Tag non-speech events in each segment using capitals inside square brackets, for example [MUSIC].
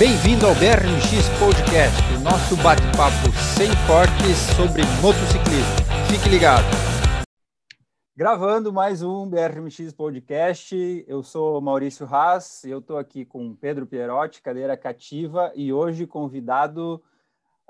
Bem-vindo ao BRMX Podcast, o nosso bate-papo sem cortes sobre motociclismo. Fique ligado. Gravando mais um BRMX Podcast, eu sou Maurício Haas, eu estou aqui com Pedro Pierotti, cadeira cativa, e hoje convidado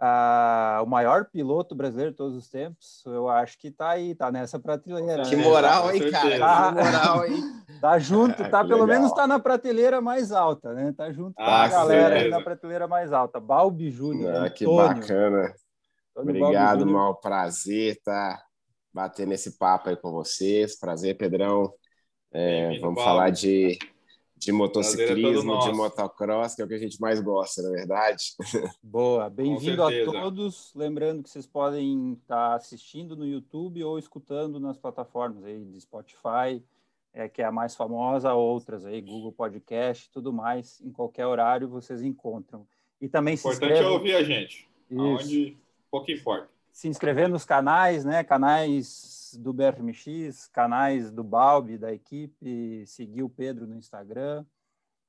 Uh, o maior piloto brasileiro de todos os tempos, eu acho que tá aí, tá nessa prateleira. Que né? moral, hein, cara? Tá, que moral, hein? Tá junto, tá pelo legal. menos tá na prateleira mais alta, né? Tá junto com ah, a galera aí na prateleira mais alta. Balbi Júnior. Ah, que bacana. Antônio Obrigado, mal prazer tá bater nesse papo aí com vocês. Prazer, Pedrão. É, vamos falar de de motociclismo, de motocross, que é o que a gente mais gosta, na é verdade. [LAUGHS] Boa, bem-vindo a todos. Lembrando que vocês podem estar assistindo no YouTube ou escutando nas plataformas aí de Spotify, é, que é a mais famosa, outras aí, Google Podcast, tudo mais, em qualquer horário vocês encontram. E também se Importante é ouvir a gente, Isso. aonde pouco importa. Se inscrever nos canais, né? Canais do BRMX, canais do Balbi, da equipe, seguir o Pedro no Instagram.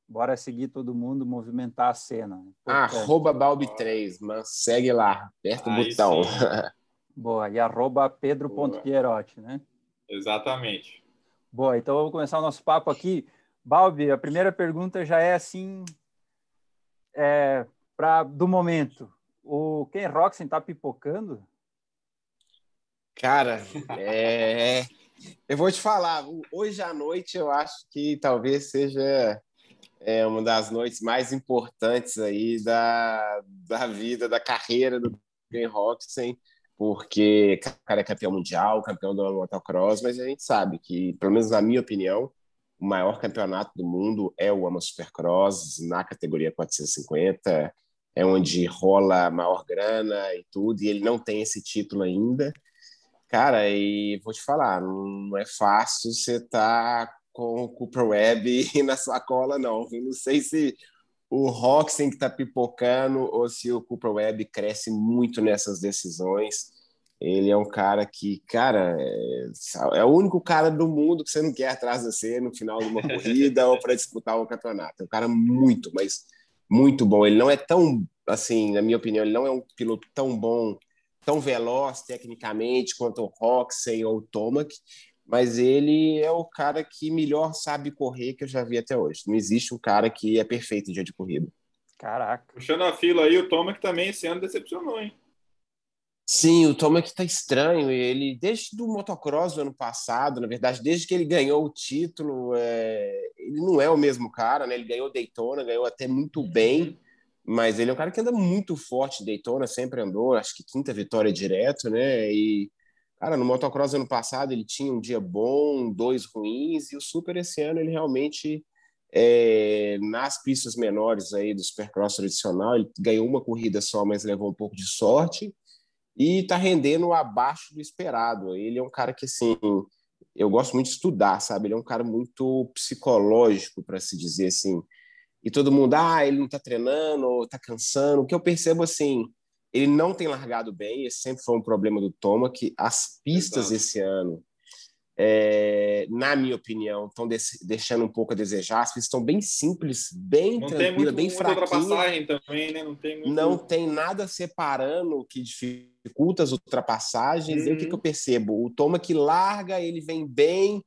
Bora seguir todo mundo, movimentar a cena. Arroba Balbi3, mas segue lá, aperta o botão. [LAUGHS] Boa, e arroba pedro.pierotti, né? Exatamente. Boa, então vamos começar o nosso papo aqui. Balbi, a primeira pergunta já é assim, é, pra, do momento. O Ken Roxen tá pipocando? Cara, é... eu vou te falar, hoje à noite eu acho que talvez seja é, uma das noites mais importantes aí da, da vida, da carreira do Ben Roxen, porque o cara é campeão mundial, campeão do motocross, mas a gente sabe que, pelo menos na minha opinião, o maior campeonato do mundo é o AMA Supercross, na categoria 450, é onde rola a maior grana e tudo, e ele não tem esse título ainda. Cara, e vou te falar, não é fácil você estar tá com o Cooper Webb [LAUGHS] na sua cola, não. Eu não sei se o Roxen que está pipocando ou se o Cooper Webb cresce muito nessas decisões. Ele é um cara que, cara, é, é, o único cara do mundo que você não quer atrás de você no final de uma [LAUGHS] corrida ou para disputar um campeonato. É um cara muito, mas muito bom. Ele não é tão, assim, na minha opinião, ele não é um piloto tão bom tão veloz tecnicamente quanto o Roxey ou o Tomac, mas ele é o cara que melhor sabe correr que eu já vi até hoje. Não existe um cara que é perfeito em dia de corrida. Caraca. Puxando a fila aí, o Tomac também esse ano decepcionou, hein? Sim, o Tomac tá estranho. Ele, desde o motocross do ano passado, na verdade, desde que ele ganhou o título, é... ele não é o mesmo cara, né? Ele ganhou Daytona, ganhou até muito bem. Mas ele é um cara que anda muito forte, Daytona sempre andou, acho que quinta vitória direto, né? E, cara, no motocross ano passado ele tinha um dia bom, dois ruins, e o Super esse ano ele realmente, é, nas pistas menores aí do Supercross tradicional, ele ganhou uma corrida só, mas levou um pouco de sorte, e tá rendendo abaixo do esperado. Ele é um cara que, assim, eu gosto muito de estudar, sabe? Ele é um cara muito psicológico, para se dizer assim e todo mundo, ah, ele não está treinando, ou está cansando. O que eu percebo assim, ele não tem largado bem, esse sempre foi um problema do Toma, que as pistas Exato. esse ano, é, na minha opinião, estão deixando um pouco a desejar. As pistas estão bem simples, bem não tranquilas, bem fraquinhas. também, né? Não tem, muito... não tem nada separando que dificulta as ultrapassagens. Uhum. E o que, que eu percebo? O Toma que larga, ele vem bem,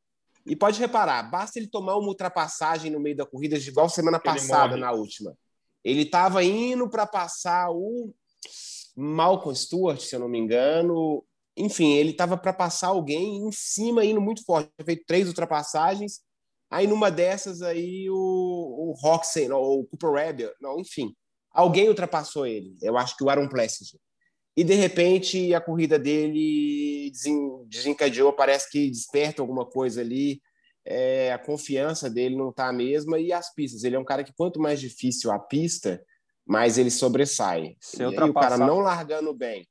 e pode reparar, basta ele tomar uma ultrapassagem no meio da corrida, igual semana passada, na última. Ele estava indo para passar o Malcolm Stewart, se eu não me engano. Enfim, ele estava para passar alguém em cima, indo muito forte. Tinha feito três ultrapassagens. Aí, numa dessas, aí o, o Roxen, ou o Cooper Webb, não, enfim, alguém ultrapassou ele. Eu acho que o Aaron Plessinger e de repente a corrida dele desencadeou, parece que desperta alguma coisa ali, é, a confiança dele não está a mesma e as pistas. Ele é um cara que quanto mais difícil a pista, mais ele sobressai. Se e aí, o cara não largando bem,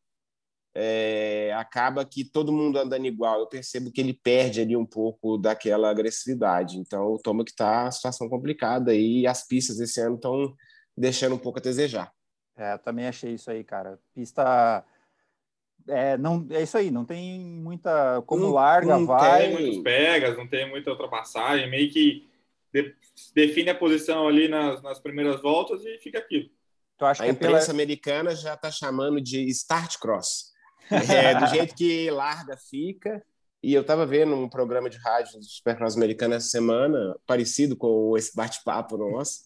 é, acaba que todo mundo andando igual. Eu percebo que ele perde ali um pouco daquela agressividade. Então, Toma que está a situação complicada e as pistas esse ano estão deixando um pouco a desejar. É, também achei isso aí, cara. Pista. É, não, é isso aí, não tem muita. Como não, larga, não vai. Não tem muitos pegas, não tem muita ultrapassagem, meio que de, define a posição ali nas, nas primeiras voltas e fica aquilo. a imprensa pela... americana já está chamando de start cross. [LAUGHS] É, do jeito que larga, fica. E eu estava vendo um programa de rádio do Supercross americano essa semana, parecido com esse bate-papo nosso,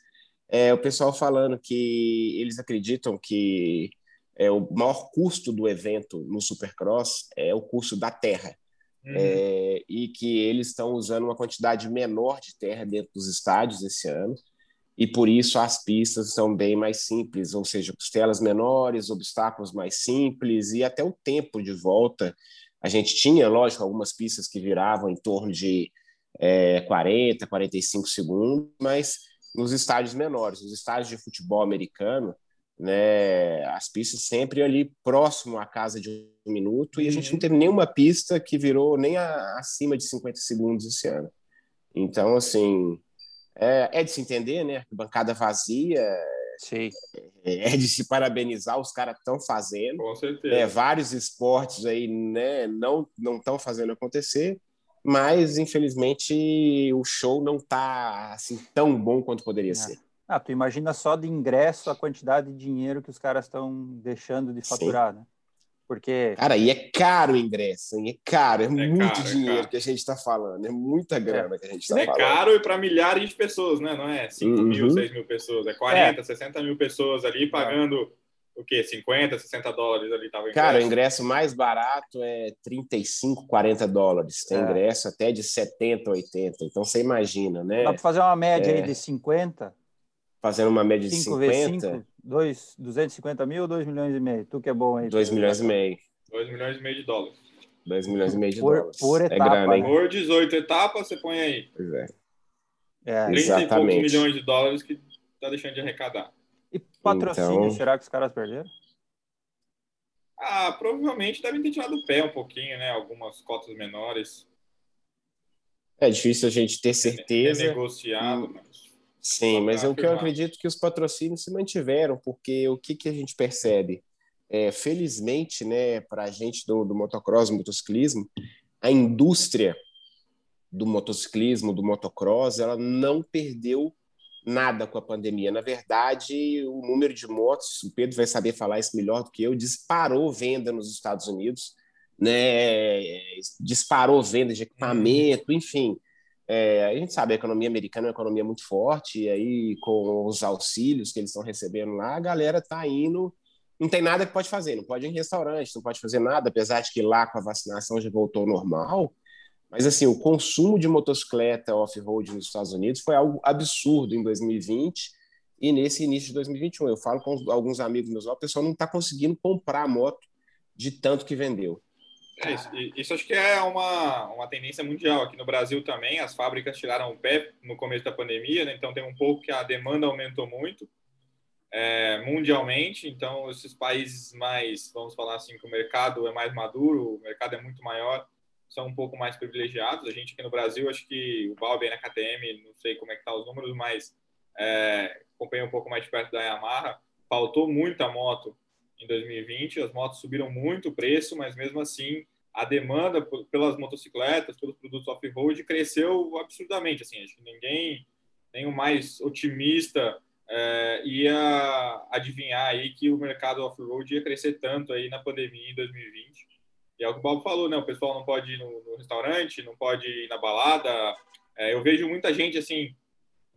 é, o pessoal falando que eles acreditam que é, o maior custo do evento no Supercross é o custo da terra. Uhum. É, e que eles estão usando uma quantidade menor de terra dentro dos estádios esse ano, e por isso as pistas são bem mais simples, ou seja, costelas menores, obstáculos mais simples, e até o tempo de volta. A gente tinha, lógico, algumas pistas que viravam em torno de é, 40, 45 segundos, mas nos estádios menores, nos estádios de futebol americano, né, as pistas sempre ali próximo à casa de um minuto, e a gente não teve nenhuma pista que virou nem a, acima de 50 segundos esse ano. Então, assim, é, é de se entender, né? Bancada vazia, Sim. É, é de se parabenizar, os caras estão fazendo. Com certeza. É, vários esportes aí né, não estão fazendo acontecer, mas infelizmente o show não está assim, tão bom quanto poderia é. ser. Ah, tu imagina só de ingresso a quantidade de dinheiro que os caras estão deixando de faturar, Sim. né? Porque. Cara, e é caro o ingresso, hein? É caro, é, é muito caro, é dinheiro é que a gente está falando, é muita grana é. que a gente está falando. É caro e para milhares de pessoas, né? Não é 5 uhum. mil, 6 mil pessoas, é 40, é. 60 mil pessoas ali pagando o quê? 50, 60 dólares ali tava Cara, o ingresso mais barato é 35, 40 dólares. Tem é. ingresso até de 70, 80. Então você imagina, né? Dá para fazer uma média aí de 50? Fazendo uma média de 5 50. Vezes 5, 2, 250 mil ou 2 milhões e meio? Tu que é bom aí. 2 milhões e meio. 2 milhões e meio de dólares. 2 milhões e meio de por, dólares. Por é etapa. É grana, hein? Por 18 etapas, você põe aí. Pois é. é 30 Exatamente. e poucos milhões de dólares que tá deixando de arrecadar. Patrocínio, então... será que os caras perderam? Ah, provavelmente devem ter tirado o pé um pouquinho, né? Algumas cotas menores. É difícil a gente ter certeza. É negociado, hum. mas Sim, mas o que eu acredito que os patrocínios se mantiveram, porque o que, que a gente percebe? É, felizmente, né, para a gente do, do motocross, do motociclismo, a indústria do motociclismo, do motocross, ela não perdeu nada com a pandemia. Na verdade, o número de motos, o Pedro vai saber falar isso melhor do que eu, disparou venda nos Estados Unidos, né? disparou venda de equipamento, enfim. É, a gente sabe a economia americana é uma economia muito forte, e aí com os auxílios que eles estão recebendo lá, a galera está indo, não tem nada que pode fazer, não pode ir em restaurante, não pode fazer nada, apesar de que lá com a vacinação já voltou ao normal. Mas assim, o consumo de motocicleta off-road nos Estados Unidos foi algo absurdo em 2020 e nesse início de 2021. Eu falo com alguns amigos meus, o pessoal não está conseguindo comprar moto de tanto que vendeu. É, isso, isso, acho que é uma, uma tendência mundial. Aqui no Brasil também, as fábricas tiraram o pé no começo da pandemia, né? então tem um pouco que a demanda aumentou muito é, mundialmente. Então, esses países mais, vamos falar assim, que o mercado é mais maduro, o mercado é muito maior, são um pouco mais privilegiados. A gente aqui no Brasil, acho que o Balbi na KTM, não sei como é que tá os números, mas é, acompanhei um pouco mais de perto da Yamaha, faltou muita moto em 2020. As motos subiram muito o preço, mas mesmo assim a demanda pelas motocicletas, pelos produtos off-road cresceu absurdamente. Assim, acho que ninguém, nem o mais otimista, é, ia adivinhar aí que o mercado off-road ia crescer tanto aí na pandemia em 2020. E é o que o Bob falou, né? O pessoal não pode ir no, no restaurante, não pode ir na balada. É, eu vejo muita gente assim,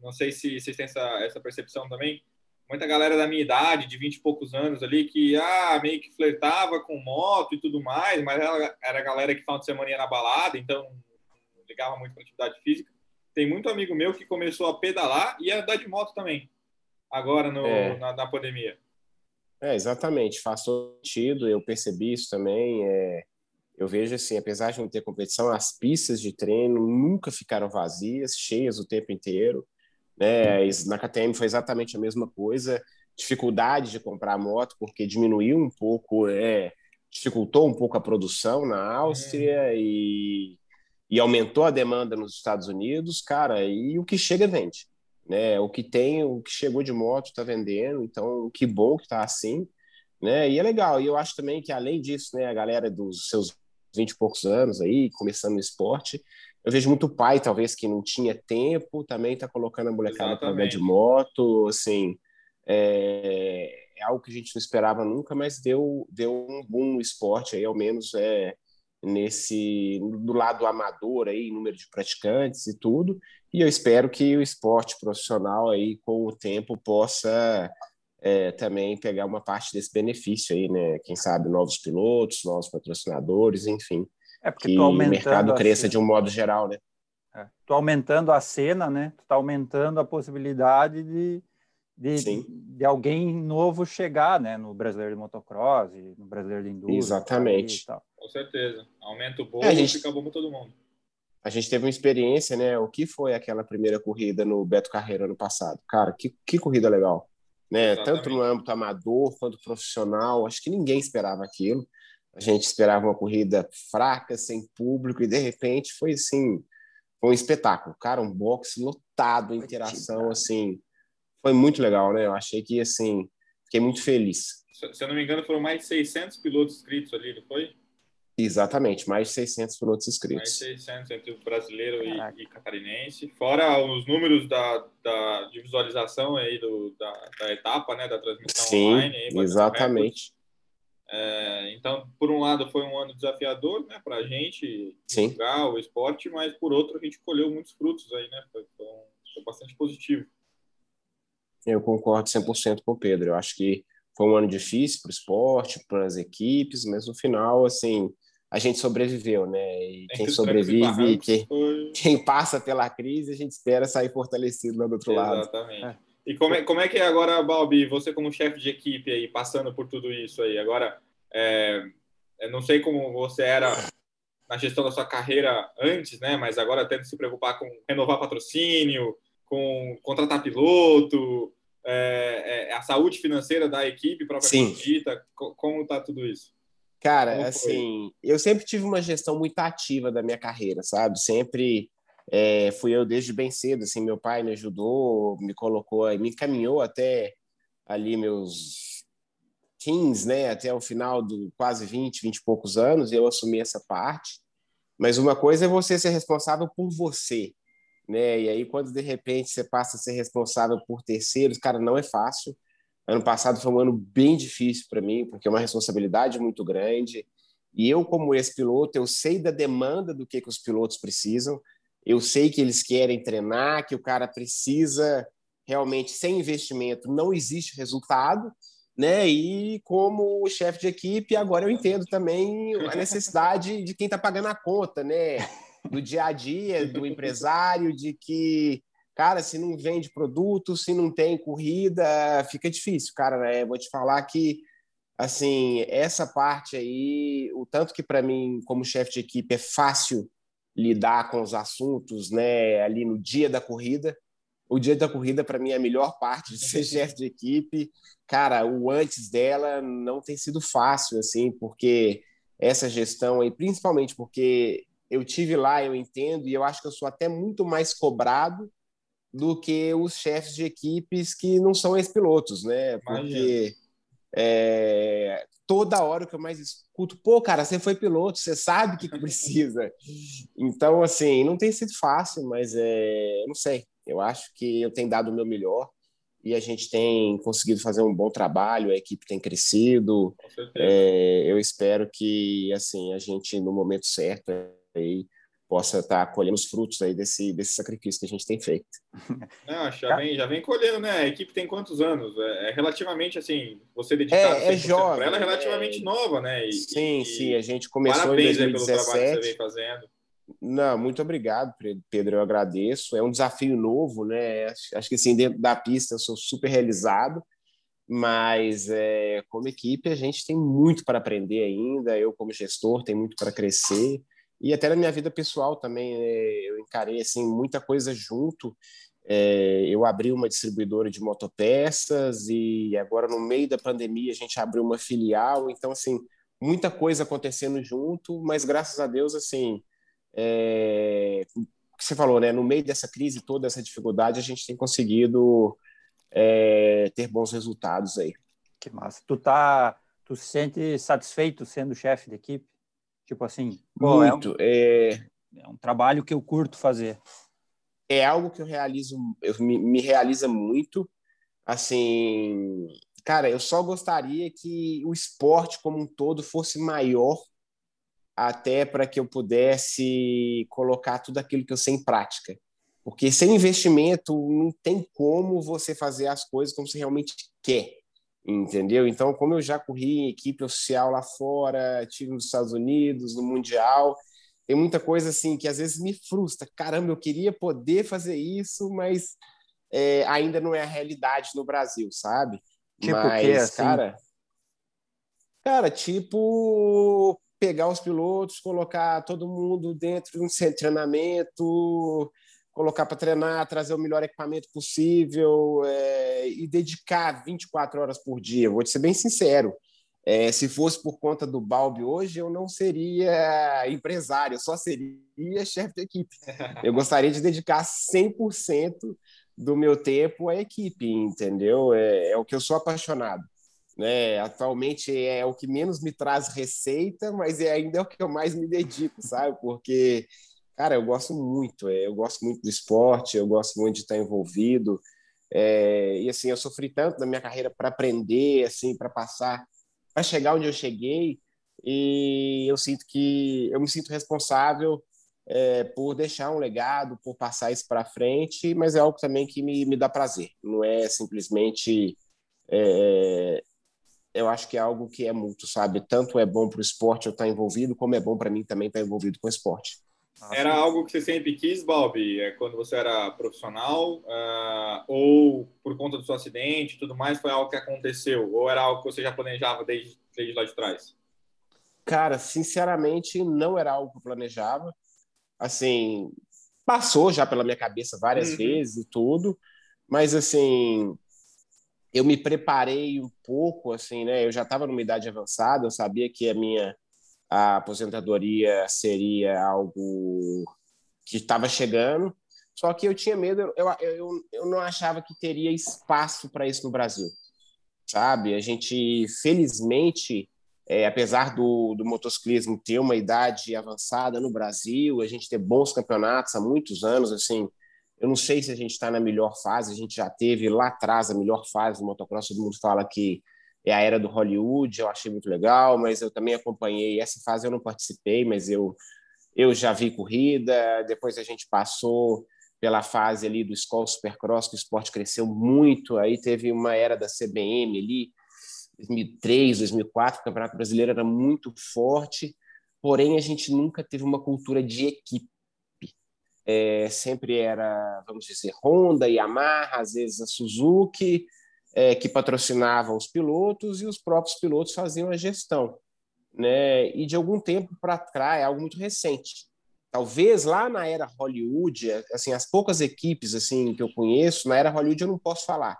não sei se vocês têm essa, essa percepção também, muita galera da minha idade, de 20 e poucos anos ali, que ah, meio que flertava com moto e tudo mais, mas era, era a galera que final de semana ia na balada, então não ligava muito para atividade física. Tem muito amigo meu que começou a pedalar e a andar de moto também, agora no, é. na, na, pandemia. É, exatamente, faz todo sentido, eu percebi isso também. É, eu vejo assim, apesar de não ter competição, as pistas de treino nunca ficaram vazias, cheias o tempo inteiro. Né? Na KTM foi exatamente a mesma coisa. Dificuldade de comprar moto, porque diminuiu um pouco, é, dificultou um pouco a produção na Áustria uhum. e, e aumentou a demanda nos Estados Unidos, cara, e o que chega vende. Né? O que tem, o que chegou de moto está vendendo, então que bom que está assim. Né? E é legal, e eu acho também que além disso, né, a galera dos seus 20 e poucos anos aí, começando no esporte, eu vejo muito pai, talvez, que não tinha tempo, também está colocando a molecada para andar de moto, assim, é, é algo que a gente não esperava nunca, mas deu, deu um boom no esporte aí, ao menos é, nesse do lado amador aí, número de praticantes e tudo. E eu espero que o esporte profissional aí, com o tempo, possa é, também pegar uma parte desse benefício aí, né? Quem sabe novos pilotos, novos patrocinadores, enfim. É porque que o mercado cresça de um modo geral, né? É, tu aumentando a cena, né? Tu tá aumentando a possibilidade de, de, de, alguém novo chegar, né? No brasileiro de motocross, no brasileiro de enduro. Exatamente. Com certeza. Aumenta o bolo é, gente... fica bom para todo mundo a gente teve uma experiência, né? O que foi aquela primeira corrida no Beto Carreiro ano passado? Cara, que, que corrida legal, né? Tanto no âmbito amador quanto profissional. Acho que ninguém esperava aquilo. A gente esperava uma corrida fraca, sem público, e de repente foi assim, foi um espetáculo. Cara, um boxe lotado, interação, assim, foi muito legal, né? Eu achei que, assim, fiquei muito feliz. Se eu não me engano, foram mais de 600 pilotos inscritos ali, não foi? Exatamente, mais de 600 pilotos inscritos. Mais de 600 entre o brasileiro e, e, catarinense. Fora os números da, da, de visualização aí do, da, da etapa, né, da transmissão Sim, online. Aí, exatamente. É, então, por um lado, foi um ano desafiador né, para a gente Sim. jogar o esporte, mas por outro, a gente colheu muitos frutos aí, né? Foi, foi, um, foi bastante positivo. Eu concordo 100% com o Pedro. Eu acho que foi um ano difícil para o esporte, para as equipes, mas no final, assim, a gente sobreviveu, né? E quem sobrevive, quem, quem passa pela crise, a gente espera sair fortalecido lá do outro Exatamente. lado. Exatamente. E como é, como é que é agora, Balbi, você como chefe de equipe aí, passando por tudo isso aí, agora, é, eu não sei como você era na gestão da sua carreira antes, né? Mas agora tendo que se preocupar com renovar patrocínio, com contratar piloto, é, é, a saúde financeira da equipe para dita, como está tudo isso? Cara, assim, eu sempre tive uma gestão muito ativa da minha carreira, sabe? Sempre é, fui eu desde bem cedo, assim, meu pai me ajudou, me colocou, me encaminhou até ali meus 15, né, até o final do quase 20, 20 e poucos anos, e eu assumi essa parte. Mas uma coisa é você ser responsável por você, né? E aí quando de repente você passa a ser responsável por terceiros, cara, não é fácil. Ano passado foi um ano bem difícil para mim, porque é uma responsabilidade muito grande. E eu, como ex-piloto, eu sei da demanda do que, que os pilotos precisam. Eu sei que eles querem treinar, que o cara precisa realmente, sem investimento, não existe resultado. Né? E como chefe de equipe, agora eu entendo também a necessidade de quem está pagando a conta, né? [LAUGHS] Do dia a dia, do empresário, de que cara, se não vende produto, se não tem corrida, fica difícil, cara. Né? Vou te falar que, assim, essa parte aí, o tanto que para mim, como chefe de equipe, é fácil lidar com os assuntos, né, ali no dia da corrida. O dia da corrida, para mim, é a melhor parte de ser [LAUGHS] chefe de equipe. Cara, o antes dela não tem sido fácil, assim, porque essa gestão aí, principalmente porque eu tive lá, eu entendo, e eu acho que eu sou até muito mais cobrado do que os chefes de equipes que não são ex-pilotos, né? Porque é, toda hora que eu mais escuto, pô, cara, você foi piloto, você sabe o que, que [LAUGHS] precisa. Então, assim, não tem sido fácil, mas é, não sei. Eu acho que eu tenho dado o meu melhor e a gente tem conseguido fazer um bom trabalho, a equipe tem crescido. É, eu espero que, assim, a gente, no momento certo, aí, possa estar tá colhendo os frutos aí desse, desse sacrifício que a gente tem feito. Não, já vem, já vem colhendo, né? A equipe tem quantos anos? É, é relativamente assim, você dedicado é, é jovem, ela é relativamente é... nova, né? E, sim, e... sim, a gente começou Parabéns em 2017. pelo trabalho que você vem fazendo. Não, muito obrigado, Pedro. Eu agradeço. É um desafio novo, né? Acho que assim, dentro da pista eu sou super realizado, mas é, como equipe a gente tem muito para aprender ainda. Eu, como gestor, tenho muito para crescer e até na minha vida pessoal também né, eu encarei assim muita coisa junto. É, eu abri uma distribuidora de motopeças e agora no meio da pandemia a gente abriu uma filial. Então assim muita coisa acontecendo junto mas graças a Deus assim é, você falou né no meio dessa crise toda essa dificuldade a gente tem conseguido é, ter bons resultados aí. Que massa. Tu tá tu se sente satisfeito sendo chefe de equipe Tipo assim, muito. É um, é... é um trabalho que eu curto fazer. É algo que eu realizo, eu me, me realiza muito. Assim, cara, eu só gostaria que o esporte como um todo fosse maior até para que eu pudesse colocar tudo aquilo que eu sei em prática. Porque sem investimento não tem como você fazer as coisas como você realmente quer, entendeu? Então, como eu já corri em equipe oficial lá fora, tive nos Estados Unidos, no Mundial, tem muita coisa assim que às vezes me frustra. Caramba, eu queria poder fazer isso, mas é, ainda não é a realidade no Brasil, sabe? Tipo mas, que, assim? cara, cara, tipo pegar os pilotos, colocar todo mundo dentro de um centro de treinamento, colocar para treinar, trazer o melhor equipamento possível é, e dedicar 24 horas por dia. Vou te ser bem sincero. É, se fosse por conta do Balbi hoje, eu não seria empresário, eu só seria chefe de equipe. [LAUGHS] Eu gostaria de dedicar 100% do meu tempo à equipe, entendeu? É, é o que eu sou apaixonado. Né? Atualmente é o que menos me traz receita, mas é ainda é o que eu mais me dedico, sabe? Porque, cara, eu gosto muito, é, eu gosto muito do esporte, eu gosto muito de estar envolvido. É, e assim, eu sofri tanto na minha carreira para aprender, assim, para passar, para chegar onde eu cheguei. E eu sinto que eu me sinto responsável é, por deixar um legado, por passar isso para frente, mas é algo também que me, me dá prazer. Não é simplesmente é, eu acho que é algo que é mútuo, sabe? Tanto é bom para o esporte eu estar envolvido, como é bom para mim também estar envolvido com o esporte. Era algo que você sempre quis, Balbi, é, quando você era profissional, uh, ou por conta do seu acidente e tudo mais, foi algo que aconteceu? Ou era algo que você já planejava desde, desde lá de trás? Cara, sinceramente, não era algo que eu planejava. Assim, passou já pela minha cabeça várias uhum. vezes e tudo, mas assim, eu me preparei um pouco, assim, né? Eu já estava numa idade avançada, eu sabia que a minha a aposentadoria seria algo que estava chegando, só que eu tinha medo, eu, eu, eu não achava que teria espaço para isso no Brasil, sabe? A gente, felizmente, é, apesar do, do motociclismo ter uma idade avançada no Brasil, a gente ter bons campeonatos há muitos anos, assim, eu não sei se a gente está na melhor fase, a gente já teve lá atrás a melhor fase do motocross, todo mundo fala que é a era do Hollywood, eu achei muito legal, mas eu também acompanhei. Essa fase, eu não participei, mas eu eu já vi corrida, depois a gente passou pela fase ali do Skoll Supercross, que o esporte cresceu muito, aí teve uma era da CBM ali, 2003, 2004, o Campeonato Brasileiro era muito forte, porém a gente nunca teve uma cultura de equipe. É, sempre era, vamos dizer, Honda, Yamaha, às vezes a Suzuki, é, que patrocinavam os pilotos e os próprios pilotos faziam a gestão. Né? E de algum tempo para trás, é algo muito recente. Talvez lá na era Hollywood, assim, as poucas equipes assim que eu conheço, na era Hollywood eu não posso falar,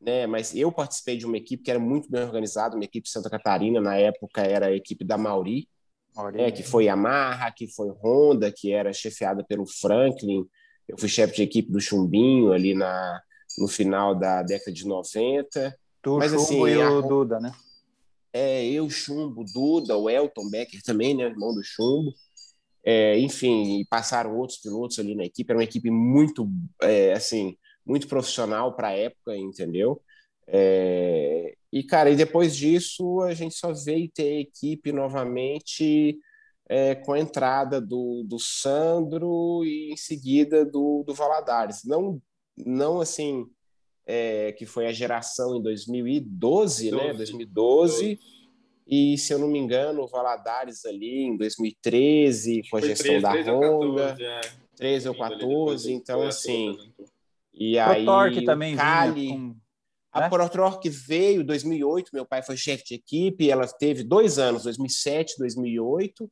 né? Mas eu participei de uma equipe que era muito bem organizada, uma equipe de Santa Catarina, na época era a equipe da Mauri, é, que foi Yamaha, que foi Honda, que era chefiada pelo Franklin. Eu fui chefe de equipe do Chumbinho ali na, no final da década de 90. Tu, Mas, Chumbo assim, e a... o Duda, né? É, eu, Chumbo, Duda, o Elton Becker também, né, irmão do Chumbo. É, enfim, passaram outros pilotos ali na equipe. Era uma equipe muito, é, assim, muito profissional para a época, entendeu? É, e, cara, e depois disso a gente só veio ter equipe novamente é, com a entrada do, do Sandro e em seguida do, do Valadares. Não, não assim, é, que foi a geração em 2012, 12, né? 2012. 12. E, se eu não me engano, o Valadares ali em 2013, com a gestão 13, da 13 Honda. 14, é. 13 ou 14, então assim. E aí, o também Cali, com a né? ProTorque veio em 2008, meu pai foi chefe de equipe, ela teve dois anos, 2007, 2008,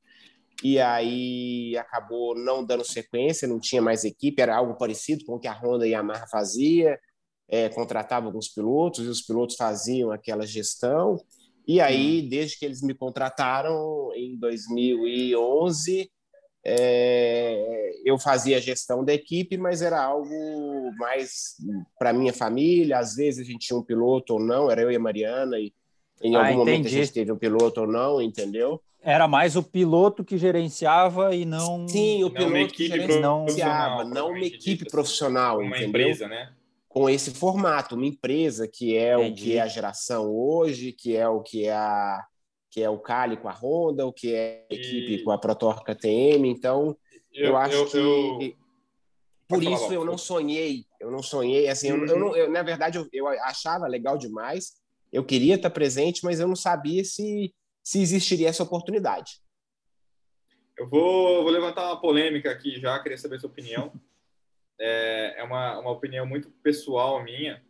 e aí acabou não dando sequência, não tinha mais equipe, era algo parecido com o que a Honda e a Yamaha fazia, é, contratava alguns pilotos e os pilotos faziam aquela gestão. E aí, desde que eles me contrataram em 2011, é, eu fazia a gestão da equipe, mas era algo mais para minha família. Às vezes a gente tinha um piloto ou não, era eu e a Mariana, e em ah, algum momento a gente teve um piloto ou não, entendeu? Era mais o piloto que gerenciava e não. Sim, o piloto que gerenciava, não, não uma equipe profissional, uma entendeu? empresa, né? com esse formato, uma empresa que é Entendi. o que é a geração hoje, que é o que é a que é o Cali com a Honda, o que é a equipe e... com a Protorca TM. Então, eu, eu acho eu, que eu... por isso eu não sonhei, eu não sonhei, assim, uhum. eu, não, eu, na verdade eu, eu achava legal demais, eu queria estar presente, mas eu não sabia se se existiria essa oportunidade. Eu vou, vou levantar uma polêmica aqui já, queria saber sua opinião. É, é uma, uma opinião muito pessoal minha.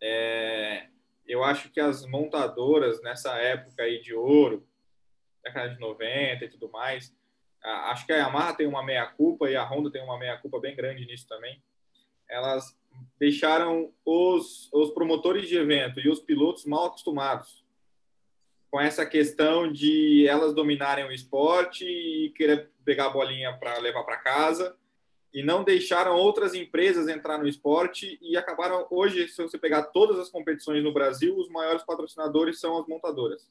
É, eu acho que as montadoras nessa época aí de ouro, década de 90 e tudo mais, acho que a Yamaha tem uma meia-culpa e a Honda tem uma meia-culpa bem grande nisso também. Elas deixaram os, os promotores de evento e os pilotos mal acostumados com essa questão de elas dominarem o esporte e querer pegar a bolinha para levar para casa. E não deixaram outras empresas entrar no esporte e acabaram hoje se você pegar todas as competições no Brasil os maiores patrocinadores são as montadoras.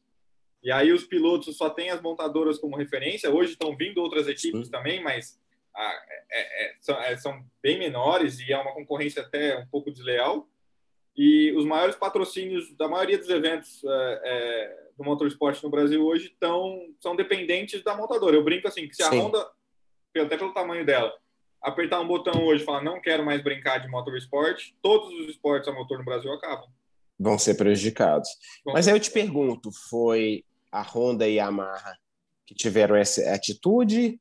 E aí os pilotos só têm as montadoras como referência. Hoje estão vindo outras equipes Sim. também mas ah, é, é, são, é, são bem menores e é uma concorrência até um pouco desleal e os maiores patrocínios da maioria dos eventos é, é, do motorsport no Brasil hoje tão, são dependentes da montadora. Eu brinco assim, que se a Sim. Honda, até pelo tamanho dela, apertar um botão hoje e falar não quero mais brincar de motorsport, todos os esportes a motor no Brasil acabam. Vão ser prejudicados. Bom, Mas aí eu te pergunto, foi a Honda e a Yamaha que tiveram essa atitude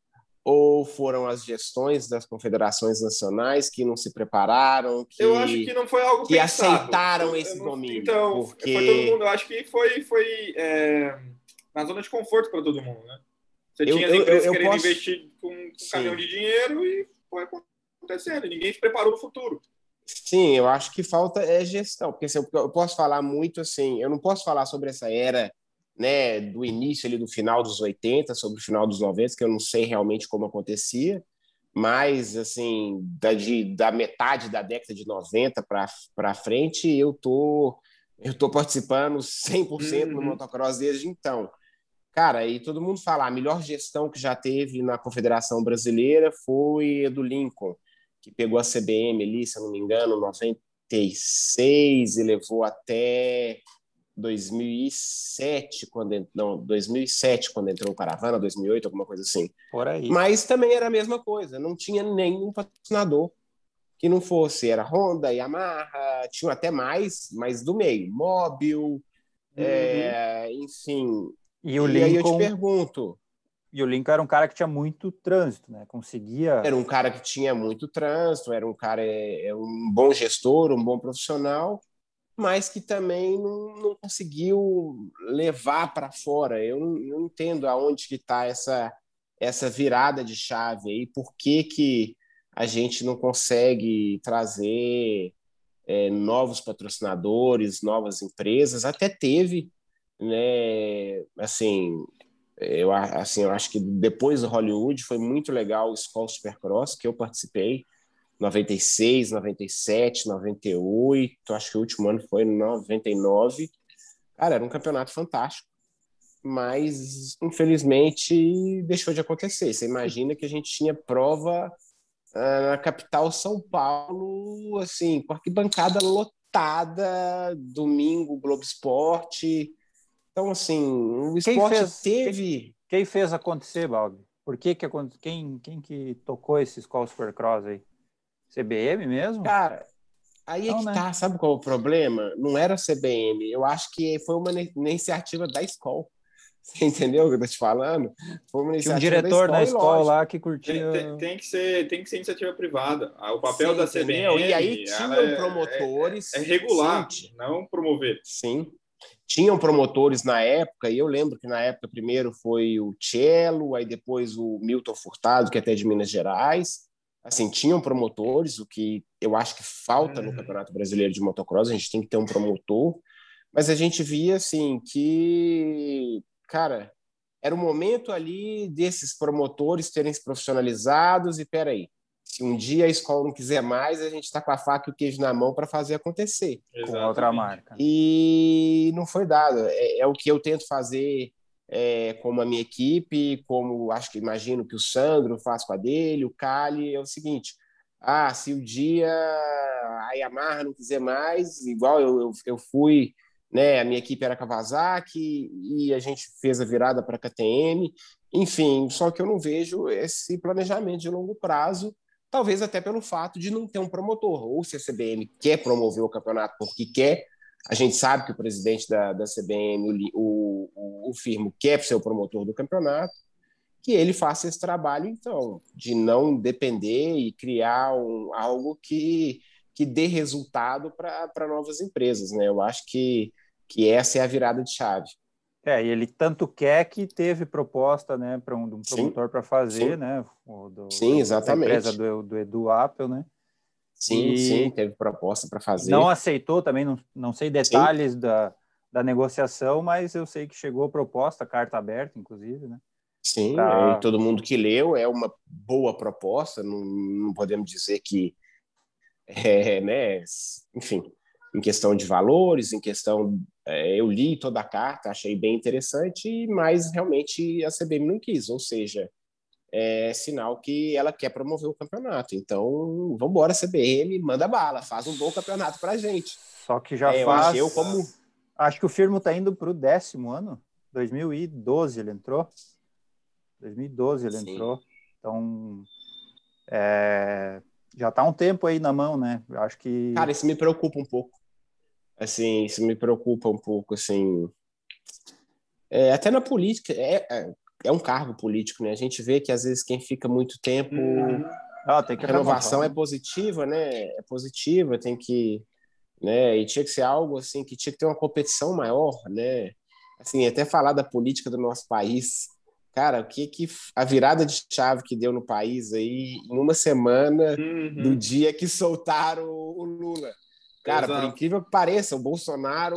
ou foram as gestões das confederações nacionais que não se prepararam? Que, eu acho que não foi algo que pensado. aceitaram esse domínio. Então, porque... foi todo mundo. Eu acho que foi, foi é, na zona de conforto para todo mundo, né? Você eu, tinha as empresas eu, eu querendo posso... investir com, um caminhão de dinheiro e foi acontecendo. Ninguém se preparou no futuro. Sim, eu acho que falta é gestão, porque assim, eu posso falar muito assim, eu não posso falar sobre essa era né, do início ali do final dos 80, sobre o final dos 90, que eu não sei realmente como acontecia, mas assim, da, de, da metade da década de 90 para frente, eu tô eu tô participando 100% uhum. no motocross desde então. Cara, e todo mundo fala, a melhor gestão que já teve na Confederação Brasileira foi a do Lincoln, que pegou a CBM ali, se eu não me engano, 96 e levou até 2007, quando não, 2007 quando entrou o Caravana, 2008, alguma coisa assim. Por aí. Mas também era a mesma coisa, não tinha nenhum patrocinador que não fosse, era Honda, Yamaha, tinha até mais, mas do meio, Móvel, uhum. é, enfim. E, o Lincoln, aí eu te pergunto. E o Lincoln era um cara que tinha muito trânsito, né? Conseguia. Era um cara que tinha muito trânsito, era um cara, é, é um bom gestor, um bom profissional mas que também não, não conseguiu levar para fora. Eu não, não, entendo aonde que está essa, essa virada de chave aí, por que, que a gente não consegue trazer é, novos patrocinadores, novas empresas, até teve, né, assim, eu, assim, eu acho que depois do Hollywood foi muito legal o Skull Supercross, que eu participei, 96, 97, 98, acho que o último ano foi 99. Cara, era um campeonato fantástico, mas infelizmente deixou de acontecer. Você imagina que a gente tinha prova uh, na capital São Paulo, assim, com arquibancada lotada, domingo, Globo Esporte. Então, assim, o esporte quem fez, teve. Quem, quem, fez acontecer, Balbi? Por que, que quem, quem que tocou esse Skull Supercross aí? CBM mesmo? Cara, aí é que né? tá, sabe qual é o problema? Não era CBM, eu acho que foi uma iniciativa da escola. [LAUGHS] Você entendeu o que eu tô te falando? Foi uma iniciativa Tinha um diretor da escola, na escola lá que curtia. Tem, tem, tem, que ser, tem que ser iniciativa privada. Ah, o papel Sim, da CBM. E aí tinham é, promotores. É, é regular, Sim. não promover. Sim. Tinham promotores na época, e eu lembro que na época primeiro foi o Cello, aí depois o Milton Furtado, que é até de Minas Gerais assim, tinham promotores, o que eu acho que falta no uhum. Campeonato Brasileiro de Motocross, a gente tem que ter um promotor, mas a gente via, assim, que, cara, era o momento ali desses promotores terem se profissionalizados e, peraí, se um dia a escola não quiser mais, a gente está com a faca e o queijo na mão para fazer acontecer. Exatamente. Com outra marca. E não foi dado. É, é o que eu tento fazer é, como a minha equipe, como acho que imagino que o Sandro faz com a dele, o Cali, é o seguinte: ah, se o dia a Yamaha não quiser mais, igual eu, eu, eu fui, né? A minha equipe era Kawasaki e a gente fez a virada para KTM, enfim. Só que eu não vejo esse planejamento de longo prazo, talvez até pelo fato de não ter um promotor. Ou se a CBM quer promover o campeonato porque quer, a gente sabe que o presidente da, da CBM, o, o, o Firmo, quer ser o promotor do campeonato que ele faça esse trabalho, então, de não depender e criar um, algo que, que dê resultado para novas empresas. Né? Eu acho que, que essa é a virada de chave. É, e ele tanto quer que teve proposta né, para um, um, promotor para fazer, sim. né? Do, sim, exatamente. Da empresa do, do Edu Apple, né? Sim, e sim, teve proposta para fazer. Não aceitou também, não, não sei detalhes da, da negociação, mas eu sei que chegou a proposta, carta aberta, inclusive, né? Sim, pra... é, todo mundo que leu é uma boa proposta, não, não podemos dizer que [LAUGHS] é, né, enfim, em questão de valores, em questão, é, eu li toda a carta, achei bem interessante, mas realmente a CBM não quis, ou seja, é sinal que ela quer promover o campeonato. Então, vamos embora, CBM, manda bala, faz um bom campeonato para gente. Só que já é, faz. Eu, como acho que o Firmo está indo para o décimo ano, 2012 ele entrou. 2012 ele Sim. entrou. Então, é, já está um tempo aí na mão, né? Eu acho que. Cara, isso me preocupa um pouco. Assim, isso me preocupa um pouco, assim. É, até na política, é, é, é, um cargo político, né? A gente vê que às vezes quem fica muito tempo. Uhum. Ah, a renovação é positiva, né? É positiva, tem que. Né? E tinha que ser algo assim que tinha que ter uma competição maior, né? Assim, até falar da política do nosso país cara, o que que a virada de chave que deu no país aí em uma semana uhum. do dia que soltaram o Lula. Cara, Exato. por incrível que pareça, o Bolsonaro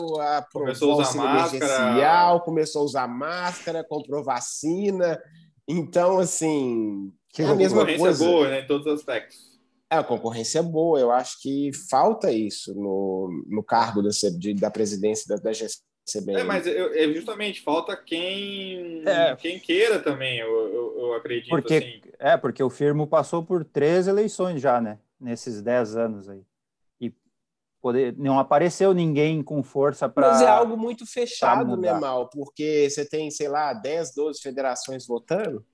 começou a usar máscara, começou a usar máscara, comprou vacina. Então, assim, que é a mesma coisa. boa, né, em todos os aspectos. É, a concorrência é boa. Eu acho que falta isso no, no cargo da, da presidência da, da gestão CBN. É, mas eu, é justamente falta quem é. quem queira também, eu, eu, eu acredito. Porque, assim. É, porque o Firmo passou por três eleições já, né? Nesses dez anos aí. Poder, não apareceu ninguém com força para. Mas é algo muito fechado, né, Mal? Porque você tem, sei lá, 10, 12 federações votando.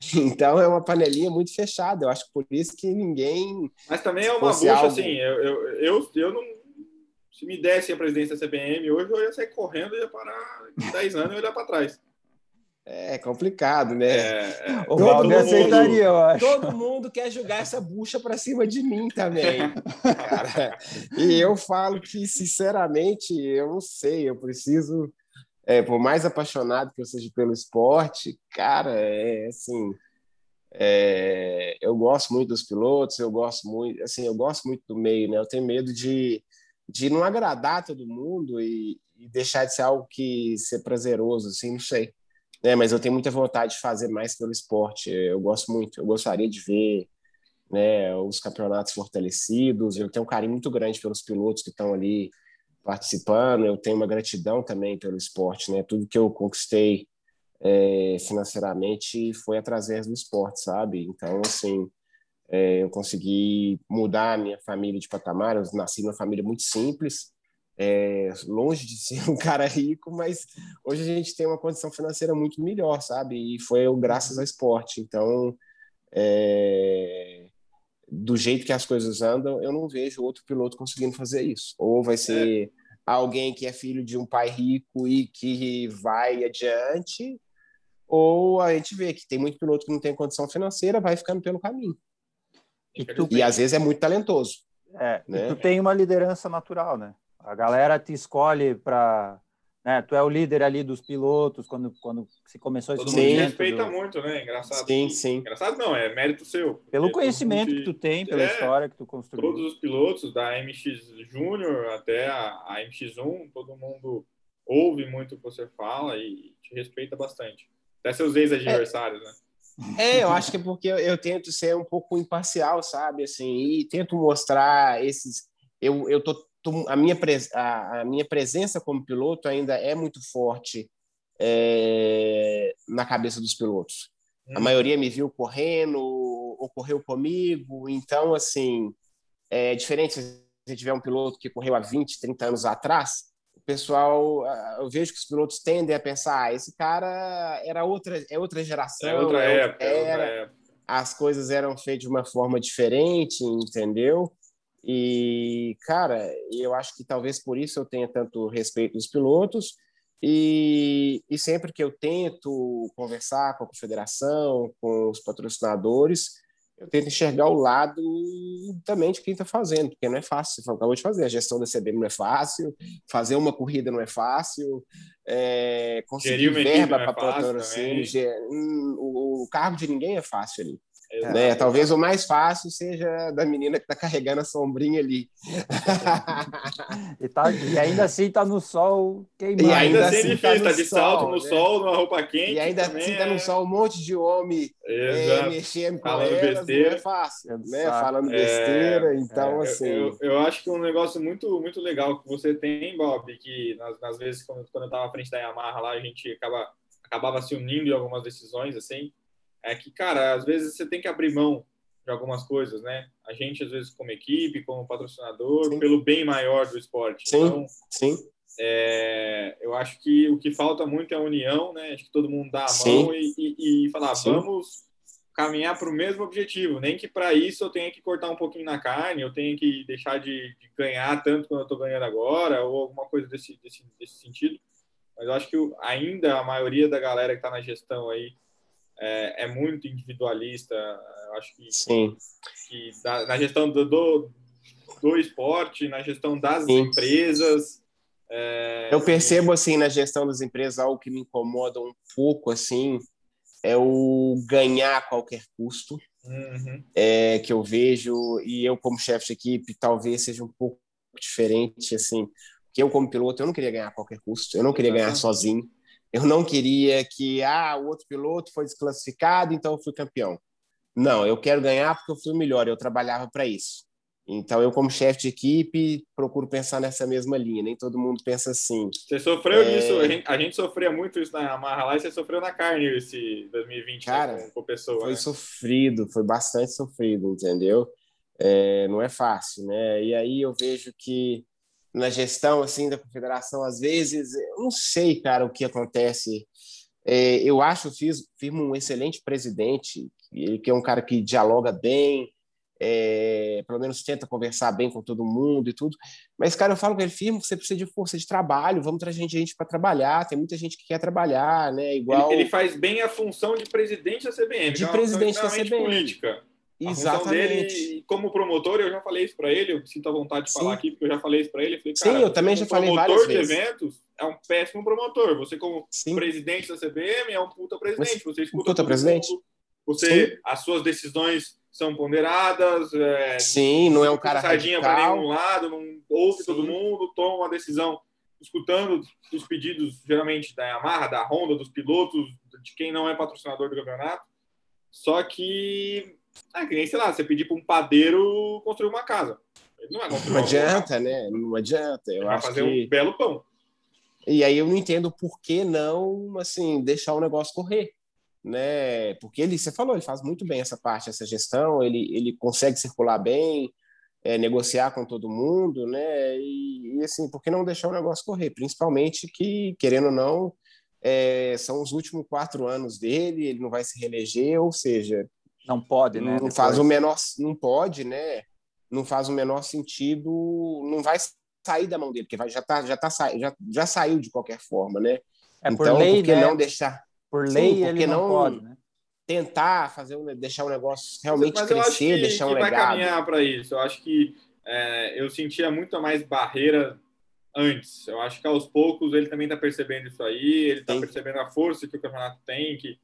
[LAUGHS] Então é uma panelinha muito fechada. Eu acho que por isso que ninguém. Mas também é uma bucha, algo... assim. Eu, eu, eu, eu não se me desse a presidência da CBM hoje, eu ia sair correndo e ia parar 10 anos e olhar para trás. É complicado, né? É, é. O todo aceitaria, eu acho. Todo mundo quer jogar essa bucha para cima de mim também, cara. E eu falo que, sinceramente, eu não sei, eu preciso, é, por mais apaixonado que eu seja pelo esporte, cara, é assim, é, eu gosto muito dos pilotos, eu gosto muito, assim, eu gosto muito do meio, né? Eu tenho medo de de não agradar todo mundo e, e, deixar de ser algo que ser prazeroso, assim, não sei. É, mas eu tenho muita vontade de fazer mais pelo esporte. Eu gosto muito, eu gostaria de ver né, os campeonatos fortalecidos. Eu tenho um carinho muito grande pelos pilotos que estão ali participando. Eu tenho uma gratidão também pelo esporte, né? Tudo que eu conquistei é, financeiramente foi através do esporte, sabe? Então, assim, é, eu consegui mudar a minha família de patamar. Eu nasci numa família muito simples, é, longe de ser [LAUGHS] um cara rico, mas hoje a gente tem uma condição financeira muito melhor, sabe? E foi graças ao esporte. Então, é, do jeito que as coisas andam, eu não vejo outro piloto conseguindo fazer isso. Ou vai ser é. alguém que é filho de um pai rico e que vai adiante, ou a gente vê que tem muito piloto que não tem condição financeira, vai ficando pelo caminho. E, tu, e às vezes é muito talentoso. É, né? tu tem uma liderança natural, né? A galera te escolhe para né? Tu é o líder ali dos pilotos quando, quando se começou esse Todo mundo respeita do... muito, né? Engraçado. Sim, sim. Engraçado não, é mérito seu. Pelo conhecimento que tu tem, pela é, história que tu construiu. Todos os pilotos, da MX Júnior até a, a MX1, todo mundo ouve muito o que você fala e te respeita bastante. Até seus ex-adversários, é. né? É, eu acho que é porque eu, eu, tento ser um pouco imparcial, sabe? Assim, e tento mostrar esses. Eu, eu tô, tô a, minha a, a, minha presença como piloto ainda é muito forte é, na cabeça dos pilotos. Hum. A maioria me viu correndo, ocorreu comigo. Então, assim, é diferente se você tiver um piloto que correu há 20, 30 anos atrás, o pessoal, eu vejo que os pilotos tendem a pensar, ah, esse cara era outra, é outra geração, é outra é época, era, é outra época. as coisas eram feitas de uma forma diferente, entendeu? E, cara, eu acho que talvez por isso eu tenha tanto respeito dos pilotos, e, e sempre que eu tento conversar com a confederação, com os patrocinadores, eu tento enxergar o lado também de quem está fazendo, porque não é fácil, você acabou de fazer, a gestão da CB não é fácil, fazer uma corrida não é fácil, é, conseguir verba para é patrocínio, hum, o, o cargo de ninguém é fácil ali. Né? Talvez o mais fácil seja da menina que está carregando a sombrinha ali. e, tá, e ainda assim está no sol queimando. E ainda assim é difícil, tá, de sol, salto no né? sol, numa roupa quente. E ainda assim está é... no sol um monte de homem é, mexendo com Falando elas, besteira. não é fácil, né? Falando besteira, então assim... Eu, eu, acho que um negócio muito, muito legal que você tem, Bob, que nas, nas vezes quando, quando eu estava à frente da Yamaha lá, a gente acaba, acabava se unindo em algumas decisões, assim, é que, cara, às vezes você tem que abrir mão de algumas coisas, né? A gente, às vezes, como equipe, como patrocinador, sim. pelo bem maior do esporte. Sim, então, sim. É, eu acho que o que falta muito é a união, né? Acho que todo mundo dá a sim. mão e, e, e falar, sim. vamos caminhar para o mesmo objetivo. Nem que para isso eu tenha que cortar um pouquinho na carne, eu tenha que deixar de, de ganhar tanto quanto eu estou ganhando agora, ou alguma coisa desse, desse, desse sentido. Mas eu acho que ainda a maioria da galera que está na gestão aí é, é muito individualista. Eu acho que, Sim. que da, na gestão do, do, do, esporte, na gestão das Sim. empresas. É... Eu percebo assim na gestão das empresas algo que me incomoda um pouco assim é o ganhar a qualquer custo. Uhum. É, que eu vejo e eu como chefe de equipe talvez seja um pouco diferente assim que eu como piloto eu não queria ganhar a qualquer custo eu não queria ganhar sozinho eu não queria que ah, o outro piloto foi desclassificado, então eu fui campeão. Não, eu quero ganhar porque eu fui o melhor, eu trabalhava para isso. Então, eu, como chefe de equipe, procuro pensar nessa mesma linha. Nem todo mundo pensa assim. Você sofreu é... isso, a gente, a gente, sofria muito isso na Amarra lá e você sofreu na carne esse 2020 né, Cara, né, com, pessoa. Foi né? sofrido, foi bastante sofrido, entendeu? É, não é fácil, né? E aí eu vejo que na gestão assim da confederação às vezes eu não sei cara o que acontece. É, eu acho fiz firmo um excelente presidente ele que é um cara que dialoga bem é, pelo menos tenta conversar bem com todo mundo e tudo. Mas cara eu falo com ele firmo você precisa de força de trabalho vamos trazer gente para trabalhar tem muita gente que quer trabalhar né igual ele, ele faz bem a função de presidente da CBM de é presidente da CBM política Exatamente. Dele, como promotor, eu já falei isso para ele, eu sinto a vontade de Sim. falar aqui, porque eu já falei isso para ele. Falei, Sim, eu também já falei várias vezes. Promotor de eventos é um péssimo promotor. Você, como Sim. presidente da CBM, é um puta presidente. Você escuta puta presidente. Mundo, você, Sim. as suas decisões são ponderadas. É, Sim, não é um cara sardinha para nenhum lado, não ouve todo mundo, toma uma decisão escutando os pedidos, geralmente, da Yamaha, da Honda, dos pilotos, de quem não é patrocinador do campeonato. Só que é que nem, sei lá, você pedir para um padeiro construir uma casa. Ele não vai construir Não adianta, né? Não adianta. Eu Ele acho fazer que... um belo pão. E aí eu não entendo por que não, assim, deixar o negócio correr, né? Porque ele, você falou, ele faz muito bem essa parte, essa gestão, ele, ele consegue circular bem, é, negociar com todo mundo, né? E, e, assim, por que não deixar o negócio correr? Principalmente que, querendo ou não, é, são os últimos quatro anos dele, ele não vai se reeleger, ou seja, não pode, né? Não depois. faz o menor, não pode, né? Não faz o menor sentido, não vai sair da mão dele, porque vai, já tá, já tá já, já saiu de qualquer forma, né? É por então, lei, por que né? não deixar? Por lei, Sim, ele não, não pode, né? Tentar fazer deixar o negócio realmente Mas crescer, que, deixar um que legado. vai caminhar para isso. Eu acho que é, eu sentia muito mais barreira antes. Eu acho que aos poucos ele também está percebendo isso aí, ele está percebendo a força que o campeonato tem, que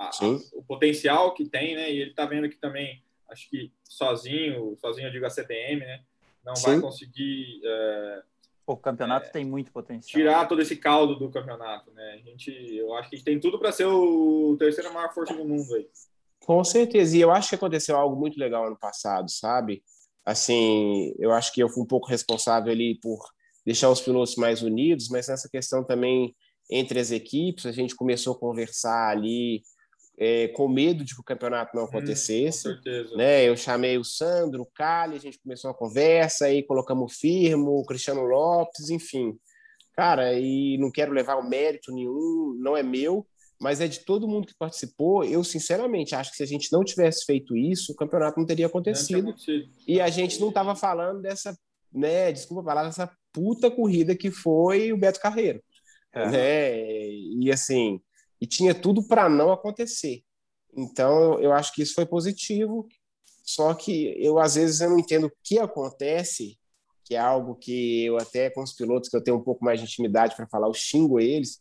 a, a, o potencial que tem, né? E ele está vendo que também, acho que sozinho, sozinho eu digo a CTM, né? Não Sim. vai conseguir. É, o campeonato é, tem muito potencial. Tirar todo esse caldo do campeonato, né? A gente, eu acho que a gente tem tudo para ser o terceira maior força do mundo aí. Com certeza. E eu acho que aconteceu algo muito legal ano passado, sabe? Assim, eu acho que eu fui um pouco responsável ali por deixar os pilotos mais unidos, mas nessa questão também entre as equipes, a gente começou a conversar ali é, com medo de que o campeonato não acontecesse. Hum, com certeza. Né? Eu chamei o Sandro, o Cali, a gente começou a conversa, aí colocamos o Firmo, o Cristiano Lopes, enfim. Cara, e não quero levar o mérito nenhum, não é meu, mas é de todo mundo que participou. Eu, sinceramente, acho que se a gente não tivesse feito isso, o campeonato não teria acontecido. Não e a gente não estava falando dessa, né, desculpa a palavra, essa puta corrida que foi o Beto Carreiro. É. Né? E assim, e tinha tudo para não acontecer. Então, eu, eu acho que isso foi positivo. Só que eu, às vezes, eu não entendo o que acontece, que é algo que eu até com os pilotos que eu tenho um pouco mais de intimidade para falar, eu xingo eles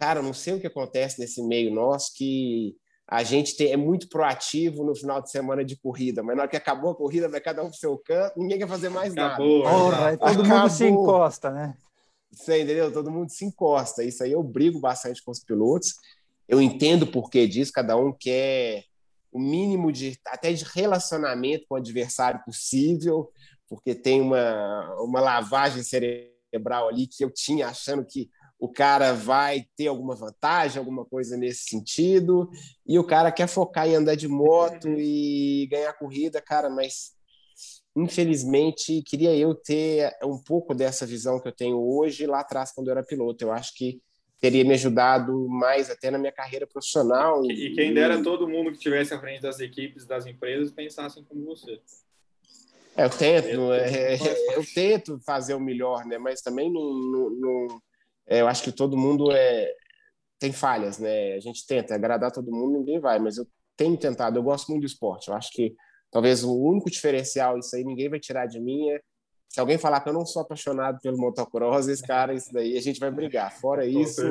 cara, não sei o que acontece nesse meio nosso que a gente tem, é muito proativo no final de semana de corrida, mas na hora que acabou a corrida, vai cada um pro seu canto, ninguém quer fazer mais acabou, nada. Porra, todo acabou. mundo se encosta, né? Você entendeu? Todo mundo se encosta. Isso aí eu brigo bastante com os pilotos. Eu entendo o porquê disso, cada um quer o mínimo de até de relacionamento com o adversário possível, porque tem uma, uma lavagem cerebral ali que eu tinha achando que o cara vai ter alguma vantagem, alguma coisa nesse sentido, e o cara quer focar em andar de moto e ganhar corrida, cara, mas infelizmente queria eu ter um pouco dessa visão que eu tenho hoje lá atrás quando eu era piloto. Eu acho que teria me ajudado mais até na minha carreira profissional. E, quem dera todo mundo que estivesse à frente das equipes, das empresas, pensassem como você. É, eu tento, é, é, eu tento fazer o melhor, né? Mas também não, não, não é, eu acho que todo mundo é, tem falhas, né? A gente tenta agradar todo mundo, ninguém vai, mas eu tenho tentado, eu gosto muito do esporte. Eu acho que talvez o único diferencial, isso aí ninguém vai tirar de mim, é se alguém falar que eu não sou apaixonado pelo motocross, esse cara, isso daí a gente vai brigar. Fora [LAUGHS] isso,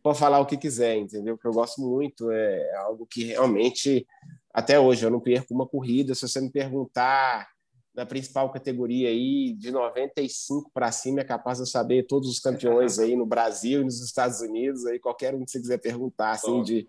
pode falar o que quiser, entendeu? Porque eu gosto muito, é algo que realmente, até hoje, eu não perco uma corrida. Se você me perguntar na principal categoria aí, de 95 para cima, é capaz de saber todos os campeões aí no Brasil e nos Estados Unidos, aí qualquer um que você quiser perguntar, assim, de,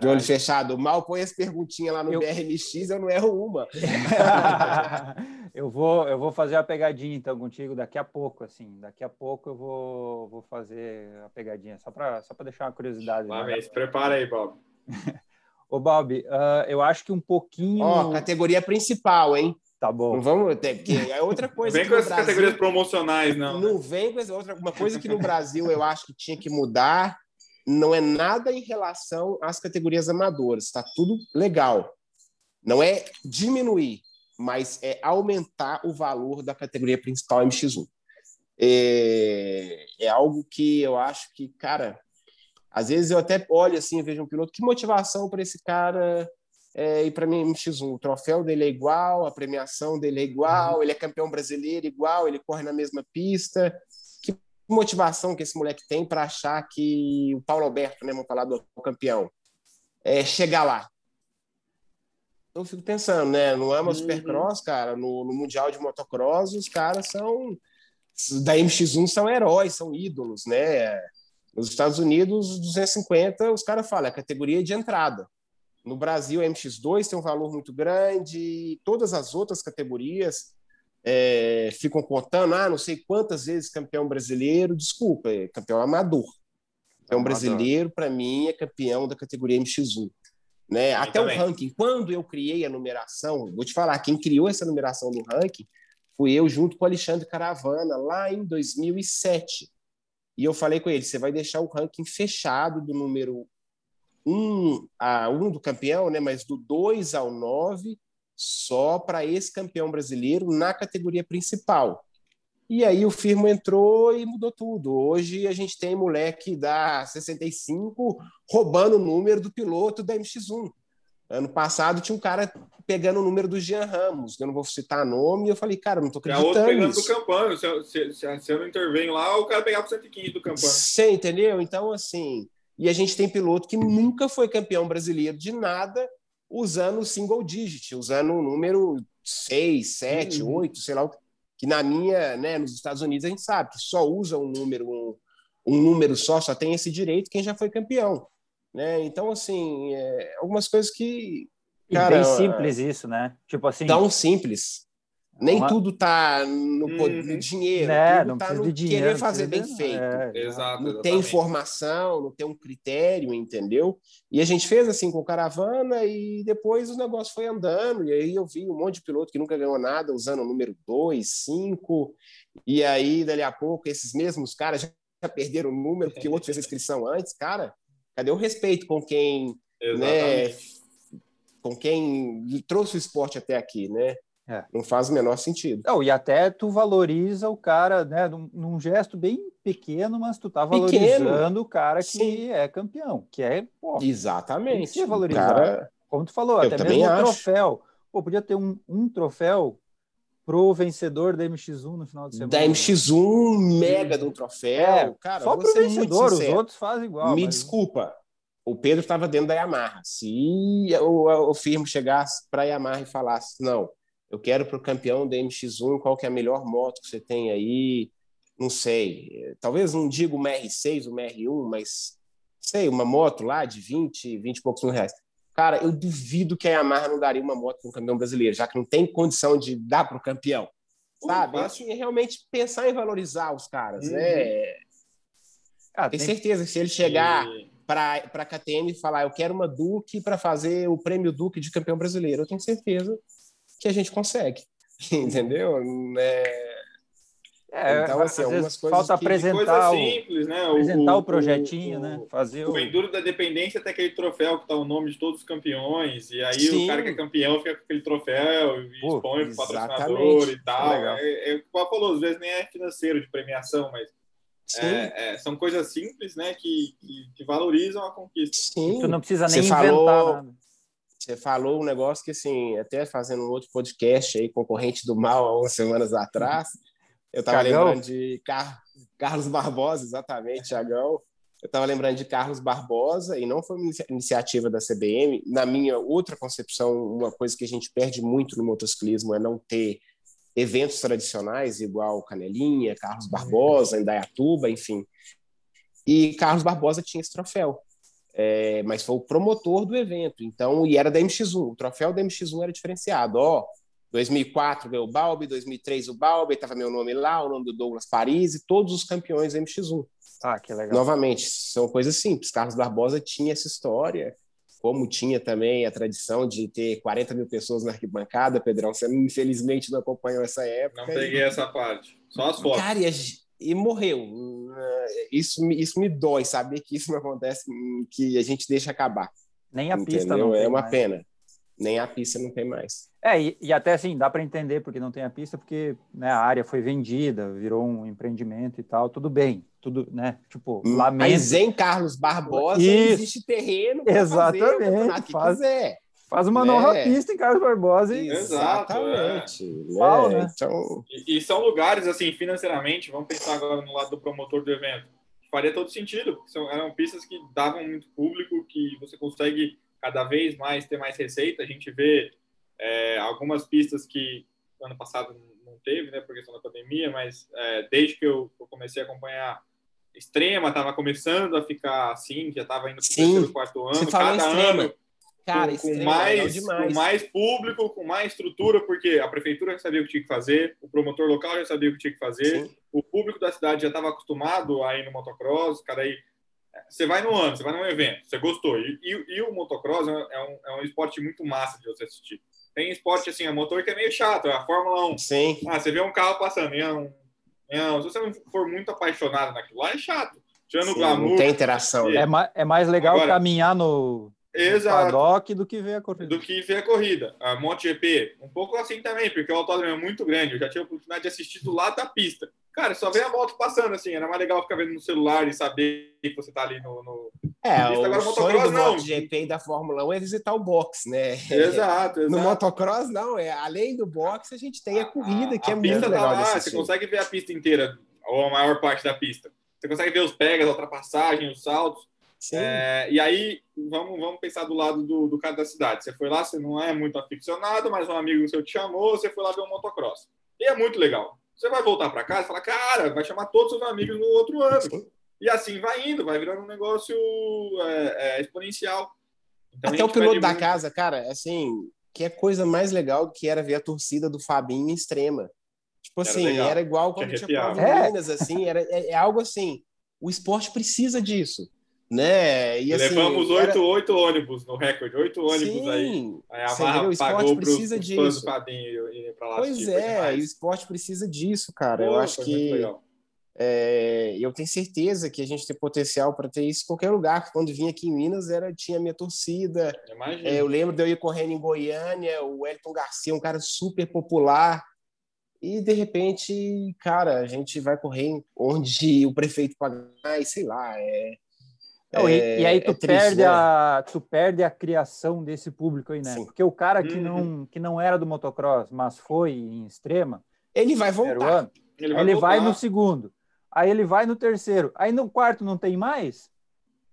de olho fechado. Mal põe as perguntinhas lá no eu... BRMX, eu não erro uma. [LAUGHS] eu, vou, eu vou fazer a pegadinha, então, contigo daqui a pouco, assim, daqui a pouco eu vou, vou fazer a pegadinha, só para só deixar uma curiosidade. Lá, né? prepara aí, Bob. [LAUGHS] Ô, Bob, uh, eu acho que um pouquinho... Ó, categoria principal, hein? Tá bom. Não vamos ter, porque é outra coisa. Não vem com essas Brasil, categorias promocionais, não. Não vem com essa outra. Uma coisa que no Brasil eu acho que tinha que mudar não é nada em relação às categorias amadoras. Está tudo legal. Não é diminuir, mas é aumentar o valor da categoria principal MX1. É, é algo que eu acho que, cara, às vezes eu até olho assim, vejo um piloto, que motivação para esse cara é, e para mim, MX1, o troféu dele é igual, a premiação dele é igual, uhum. ele é campeão brasileiro igual, ele corre na mesma pista. Que motivação que esse moleque tem para achar que o Paulo Alberto, né, vamos falar do campeão, é chegar lá. Eu fico pensando, né? No AMA uhum. Supercross, cara, no, no Mundial de Motocross, os caras são da MX1 são heróis, são ídolos, né? Nos Estados Unidos, 250, os caras falam, é categoria de entrada. No Brasil, a MX2 tem um valor muito grande, todas as outras categorias é, ficam contando, ah, não sei quantas vezes campeão brasileiro, desculpa, é campeão amador. Campeão amador. brasileiro, para mim, é campeão da categoria MX1. Né? Até também. o ranking, quando eu criei a numeração, vou te falar, quem criou essa numeração no ranking fui eu junto com o Alexandre Caravana, lá em 2007. E eu falei com ele: você vai deixar o ranking fechado do número um, a um do campeão, né, mas do 2 ao 9 só para esse campeão brasileiro na categoria principal. E aí o Firmo entrou e mudou tudo. Hoje a gente tem moleque da 65 roubando o número do piloto da MX1. Ano passado tinha um cara pegando o número do Jean Ramos, eu não vou citar nome, e eu falei, cara, não tô acreditando. É outro pegando do Campano, se eu, se, se eu não intervenho lá, o cara pegava o 115 do Campano. Você entendeu? Então, assim, e a gente tem piloto que nunca foi campeão brasileiro de nada usando o single digit, usando o número 6, 7, uhum. 8, sei lá, que na minha, né, nos Estados Unidos a gente sabe que só usa um número um, um número só, só tem esse direito quem já foi campeão, né? Então assim, é, algumas coisas que cara, e bem simples isso, né? Tipo assim, tão simples. Nem Uma... tudo tá no, uhum. no dinheiro, né? tudo não tá no dinheiro, querer fazer bem feito. É, Exato, não tem informação, não tem um critério, entendeu? E a gente fez assim com caravana e depois o negócio foi andando. E aí eu vi um monte de piloto que nunca ganhou nada usando o número 2, 5. E aí, dali a pouco, esses mesmos caras já perderam o número porque o outro fez a inscrição antes. Cara, cadê o respeito com quem, né, com quem trouxe o esporte até aqui, né? É. Não faz o menor sentido. Não, e até tu valoriza o cara, né, num, num gesto bem pequeno, mas tu tá valorizando pequeno. o cara que Sim. é campeão, que é, pô, Exatamente. Tem valorizar. Cara... Como tu falou, Eu até mesmo o troféu. Pô, podia ter um, um troféu pro vencedor da MX1 no final de semana. Da MX1, mega de um troféu. É, cara, só pro vencedor, os outros fazem igual. Me mas... desculpa, o Pedro estava dentro da Yamaha. Se o, o firmo chegasse para a Yamaha e falasse, não, eu quero para o campeão da MX1, qual que é a melhor moto que você tem aí? Não sei. Talvez não diga uma R6, uma R1, mas sei, uma moto lá de 20, 20 e poucos mil reais. Cara, eu duvido que a Yamaha não daria uma moto para um campeão brasileiro, já que não tem condição de dar para o campeão. Sabe? Assim, é realmente pensar em valorizar os caras, né? uhum. né? Ah, tem certeza que se ele chegar para a KTM e falar, eu quero uma Duke para fazer o prêmio Duke de campeão brasileiro, eu tenho certeza que a gente consegue, [LAUGHS] entendeu? É... É, então, assim, algumas coisas falta que... apresentar, coisa simples, né? apresentar o, o projetinho, o, né? Fazer o, o Enduro da Dependência tem aquele troféu que tá o nome de todos os campeões, e aí Sim. o cara que é campeão fica com aquele troféu e Pô, expõe o patrocinador e tal. É, é, é, como falou, às vezes nem é financeiro de premiação, mas é, é, são coisas simples, né, que, que, que valorizam a conquista. Sim. Tu não precisa nem Você inventar falou... nada. Você falou um negócio que, assim, até fazendo um outro podcast aí, concorrente do mal, há umas semanas atrás, eu estava lembrando de Car... Carlos Barbosa, exatamente, Tiagão. Eu estava lembrando de Carlos Barbosa, e não foi uma iniciativa da CBM. Na minha outra concepção, uma coisa que a gente perde muito no motociclismo é não ter eventos tradicionais, igual Canelinha, Carlos Barbosa, Indaiatuba, enfim. E Carlos Barbosa tinha esse troféu é, mas foi o promotor do evento, então, e era da MX1, o troféu da MX1 era diferenciado, ó, 2004 veio o Balbi, 2003 o Balbi, estava meu nome lá, o nome do Douglas Paris e todos os campeões da MX1. Ah, que legal. Novamente, são coisas simples, Carlos Barbosa tinha essa história, como tinha também a tradição de ter 40 mil pessoas na arquibancada, Pedrão, você infelizmente não acompanhou essa época. Não peguei e... essa parte, só as fotos. Cara, e a e morreu. Isso, isso me dói, saber que isso não [LAUGHS] acontece, que a gente deixa acabar. Nem a entendeu? pista não É uma mais. pena. Nem a pista não tem mais. É, e, e até assim, dá para entender porque não tem a pista, porque né, a área foi vendida, virou um empreendimento e tal, tudo bem, tudo, né? Tipo, hum, lamento. Mas em Carlos Barbosa isso. existe terreno para fazer o que faz, quiser. Faz uma nova é. pista em Carlos Barbosa. E... Exatamente. É. né? Então... E, e, são lugares, assim, financeiramente, vamos pensar agora no lado do promotor do evento, faria todo sentido. São, eram pistas que davam muito público, que você consegue cada vez mais ter mais receita. A gente vê é, algumas pistas que ano passado não teve, né, por questão da pandemia, mas é, desde que eu, eu comecei a acompanhar Extrema, estava começando a ficar assim, já estava indo para o terceiro, quarto ano. Cada ano Cara, com, com mais, com mais público, com mais estrutura, porque a prefeitura já sabia o que tinha que fazer, o promotor local já sabia o que tinha que fazer, Sim. o público da cidade já estava acostumado a ir no motocross, cara, aí você vai no ano, você vai num evento, você gostou. E, e, e o motocross é um, é um esporte muito massa de você assistir. Tem esporte assim, a motor que é meio chato, é a Fórmula 1. Sim. Ah, você vê um carro passando, não, não, se você não for muito apaixonado naquilo lá, é chato. Tirando o glamour. Não tem interação. Né? É, é mais legal Agora, caminhar no, Exato. paddock do que ver a corrida. Do que ver a corrida. A MotoGP, um pouco assim também, porque o autódromo é muito grande. Eu já tive a oportunidade de assistir do lado da pista. Cara, só vê a moto passando assim. Era mais legal ficar vendo no celular e saber que você tá ali no. no... É, Agora, o sonho do não. MotoGP e da Fórmula 1 é visitar o box, né? Exato, [LAUGHS] exato. No motocross, não. É, além do box, a gente tem a corrida, a, que a é muito tá legal. Lá, você consegue ver a pista inteira, ou a maior parte da pista. Você consegue ver os pegas, a ultrapassagem, os saltos. É, e aí, vamos, vamos pensar do lado do, do cara da cidade. Você foi lá, você não é muito aficionado, mas um amigo seu te chamou, você foi lá ver um motocross. E é muito legal. Você vai voltar para casa e falar, cara, vai chamar todos os seus amigos no outro ano. E assim vai indo, vai virando um negócio é, é, exponencial. Então, Até o piloto da muito... casa, cara, assim, que é coisa mais legal do que era ver a torcida do Fabinho em extrema. Tipo era assim, legal. era igual quando tinha prova em Minas, assim, era, é, é, algo assim. O esporte precisa disso. Né? E, assim, Levamos oito, era... oito ônibus no recorde, oito ônibus Sim, aí. Aí a Marra o pagou precisa pros, disso. pra lá. Pois é, e o esporte precisa disso, cara. Pô, eu acho que é, eu tenho certeza que a gente tem potencial para ter isso em qualquer lugar. Quando vim aqui em Minas, era tinha minha torcida. É, eu lembro de eu ir correndo em Goiânia, o Elton Garcia, um cara super popular. E de repente, cara, a gente vai correr onde o prefeito paga, e sei lá, é, não, é, e, aí tu, é perde né? a, tu perde a criação desse público aí, né? Sim. Porque o cara que, uhum. não, que não era do motocross, mas foi em extrema, ele vai voltar. Ano, ele, vai, ele vai, no segundo aí ele vai no terceiro, aí no quarto não tem mais,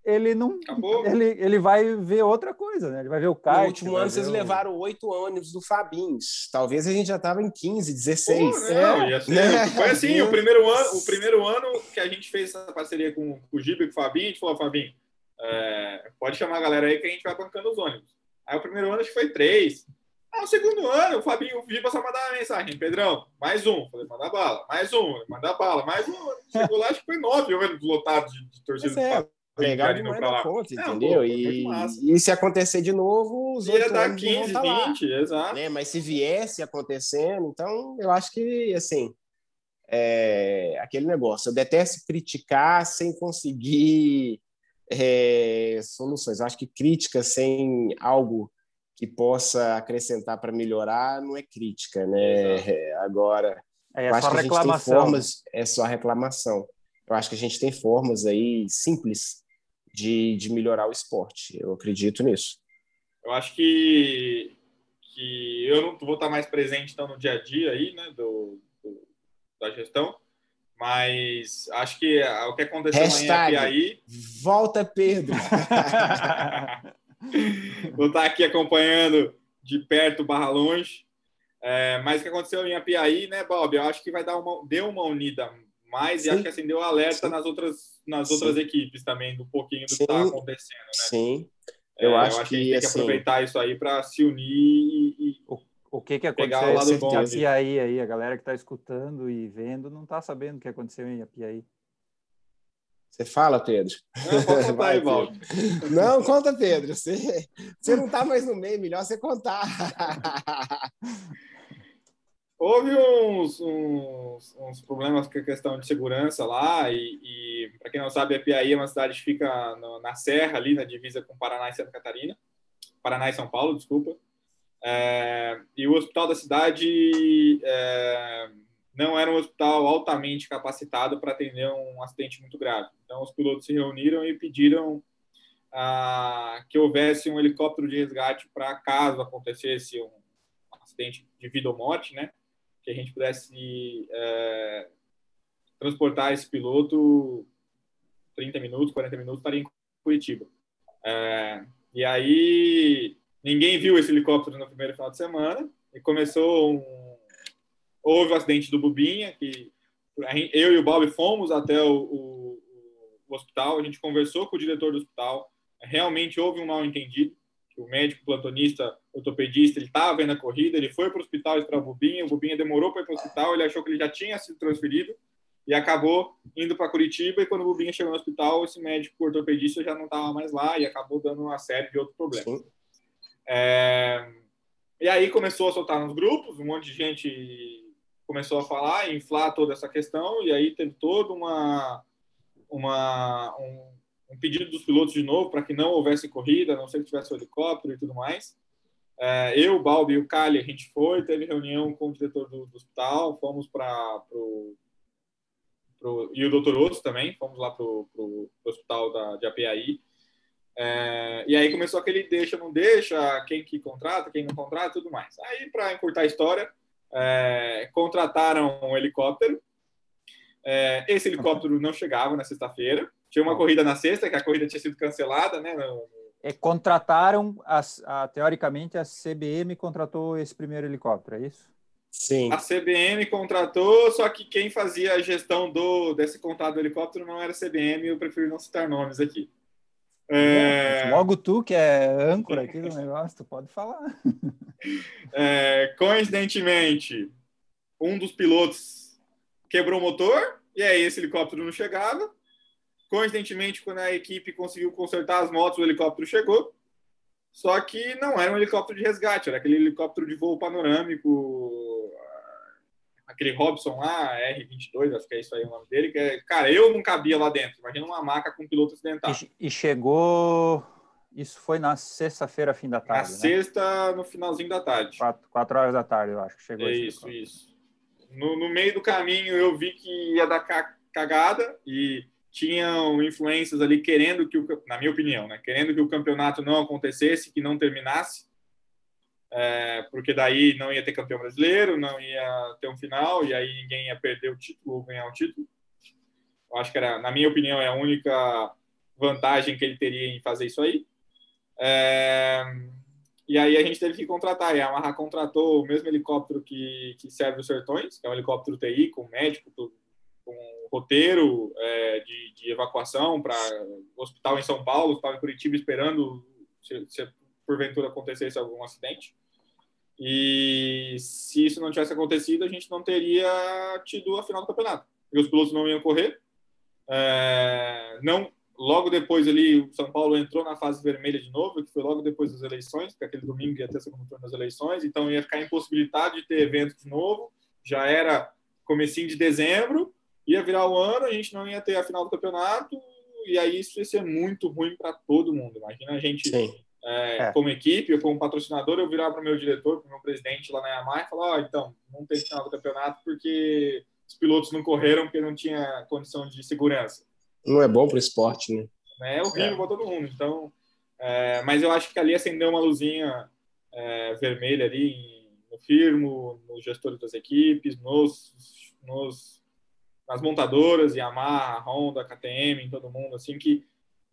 ele não. Ele, ele vai ver outra coisa, né? Ele vai ver o kart. No último ano, vocês o... levaram oito ônibus do Fabins. Talvez a gente já estava em 15, 16. Pô, não, é, né? Foi assim, o primeiro, ano, o primeiro ano que a gente fez essa parceria com, com o Gibe e com o Fabinho, a gente falou, Fabinho, é, pode chamar a galera aí que a gente vai bancando os ônibus. Aí o primeiro ano acho que foi três. Ah, o segundo ano, o Fabinho, o Giba só mandava mensagem, Pedrão, mais um. Falei, manda bala, mais um, manda bala, mais um. Chegou lá, acho que foi nove ônibus lotados de, de torcida é, Legal demais da conta, entendeu? Pô, e, e se acontecer de novo, os Ia dar 15, 20, exato. Né? Mas se viesse acontecendo, então eu acho que, assim, é aquele negócio. Eu detesto criticar sem conseguir é, soluções. Eu acho que crítica sem algo que possa acrescentar para melhorar não é crítica, né? É, agora, é, é só reclamação. formas, é só reclamação. Eu acho que a gente tem formas aí simples de, de melhorar o esporte. Eu acredito nisso. Eu acho que, que eu não vou estar mais presente então, no dia a dia aí, né, do, do da gestão, mas acho que o que aconteceu Hashtag, amanhã aqui aí. Volta, Pedro! [LAUGHS] Vou estar aqui acompanhando de perto barra longe. É, mas o que aconteceu em Apiaí, né, Bob? Eu acho que vai dar uma, deu uma unida mais Sim. e acho que acendeu assim, alerta Sim. nas outras, nas Sim. outras equipes também, do pouquinho do que está acontecendo, né? Sim. Eu, é, acho, eu acho que, que a gente tem que assim, aproveitar isso aí para se unir e, o, o que que aconteceu em Apiaí aí? A galera que está escutando e vendo não está sabendo o que aconteceu em Apiaí. Você fala, Pedro. Não, [LAUGHS] Vai, aí, Não, conta, Pedro. Você, você não está mais no meio, melhor você contar. [LAUGHS] Houve uns, uns, uns, problemas com a questão de segurança lá, e, e para quem não sabe, a Piaí é uma cidade que fica no, na Serra, ali na divisa com Paraná e Santa Catarina. Paraná e São Paulo, desculpa. É, e o hospital da cidade é, não era um hospital altamente capacitado para atender um acidente muito grave. Então, os pilotos se reuniram e pediram ah, que houvesse um helicóptero de resgate para caso acontecesse um acidente de vida ou morte, né? Que a gente pudesse é, transportar esse piloto 30 minutos, 40 minutos, estaria em Curitiba. É, e aí, ninguém viu esse helicóptero no primeiro final de semana e começou um houve o acidente do Bubinha, que eu e o Bob fomos até o, o, o, hospital, a gente conversou com o diretor do hospital, realmente houve um mal entendido, o médico plantonista, ortopedista, ele estava vendo a corrida, ele foi para o hospital para o Bubinha, o Bubinha demorou para ir para o hospital, ele achou que ele já tinha sido transferido e acabou indo para Curitiba e quando o Bubinha chegou no hospital, esse médico ortopedista já não estava mais lá e acabou dando uma série de outros problemas. É... E aí começou a soltar nos grupos, um monte de gente começou a falar, inflar toda essa questão, e aí teve todo uma, uma, um, um pedido dos pilotos de novo para que não houvesse corrida, a não ser que tivesse o helicóptero e tudo mais. É, eu, o Balbi e o Cali, a gente foi, teve reunião com o diretor do, do hospital, fomos para o e o doutor Osso também, fomos lá para o hospital da, de APAI. É, e aí começou aquele deixa, não deixa, quem que contrata, quem não contrata, tudo mais. Aí, para encurtar a história, é, contrataram um helicóptero. É, esse helicóptero não chegava na sexta-feira. Tinha uma corrida na sexta, que a corrida tinha sido cancelada, né? No... É, contrataram, as, a, teoricamente, a CBM contratou esse primeiro helicóptero, é isso? Sim. A CBM contratou, só que quem fazia a gestão do desse contrato do helicóptero não era a CBM, eu prefiro não citar nomes aqui. É... Logo tu, que é âncora aqui do negócio, tu pode falar. [LAUGHS] É, coincidentemente, um dos pilotos quebrou o motor, e aí esse helicóptero não chegava. Coincidentemente, quando a equipe conseguiu consertar as motos, o helicóptero chegou. Só que não era um helicóptero de resgate, era aquele helicóptero de voo panorâmico, aquele Robson lá, R22, acho que é isso aí o nome dele, que é, cara, eu não cabia lá dentro. Imagina uma maca com piloto acidentado. E, e chegou. Isso foi na sexta-feira, fim da tarde. Na né? sexta, no finalzinho da tarde. Quatro, quatro, horas da tarde, eu acho que chegou. Isso, isso. No, no meio do caminho eu vi que ia dar cagada e tinham influências ali querendo que, o, na minha opinião, né, querendo que o campeonato não acontecesse, que não terminasse, é, porque daí não ia ter campeão brasileiro, não ia ter um final e aí ninguém ia perder o título ou ganhar o título. Eu acho que era, na minha opinião, é a única vantagem que ele teria em fazer isso aí. É, e aí a gente teve que contratar. E a Yamaha contratou o mesmo helicóptero que, que serve os Sertões, que é um helicóptero TI com médico, com roteiro é, de, de, evacuação para hospital em São Paulo, estava em Curitiba esperando se, se porventura acontecesse algum acidente. E se isso não tivesse acontecido, a gente não teria tido a final do campeonato. E os pilotos não iam correr. É, não, logo depois ali, o São Paulo entrou na fase vermelha de novo, que foi logo depois das eleições, porque aquele domingo ia ter segundo turno das eleições, então ia ficar impossibilitado de ter evento de novo. Já era comecinho de dezembro, ia virar o ano, a gente não ia ter a final do campeonato, e aí isso ia ser muito ruim para todo mundo. Imagina a gente, é, é. como equipe, ou como patrocinador, eu virar para o meu diretor, para o meu presidente lá na Yamaha e falar: oh, então, não tem final do campeonato porque os pilotos não correram porque não tinha condição de segurança. Não é bom para o esporte, né? É horrível é. para todo mundo. Então, é, mas eu acho que ali acendeu uma luzinha é, vermelha ali no firmo, nos gestores das equipes, nos, nos nas montadoras, Yamaha, Honda, KTM, todo mundo, assim, que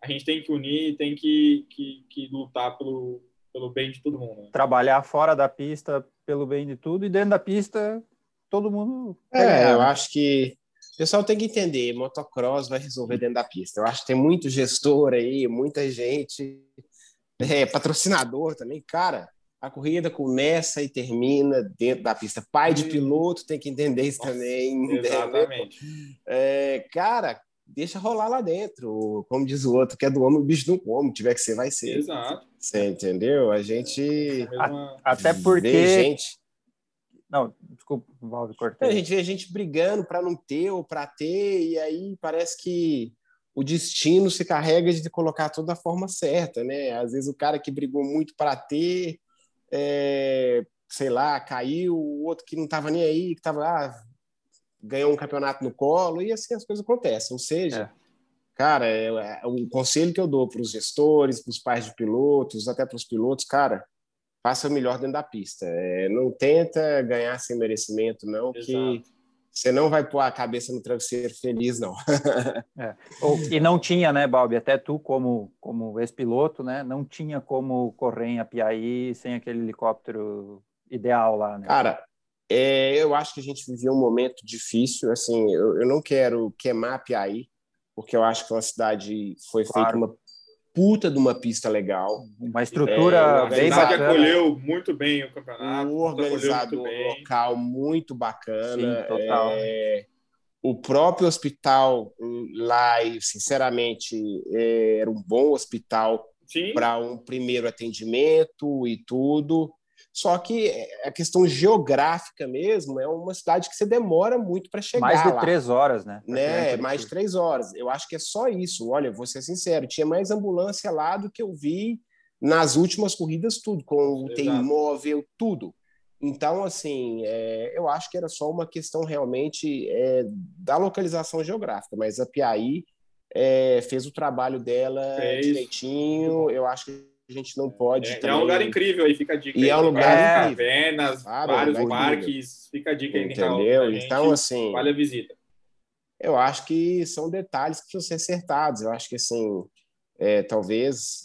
a gente tem que unir, tem que, que, que lutar pelo, pelo bem de todo mundo. Né? Trabalhar fora da pista pelo bem de tudo e dentro da pista todo mundo. É, eu acho que o pessoal tem que entender, motocross vai resolver dentro da pista. Eu acho que tem muito gestor aí, muita gente, é, patrocinador também, cara a corrida começa e termina dentro da pista. Pai de piloto tem que entender isso Nossa, também. [LAUGHS] Exatamente. É, cara, deixa rolar lá dentro. Como diz o outro, que é do homem, o bicho não come. Tiver que ser, vai ser. Exato. Você entendeu? A gente. A, até porque. Gente. Não, desculpa, Valve, cortei. A gente vê gente brigando para não ter ou para ter, e aí parece que o destino se carrega de colocar tudo da forma certa, né? Às vezes o cara que brigou muito para ter é, sei lá, caiu, o outro que não estava nem aí, que estava ah, ganhou um campeonato no colo, e assim as coisas acontecem. Ou seja, é. cara, é, é, o conselho que eu dou para os gestores, para os pais de pilotos, até para os pilotos, cara, faça o melhor dentro da pista. É, não tenta ganhar sem merecimento, não, Exato. que você não vai pôr a cabeça no travesseiro feliz, não. [LAUGHS] é. E não tinha, né, Balbi? Até tu, como, como ex-piloto, né? Não tinha como correr em Apiaí sem aquele helicóptero ideal lá, né? Cara, é, eu acho que a gente vivia um momento difícil. Assim, eu, eu não quero queimar Apiaí, porque eu acho que uma cidade foi claro. feita uma puta de uma pista legal. Uma estrutura é, bem bacana. acolheu muito bem o campeonato. Um organizador local muito bacana. Sim, total. É, o próprio hospital lá, sinceramente, é, era um bom hospital para um primeiro atendimento e tudo. Só que é, a questão geográfica mesmo é uma cidade que você demora muito para chegar. Mais de lá. três horas, né? Né? Mais de três horas. Eu acho que é só isso. Olha, vou ser sincero, tinha mais ambulância lá do que eu vi nas últimas corridas, tudo, com o T-móvel, tudo. Então, assim, é, eu acho que era só uma questão realmente é, da localização geográfica, mas a Piaí é, fez o trabalho dela é direitinho. Eu acho que a gente não pode. É, também... é um lugar incrível aí, fica a dica. E aí, é um lugar incrível. Cavernas, claro, vários é parques, fica a dica aí. Entendeu? Então, assim. Vale a visita. Eu acho que são detalhes que precisam ser acertados. Eu acho que, assim, é, talvez.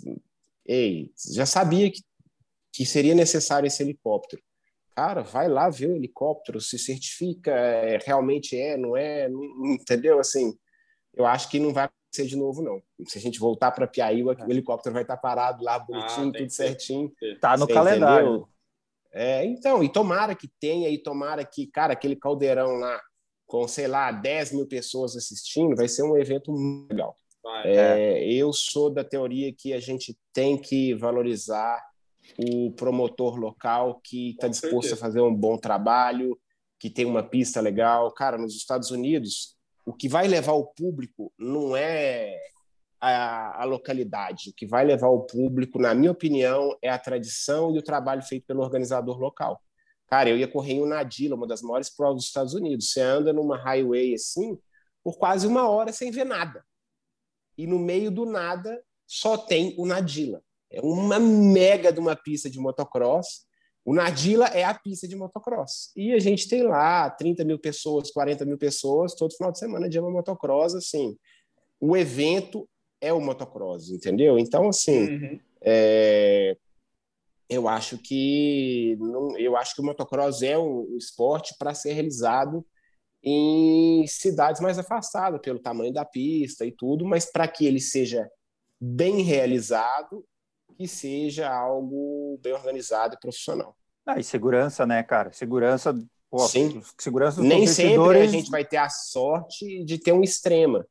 Ei, já sabia que, que seria necessário esse helicóptero. Cara, vai lá ver o helicóptero, se certifica, é, realmente é, não é, não, entendeu? Assim, eu acho que não vai acontecer de novo, não. Se a gente voltar para Piaí, o helicóptero vai estar parado lá, bonitinho, ah, tudo certinho. Tá no calendário. Entendeu? É, então, e tomara que tenha, e tomara que, cara, aquele caldeirão lá, com, sei lá, 10 mil pessoas assistindo, vai ser um evento muito legal. É, é. Eu sou da teoria que a gente tem que valorizar o promotor local que está disposto certeza. a fazer um bom trabalho, que tem uma pista legal. Cara, nos Estados Unidos, o que vai levar o público não é a, a, localidade. O que vai levar o público, na minha opinião, é a tradição e o trabalho feito pelo organizador local. Cara, eu ia correr em Unadilla, uma das maiores provas dos Estados Unidos. Você anda numa highway assim por quase uma hora sem ver nada. E no meio do nada só tem o Nadila. É uma mega de uma pista de motocross. O Nadila é a pista de motocross. E a gente tem lá 30 mil pessoas, 40 mil pessoas, todo final de semana de uma motocross, assim. O evento é o motocross, entendeu? Então, assim, uhum. é, eu acho que não, eu acho que o motocross é um esporte para ser realizado em cidades mais afastadas pelo tamanho da pista e tudo, mas para que ele seja bem realizado, que seja algo bem organizado e profissional. Ah, e segurança, né, cara? Segurança, pô, Sim. segurança dos Nem sempre a gente vai ter a sorte de ter um extrema,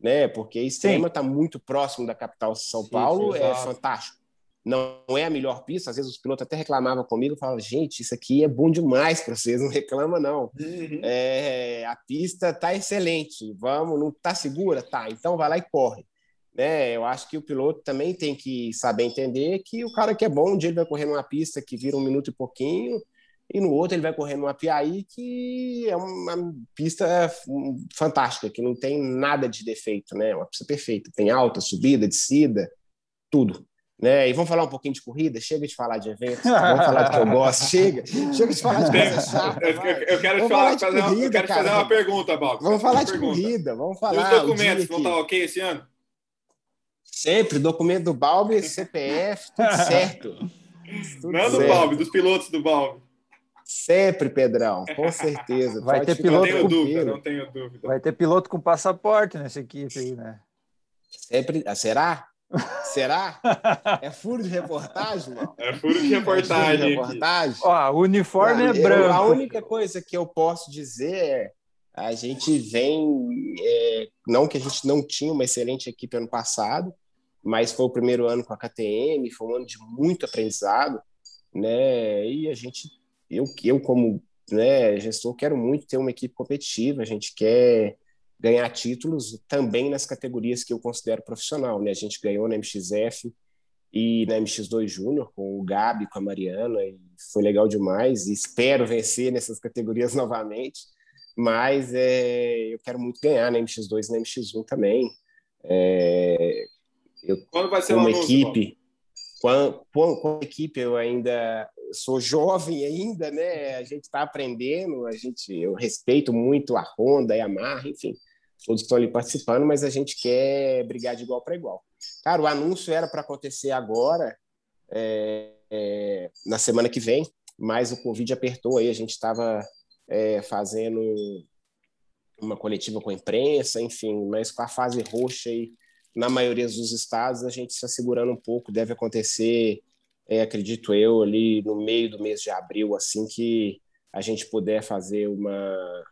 né? Porque extrema está muito próximo da capital São Paulo, é fantástico não é a melhor pista. Às vezes os pilotos até reclamavam comigo, falavam, gente, isso aqui é bom demais para vocês, não reclama não. Uhum. É, a pista tá excelente, vamos, não tá segura? Tá, então vai lá e corre. Né? Eu acho que o piloto também tem que saber entender que o cara que é bom, um dia ele vai correr numa pista que vira um minuto e pouquinho, e no outro ele vai correr numa Piaí que é uma pista fantástica, que não tem nada de defeito, né? Uma pista perfeita, tem alta, subida, descida, tudo. Né? E vamos falar um pouquinho de corrida? Chega de falar de eventos, vamos falar do que eu gosto. Chega, chega de falar de coisa chata. Eu, eu, quero, te falar, fazer, corrida, uma, eu quero fazer uma pergunta, Bob. Vamos falar de pergunta. corrida, vamos falar. Os documentos vão estar ok esse ano? Sempre, documento do Balbi, [LAUGHS] CPF, tudo certo. Tudo Não do Balbi, dos pilotos do Balbi. Sempre, Pedrão, com certeza. Vai Pode ter piloto não tenho dúvida, não tenho dúvida. Vai ter piloto com passaporte nessa equipe aí, né? Sempre. Ah, será? Será? É furo de reportagem? Não? É furo de reportagem. É furo de reportagem? Ó, o uniforme é branco. a única coisa que eu posso dizer é a gente vem, é, não que a gente não tinha uma excelente equipe ano passado, mas foi o primeiro ano com a KTM, foi um ano de muito aprendizado, né? E a gente, eu, eu como né, gestor, quero muito ter uma equipe competitiva, a gente quer ganhar títulos também nas categorias que eu considero profissional. Né? A gente ganhou na MXF e na MX2 Júnior com o Gabi, com a Mariana, e foi legal demais. E espero vencer nessas categorias [LAUGHS] novamente. Mas é, eu quero muito ganhar na MX2 e na MX1 também. É, eu, Quando vai ser uma equipe? Com, com, com a equipe eu ainda sou jovem ainda, né? A gente está aprendendo, a gente eu respeito muito a Honda, a Yamaha, enfim todos estão ali participando, mas a gente quer brigar de igual para igual. Cara, o anúncio era para acontecer agora, é, é, na semana que vem, mas o Covid apertou aí, a gente estava é, fazendo uma coletiva com a imprensa, enfim, mas com a fase roxa aí, na maioria dos estados, a gente está segurando um pouco, deve acontecer, é, acredito eu, ali no meio do mês de abril, assim que a gente puder fazer uma,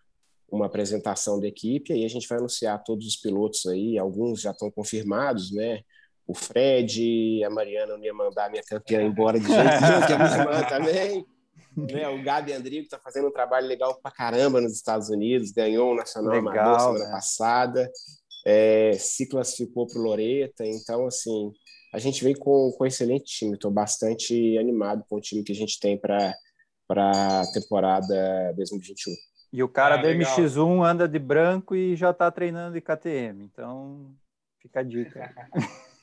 uma apresentação da equipe, aí a gente vai anunciar todos os pilotos aí, alguns já estão confirmados, né? O Fred, a Mariana não ia mandar a minha campeã embora de jeito nenhum, que é a minha irmã [LAUGHS] também. Né? O Gabi Andrigo está fazendo um trabalho legal pra caramba nos Estados Unidos, ganhou o Nacional legal, Amador semana né? passada, é, se classificou para o Loreta, então, assim, a gente vem com, com um excelente time, estou bastante animado com o time que a gente tem para a temporada 2021. E o cara ah, do legal. MX1 anda de branco e já está treinando de KTM. Então, fica a dica.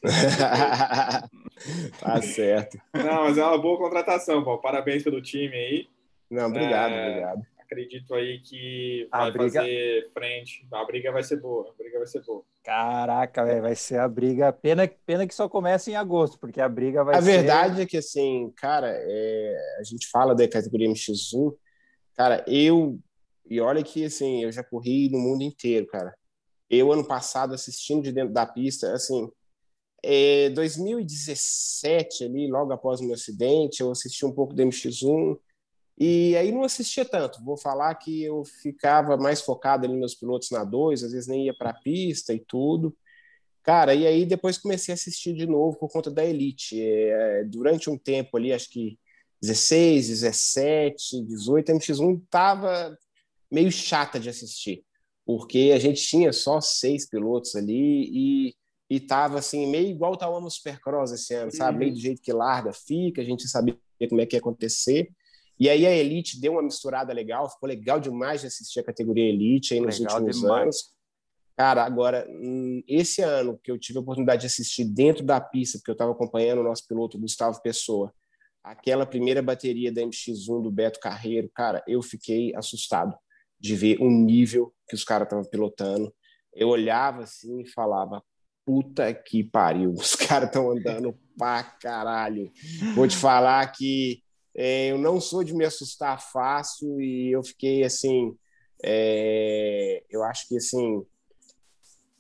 [LAUGHS] tá [LAUGHS] certo. Não, mas é uma boa contratação, Paulo. Parabéns pelo time aí. Não, obrigado, é, obrigado. Acredito aí que vai briga... fazer frente. A briga vai ser boa. A briga vai ser boa. Caraca, véio, vai ser a briga. Pena, pena que só começa em agosto, porque a briga vai a ser. A verdade é que, assim, cara, é... a gente fala da categoria MX1. Cara, eu e olha que, assim, eu já corri no mundo inteiro, cara. Eu, ano passado, assistindo de dentro da pista, assim, é, 2017, ali, logo após o meu acidente, eu assisti um pouco do MX1, e aí não assistia tanto. Vou falar que eu ficava mais focado ali nos pilotos na 2, às vezes nem ia para a pista e tudo. Cara, e aí depois comecei a assistir de novo por conta da Elite. É, durante um tempo ali, acho que 16, 17, 18, a MX1 tava meio chata de assistir, porque a gente tinha só seis pilotos ali e e tava assim meio igual tava no Supercross esse ano, sabe? Meio do uhum. jeito que larga, fica, a gente sabia como é que ia acontecer. E aí a Elite deu uma misturada legal, ficou legal demais de assistir a categoria Elite aí nos legal últimos demais. anos. Cara, agora, hum, esse ano que eu tive a oportunidade de assistir dentro da pista, porque eu estava acompanhando o nosso piloto Gustavo Pessoa, aquela primeira bateria da MX1 do Beto Carreiro, cara, eu fiquei assustado de ver o nível que os caras estavam pilotando. Eu olhava assim e falava: puta que pariu, os [LAUGHS] caras estão andando pra caralho. Vou te falar que eu não sou de me assustar fácil e eu fiquei assim. É, eu acho que assim